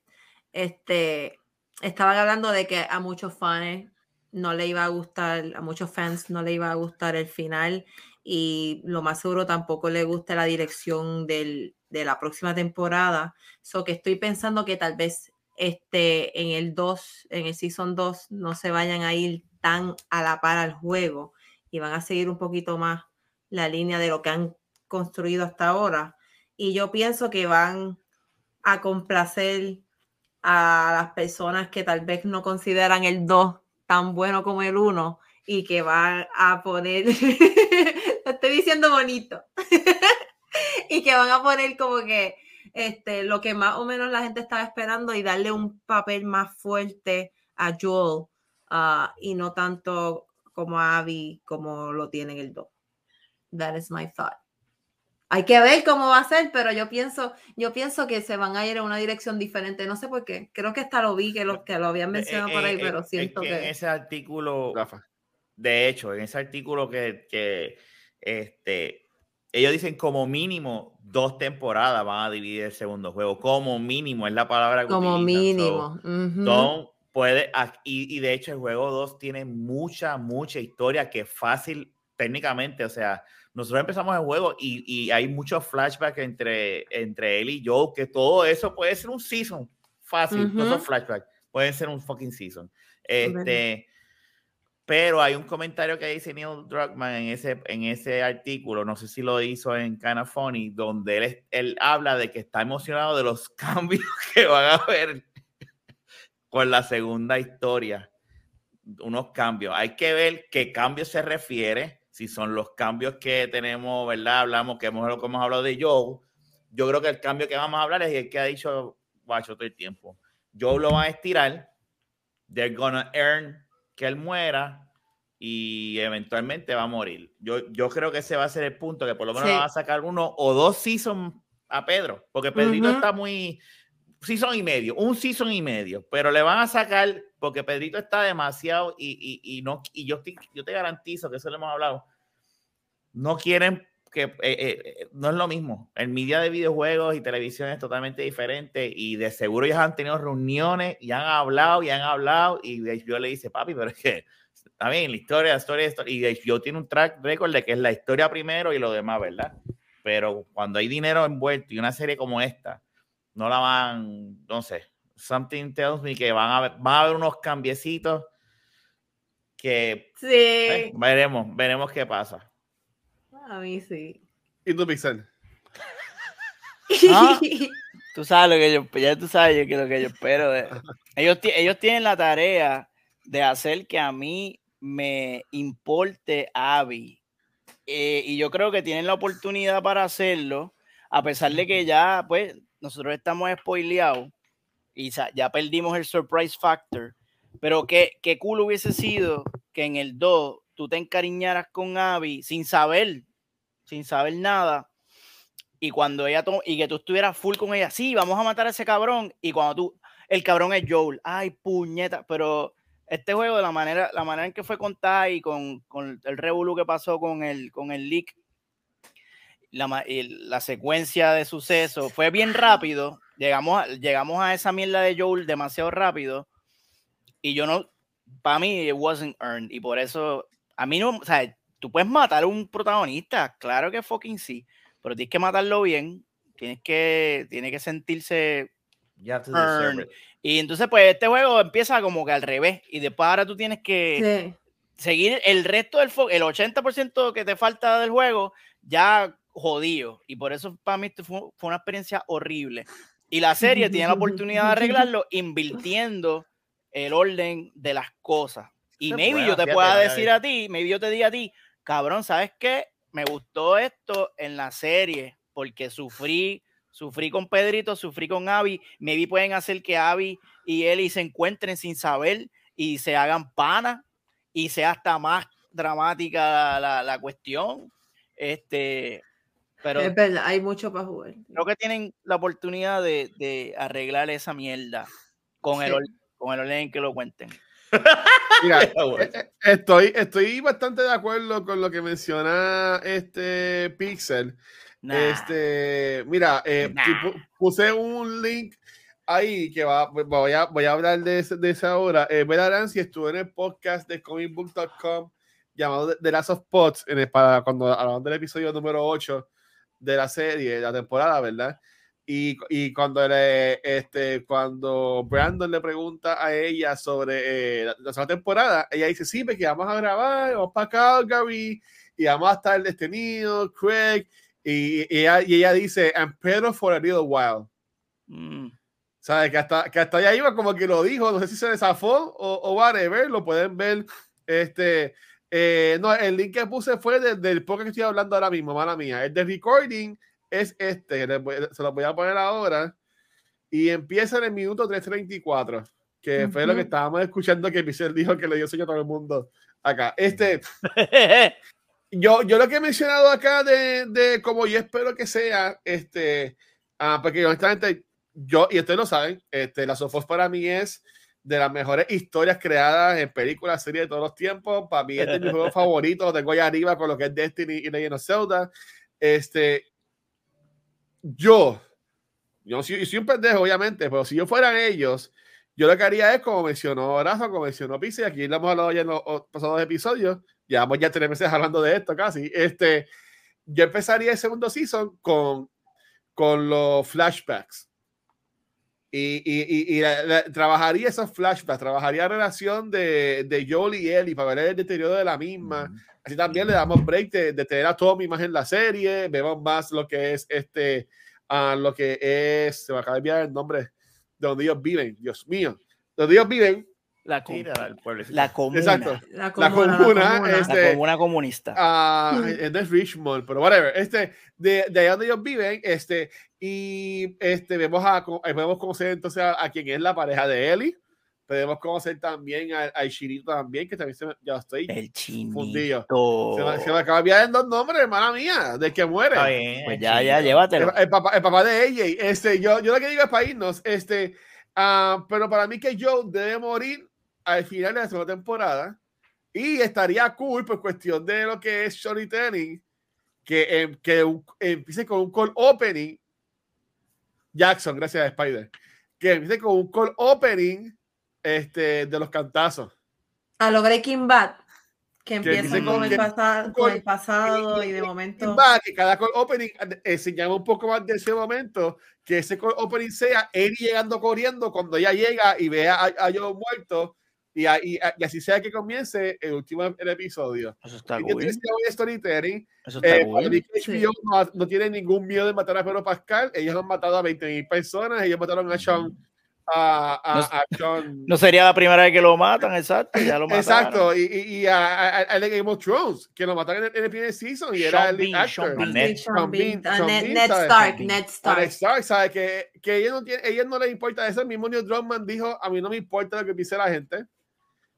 [SPEAKER 1] este estaban hablando de que a muchos fans no le iba a gustar, a muchos fans no le iba a gustar el final y lo más seguro tampoco le gusta la dirección del, de la próxima temporada. So que estoy pensando que tal vez este, en el 2, en el Season 2, no se vayan a ir tan a la par al juego y van a seguir un poquito más la línea de lo que han construido hasta ahora. Y yo pienso que van a complacer a las personas que tal vez no consideran el 2 tan bueno como el 1 y que van a poner, lo estoy diciendo bonito, y que van a poner como que este, lo que más o menos la gente estaba esperando y darle un papel más fuerte a Joel ah, y no tanto como a Abby como lo tiene en el 2. That is my thought. Hay que ver cómo va a ser, pero yo pienso, yo pienso que se van a ir en una dirección diferente. No sé por qué. Creo que hasta lo vi que lo, que lo habían mencionado por ahí, pero siento que,
[SPEAKER 3] En ese artículo, de hecho, en ese artículo que, que este, ellos dicen como mínimo dos temporadas van a dividir el segundo juego. Como mínimo es la palabra que
[SPEAKER 1] Como mínimo.
[SPEAKER 3] puede, y, y, de hecho el juego 2 tiene mucha, mucha historia que fácil técnicamente, o sea, nosotros empezamos el juego y, y hay muchos flashbacks entre, entre él y yo, que todo eso puede ser un season fácil, todos esos flashbacks pueden ser un fucking season. Este, pero hay un comentario que dice Neil Druckmann en ese, en ese artículo, no sé si lo hizo en Funny, donde él, él habla de que está emocionado de los cambios que van a haber con la segunda historia. Unos cambios. Hay que ver qué cambios se refiere si son los cambios que tenemos, ¿verdad? Hablamos que hemos, hemos hablado de Joe. Yo creo que el cambio que vamos a hablar es el que ha dicho Guacho todo el tiempo. Joe lo va a estirar. They're gonna earn que él muera y eventualmente va a morir. Yo, yo creo que ese va a ser el punto, que por lo menos va a sacar uno o dos seasons a Pedro, porque Pedrito está muy season y medio, un season y medio, pero le van a sacar porque Pedrito está demasiado y, y, y no, y yo, te, yo te garantizo que eso lo hemos hablado. No quieren que eh, eh, eh, no es lo mismo. El media de videojuegos y televisión es totalmente diferente y de seguro ellos han tenido reuniones y han hablado y han hablado y yo le dice, papi, pero es que está bien, la historia, la historia, la historia. y yo tiene un track record de que es la historia primero y lo demás, ¿verdad? Pero cuando hay dinero envuelto y una serie como esta, no la van, no sé, something tells me que van a, haber, van a haber unos cambiecitos que
[SPEAKER 1] sí.
[SPEAKER 3] eh, veremos, veremos qué pasa.
[SPEAKER 1] A mí sí.
[SPEAKER 2] ¿Y tú, Pixel?
[SPEAKER 4] ¿Ah? Tú sabes lo que yo, ya tú sabes lo que yo espero. De, ellos, ellos tienen la tarea de hacer que a mí me importe Abby. Eh, y yo creo que tienen la oportunidad para hacerlo, a pesar de que ya, pues, nosotros estamos spoileados y ya perdimos el surprise factor. Pero qué, qué cool hubiese sido que en el 2 tú te encariñaras con Abby sin saber, sin saber nada. Y cuando ella y que tú estuvieras full con ella, sí, vamos a matar a ese cabrón. Y cuando tú, el cabrón es Joel, ay, puñeta, pero este juego, de la manera, la manera en que fue contada y con, con el revolú que pasó con el, con el leak, la, la secuencia de sucesos fue bien rápido Llegamos llegamos a esa mierda de Joel demasiado rápido y yo no, para mí, it wasn't earned. Y por eso, a mí no, o sea, tú puedes matar a un protagonista, claro que fucking sí, pero tienes que matarlo bien, tienes que, tiene que sentirse Y entonces, pues, este juego empieza como que al revés. Y después ahora tú tienes que seguir el resto del el 80% que te falta del juego, ya jodido. Y por eso para mí fue, fue una experiencia horrible. Y la serie tiene la oportunidad de arreglarlo invirtiendo el orden de las cosas. Y maybe yo te pueda decir a ti, maybe yo te diga a ti, cabrón, ¿sabes qué? Me gustó esto en la serie porque sufrí, sufrí con Pedrito, sufrí con Abby. Maybe pueden hacer que Abby y Eli se encuentren sin saber y se hagan pana y sea hasta más dramática la, la cuestión. Este, pero
[SPEAKER 1] es verdad, hay mucho para jugar.
[SPEAKER 4] Creo que tienen la oportunidad de, de arreglar esa mierda con, el, con el orden en que lo cuenten.
[SPEAKER 2] Mira, eh, eh, estoy, estoy bastante de acuerdo con lo que menciona este Pixel.
[SPEAKER 4] Nah.
[SPEAKER 2] Este, mira, eh,
[SPEAKER 4] Nah.
[SPEAKER 2] puse un link ahí que va, voy a, voy a hablar de, ese- de esa hora. Eh, Aranzi estuvo en el podcast de comicbook.com llamado The- Last of Pots, en el- para cuando hablamos del episodio número 8 de la serie, la temporada, ¿verdad? Y, y cuando, le, este, cuando Brandon le pregunta a ella sobre eh, la, la segunda temporada, ella dice, sí, porque vamos a grabar, vamos para Calgary, y vamos a estar detenidos, Craig, y, y ella, y ella dice, I'm Pedro for a little while.
[SPEAKER 4] Mm.
[SPEAKER 2] ¿Sabes? Que hasta, que hasta allá iba como que lo dijo, no sé si se desafó o, o whatever, lo pueden ver. Este, eh, no, el link que puse fue del, del podcast que estoy hablando ahora mismo, mala mía. El de recording es este, les voy- se lo voy a poner ahora. Y empieza en el minuto 3.34, que fue lo que estábamos escuchando que Pixel dijo que le dio sueño a todo el mundo acá. Este, yo, yo lo que he mencionado acá de, de como yo espero que sea, este, ah, porque honestamente, yo, y ustedes lo saben, este, la Sofos para mí es de las mejores historias creadas en películas, series de todos los tiempos. Para mí es de mis juegos favoritos, lo tengo allá arriba con lo que es Destiny y Legend of Zelda. Este, yo, yo soy, soy un pendejo, obviamente, pero si yo fueran ellos, yo lo que haría es, como mencionó Rafa, como mencionó Pizzi, aquí lo hemos hablado ya en los pasados episodios, llevamos ya tres meses hablando de esto casi, este, yo empezaría el segundo season con, con los flashbacks. Y, y, y, y la- la- trabajaría esos flashbacks, trabajaría la relación de, de Joel y Ellie para ver el deterioro de la misma. Así también le damos break de, de tener a Tommy más en la serie, vemos más lo que es este, a lo que es, se me acaba de enviar el nombre de donde ellos viven, Dios mío, donde ellos viven,
[SPEAKER 4] La, com-
[SPEAKER 3] Tírala al pueblo.
[SPEAKER 4] la comuna.
[SPEAKER 2] exacto,
[SPEAKER 1] La
[SPEAKER 2] La
[SPEAKER 1] comuna,
[SPEAKER 2] comuna,
[SPEAKER 1] comuna.
[SPEAKER 4] La
[SPEAKER 2] este-
[SPEAKER 4] comuna comunista.
[SPEAKER 2] ah,
[SPEAKER 1] Mm.
[SPEAKER 2] es de Richmond, pero whatever, este, de, de allá donde ellos viven, este, y este, vemos a, co- eh, podemos conocer entonces a, a quien es la pareja de Ellie, podemos conocer también a, a Ishirito también, que también se me- ya estoy,
[SPEAKER 4] el
[SPEAKER 2] fundido.
[SPEAKER 4] chinito.
[SPEAKER 2] se me, se me acaba de dos nombres, hermana mía, de que muere.
[SPEAKER 3] Está bien,
[SPEAKER 4] Pues ya, ya, llévatelo.
[SPEAKER 2] El, el papá, el papá de ella, este, yo, yo lo que digo es para irnos, este, ah, pero para mí que Joe debe morir al final de la segunda temporada y estaría cool por cuestión de lo que es storytelling, que, em- que un- empiece con un call opening, Jackson, gracias a Spider, que empiece con un call opening este, de los cantazos.
[SPEAKER 1] A lo Breaking Bad, que empiezan
[SPEAKER 4] con
[SPEAKER 1] con, el pasado,
[SPEAKER 2] con-
[SPEAKER 1] el pasado y de momento.
[SPEAKER 2] Va, que cada call opening eh, enseñaba un poco más de ese momento, que ese call opening sea él llegando corriendo cuando ella llega y vea a, a Joe muerto y, a- y, a- y así sea que comience el último el episodio.
[SPEAKER 4] Eso está
[SPEAKER 2] Y
[SPEAKER 4] cool.
[SPEAKER 2] tiene storytelling.
[SPEAKER 4] Eso está
[SPEAKER 2] Eh,
[SPEAKER 4] cool.
[SPEAKER 2] HBO no, no tiene ningún miedo de matar a Pedro Pascal. Ellos han matado a 20 mil personas. Ellos mataron a Sean. A, a,
[SPEAKER 4] No-
[SPEAKER 2] a Sean
[SPEAKER 4] No sería la primera vez que lo matan, exacto. Ya lo.
[SPEAKER 2] Exacto, y, y, y a, a, Game of Thrones, que lo mataron en el, en el primer season y era el
[SPEAKER 4] Bean,
[SPEAKER 2] actor.
[SPEAKER 4] Sean.
[SPEAKER 3] Ned.
[SPEAKER 1] Bean, ah,
[SPEAKER 2] Sean
[SPEAKER 1] Ned,
[SPEAKER 2] Bean,
[SPEAKER 1] Ned
[SPEAKER 2] ¿sabes?
[SPEAKER 1] Stark. Ned Stark.
[SPEAKER 2] Stark, ¿sabe? Que, que ellos no tienen, ellos no les importa eso. El mismo Neil Druckmann dijo, a mí no me importa lo que piense la gente.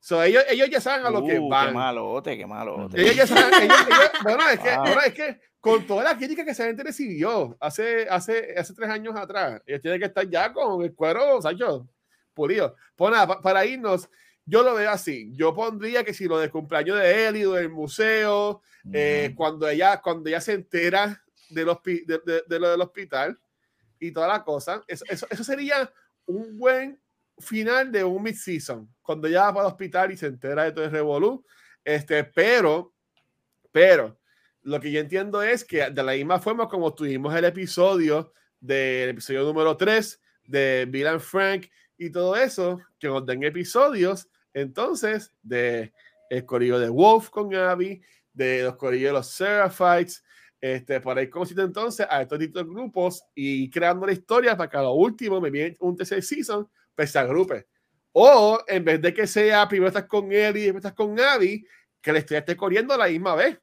[SPEAKER 2] So, ellos, ellos ya saben a lo que
[SPEAKER 4] Uh,
[SPEAKER 2] van.
[SPEAKER 4] Qué malote, qué malote.
[SPEAKER 2] Ellos ya saben, ellos- ellos- bueno, es que, bueno, es que con toda la crítica que esa gente recibió hace, hace, hace tres años atrás, ellos tienen que estar ya con el cuero, Sancho, pulido. Pues nada, pa- para irnos, yo lo veo así. Yo pondría que si lo de cumpleaños de Eli, del museo, eh, cuando ella cuando ella se entera del hospi- de, de- de lo del hospital y toda la cosa, eso, eso, eso sería un buen final de un mid-season, cuando ella va para el hospital y se entera de todo el revolú. Este, pero, pero, lo que yo entiendo es que de la misma forma como tuvimos el episodio del episodio número 3 de Bill and Frank y todo eso, que nos den episodios, entonces, de el corillo de Wolf con Abby, de los corillos de los Seraphites, este, para ir conociendo entonces a estos distintos grupos y creando la historia para que a lo último me viene un tercer season, pues se agrupe. O en vez de que sea primero estás con él y después estás con Abby, que la historia esté corriendo a la misma vez.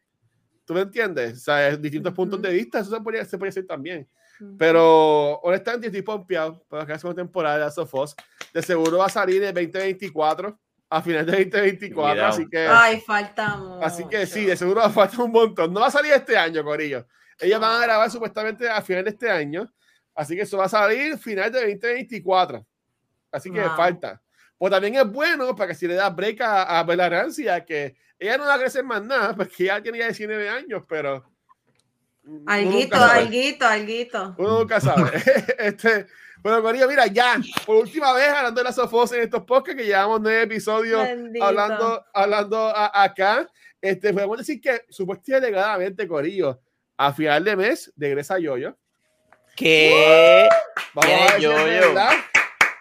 [SPEAKER 2] ¿Tú me entiendes? O sea, distintos puntos
[SPEAKER 1] Ujú.
[SPEAKER 2] de vista, eso se podría, se podría hacer también.
[SPEAKER 1] Ujú.
[SPEAKER 2] Pero honestamente estoy pompeado para la segunda temporada de Last of Us. De seguro va a salir en 2024, a final de 2024,
[SPEAKER 3] Cuidado.
[SPEAKER 2] así que...
[SPEAKER 1] Ay, falta mucho.
[SPEAKER 2] Así que sí, de seguro va a faltar un montón. No va a salir este año, Corillo. Ellos van a grabar supuestamente a final de este año. Así que eso va a salir final de 2024. Así que
[SPEAKER 1] Wow.
[SPEAKER 2] falta. pues también es bueno para que si le da break a, a Bella Rancia, que ella no va a crecer más nada, porque ya tenía 19 años, pero.
[SPEAKER 1] Alguito, alguito, alguito.
[SPEAKER 2] Uno nunca sabe. este, bueno, Corillo, mira, ya, por última vez hablando de las sofos en estos podcasts, que llevamos nueve episodios
[SPEAKER 1] Bendito.
[SPEAKER 2] hablando, hablando a- acá. Este, podemos decir que supuestamente alegadamente, Corillo, a final de mes regresa Yoyo.
[SPEAKER 4] ¿Qué?
[SPEAKER 2] Vamos
[SPEAKER 4] ¿Quién
[SPEAKER 2] a ver si es
[SPEAKER 4] Yoyo?
[SPEAKER 2] verdad.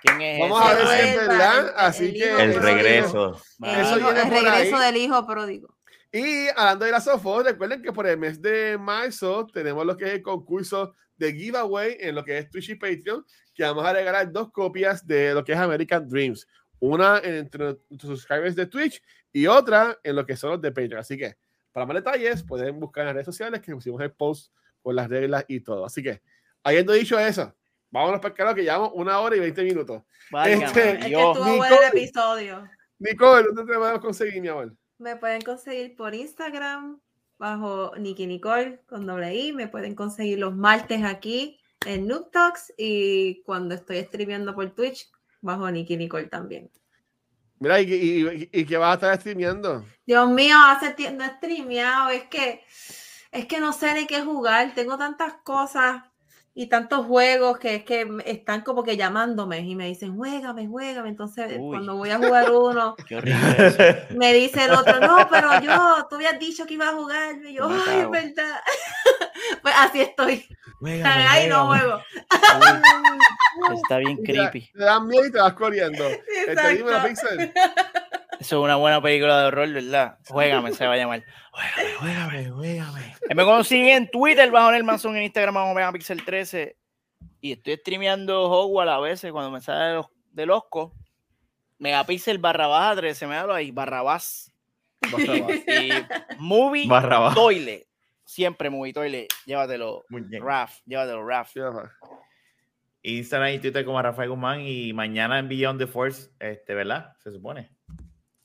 [SPEAKER 4] ¿Quién es
[SPEAKER 2] Vamos a
[SPEAKER 4] ese?
[SPEAKER 2] ver si es verdad. Así
[SPEAKER 1] el
[SPEAKER 2] que
[SPEAKER 1] hijo
[SPEAKER 3] El
[SPEAKER 2] eso
[SPEAKER 3] regreso.
[SPEAKER 1] El,
[SPEAKER 2] Eso
[SPEAKER 1] el
[SPEAKER 2] por
[SPEAKER 1] regreso
[SPEAKER 2] ahí.
[SPEAKER 1] del hijo pródigo.
[SPEAKER 2] Y hablando de las sofos, recuerden que por el mes de marzo tenemos lo que es el concurso de giveaway en lo que es Twitch y Patreon, que vamos a regalar dos copias de lo que es American Dreams. Una entre nuestros subscribers de Twitch y otra en lo que son los de Patreon. Así que, para más detalles, pueden buscar en las redes sociales que pusimos el post con las reglas y todo. Así que, habiendo dicho eso, vámonos para el canal que llevamos una hora y 20 minutos.
[SPEAKER 4] Válgame
[SPEAKER 2] Este-
[SPEAKER 1] Es que estuvo bueno el
[SPEAKER 2] Nicole.
[SPEAKER 1] episodio.
[SPEAKER 2] Nicole, ¿dónde te podemos conseguir, mi amor?
[SPEAKER 1] Me pueden conseguir por Instagram bajo Nikki Nicole con doble I. Me pueden conseguir los martes aquí en Noob Talks y cuando estoy streameando por Twitch bajo Nikki Nicole también.
[SPEAKER 2] Mira, ¿y, y, y, y qué vas a estar streameando?
[SPEAKER 1] Dios mío, hace tiempo no he streameado. Es que, es que no sé ni qué jugar. Tengo tantas cosas y tantos juegos que es que están como que llamándome y me dicen, juégame, juégame. Entonces,
[SPEAKER 4] Uy.
[SPEAKER 1] cuando voy a jugar uno,
[SPEAKER 4] Qué horrible eso.
[SPEAKER 1] me dice el otro, no, pero yo, tú habías dicho que iba a jugar. Y yo,
[SPEAKER 4] Me
[SPEAKER 1] ay, es verdad. pues así estoy. Ay, no juego.
[SPEAKER 4] Uy, Está bien
[SPEAKER 2] Y te-
[SPEAKER 4] creepy.
[SPEAKER 2] Te dan miedo y te vas corriendo. Este. Pixel.
[SPEAKER 4] Eso es una buena película de horror, ¿verdad? Juégame, se va a llamar. Juégame, juégame, juégame. Me consiguen en Twitter bajo el Manson, en Instagram bajo Megapixel 13. Y estoy streameando Hogwarts a veces cuando me sale de los, del Osco. Megapixel barra baja 13, me hablo ahí, barrabás. Y Movie
[SPEAKER 3] Barra
[SPEAKER 4] Toilet. Siempre Movie Toilet. Llévatelo. Raf. Llévatelo, Raf.
[SPEAKER 3] Instagram y Twitter como Rafael Guzmán y mañana en Beyond the Force, este, ¿verdad? Se supone.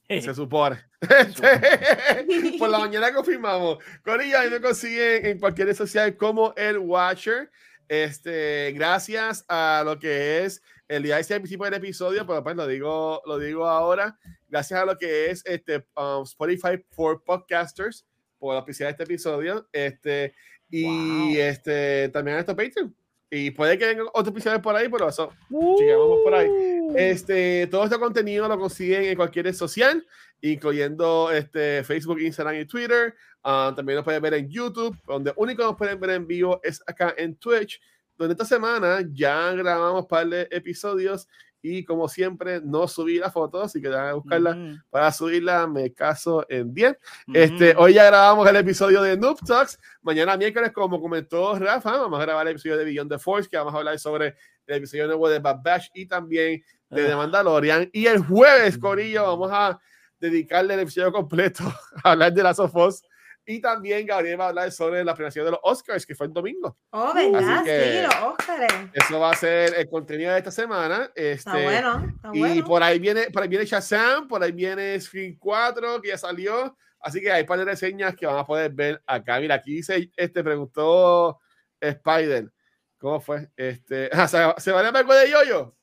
[SPEAKER 2] Se supone. Este, Por la mañana confirmamos. Corillo, ahí me consiguen en cualquier red social como el Watcher. Este, gracias a lo que es el día de al principio del episodio, pero pues lo digo, lo digo ahora. Gracias a lo que es este um, Spotify for Podcasters por la de este episodio. Este, y
[SPEAKER 4] Wow.
[SPEAKER 2] este también a esto Patreon. Y puede que vengan otros episodios por ahí, pero eso Llegamos por ahí. Este, todo este contenido lo consiguen en cualquier red social, incluyendo este, Facebook, Instagram y Twitter. Ah, también lo pueden ver en YouTube, donde único nos pueden ver en vivo es acá en Twitch, donde esta semana ya grabamos un par de episodios y como siempre no subí la foto, así que van a buscarla para subirla, me caso en 10. Este, hoy ya grabamos el episodio de Noob Talks. Mañana miércoles, como comentó Rafa, vamos a grabar el episodio de Beyond the Force, que vamos a hablar sobre el episodio nuevo de Bad Batch y también de The
[SPEAKER 4] Ah.
[SPEAKER 2] Mandalorian. Y el jueves, Corillo, vamos a dedicarle el episodio completo a hablar de las Us. Y también Gabriel va a hablar sobre la premiación de los Oscars, que fue el domingo.
[SPEAKER 1] Oh, ¿verdad? Sí, los Óscares.
[SPEAKER 2] Eso va a ser el contenido de esta semana. Este,
[SPEAKER 1] Está bueno, está
[SPEAKER 2] y
[SPEAKER 1] bueno.
[SPEAKER 2] por ahí viene, por ahí viene Shazam, por ahí viene Screen 4, que ya salió. Así que hay un par de reseñas que van a poder ver acá. Mira, aquí dice, este preguntó Spider. ¿Cómo fue? Este, ¿se, ¿se vale algo de yoyo?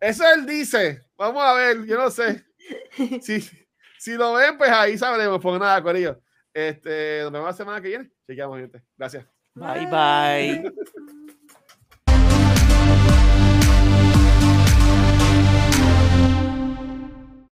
[SPEAKER 2] Eso él dice. Vamos a ver, yo no sé. Si, si lo ven, pues ahí sabremos. Pues nada, Corillo. Este, nos vemos la semana que viene. Chequeamos, gente. Gracias.
[SPEAKER 4] Bye, bye.
[SPEAKER 1] Bye.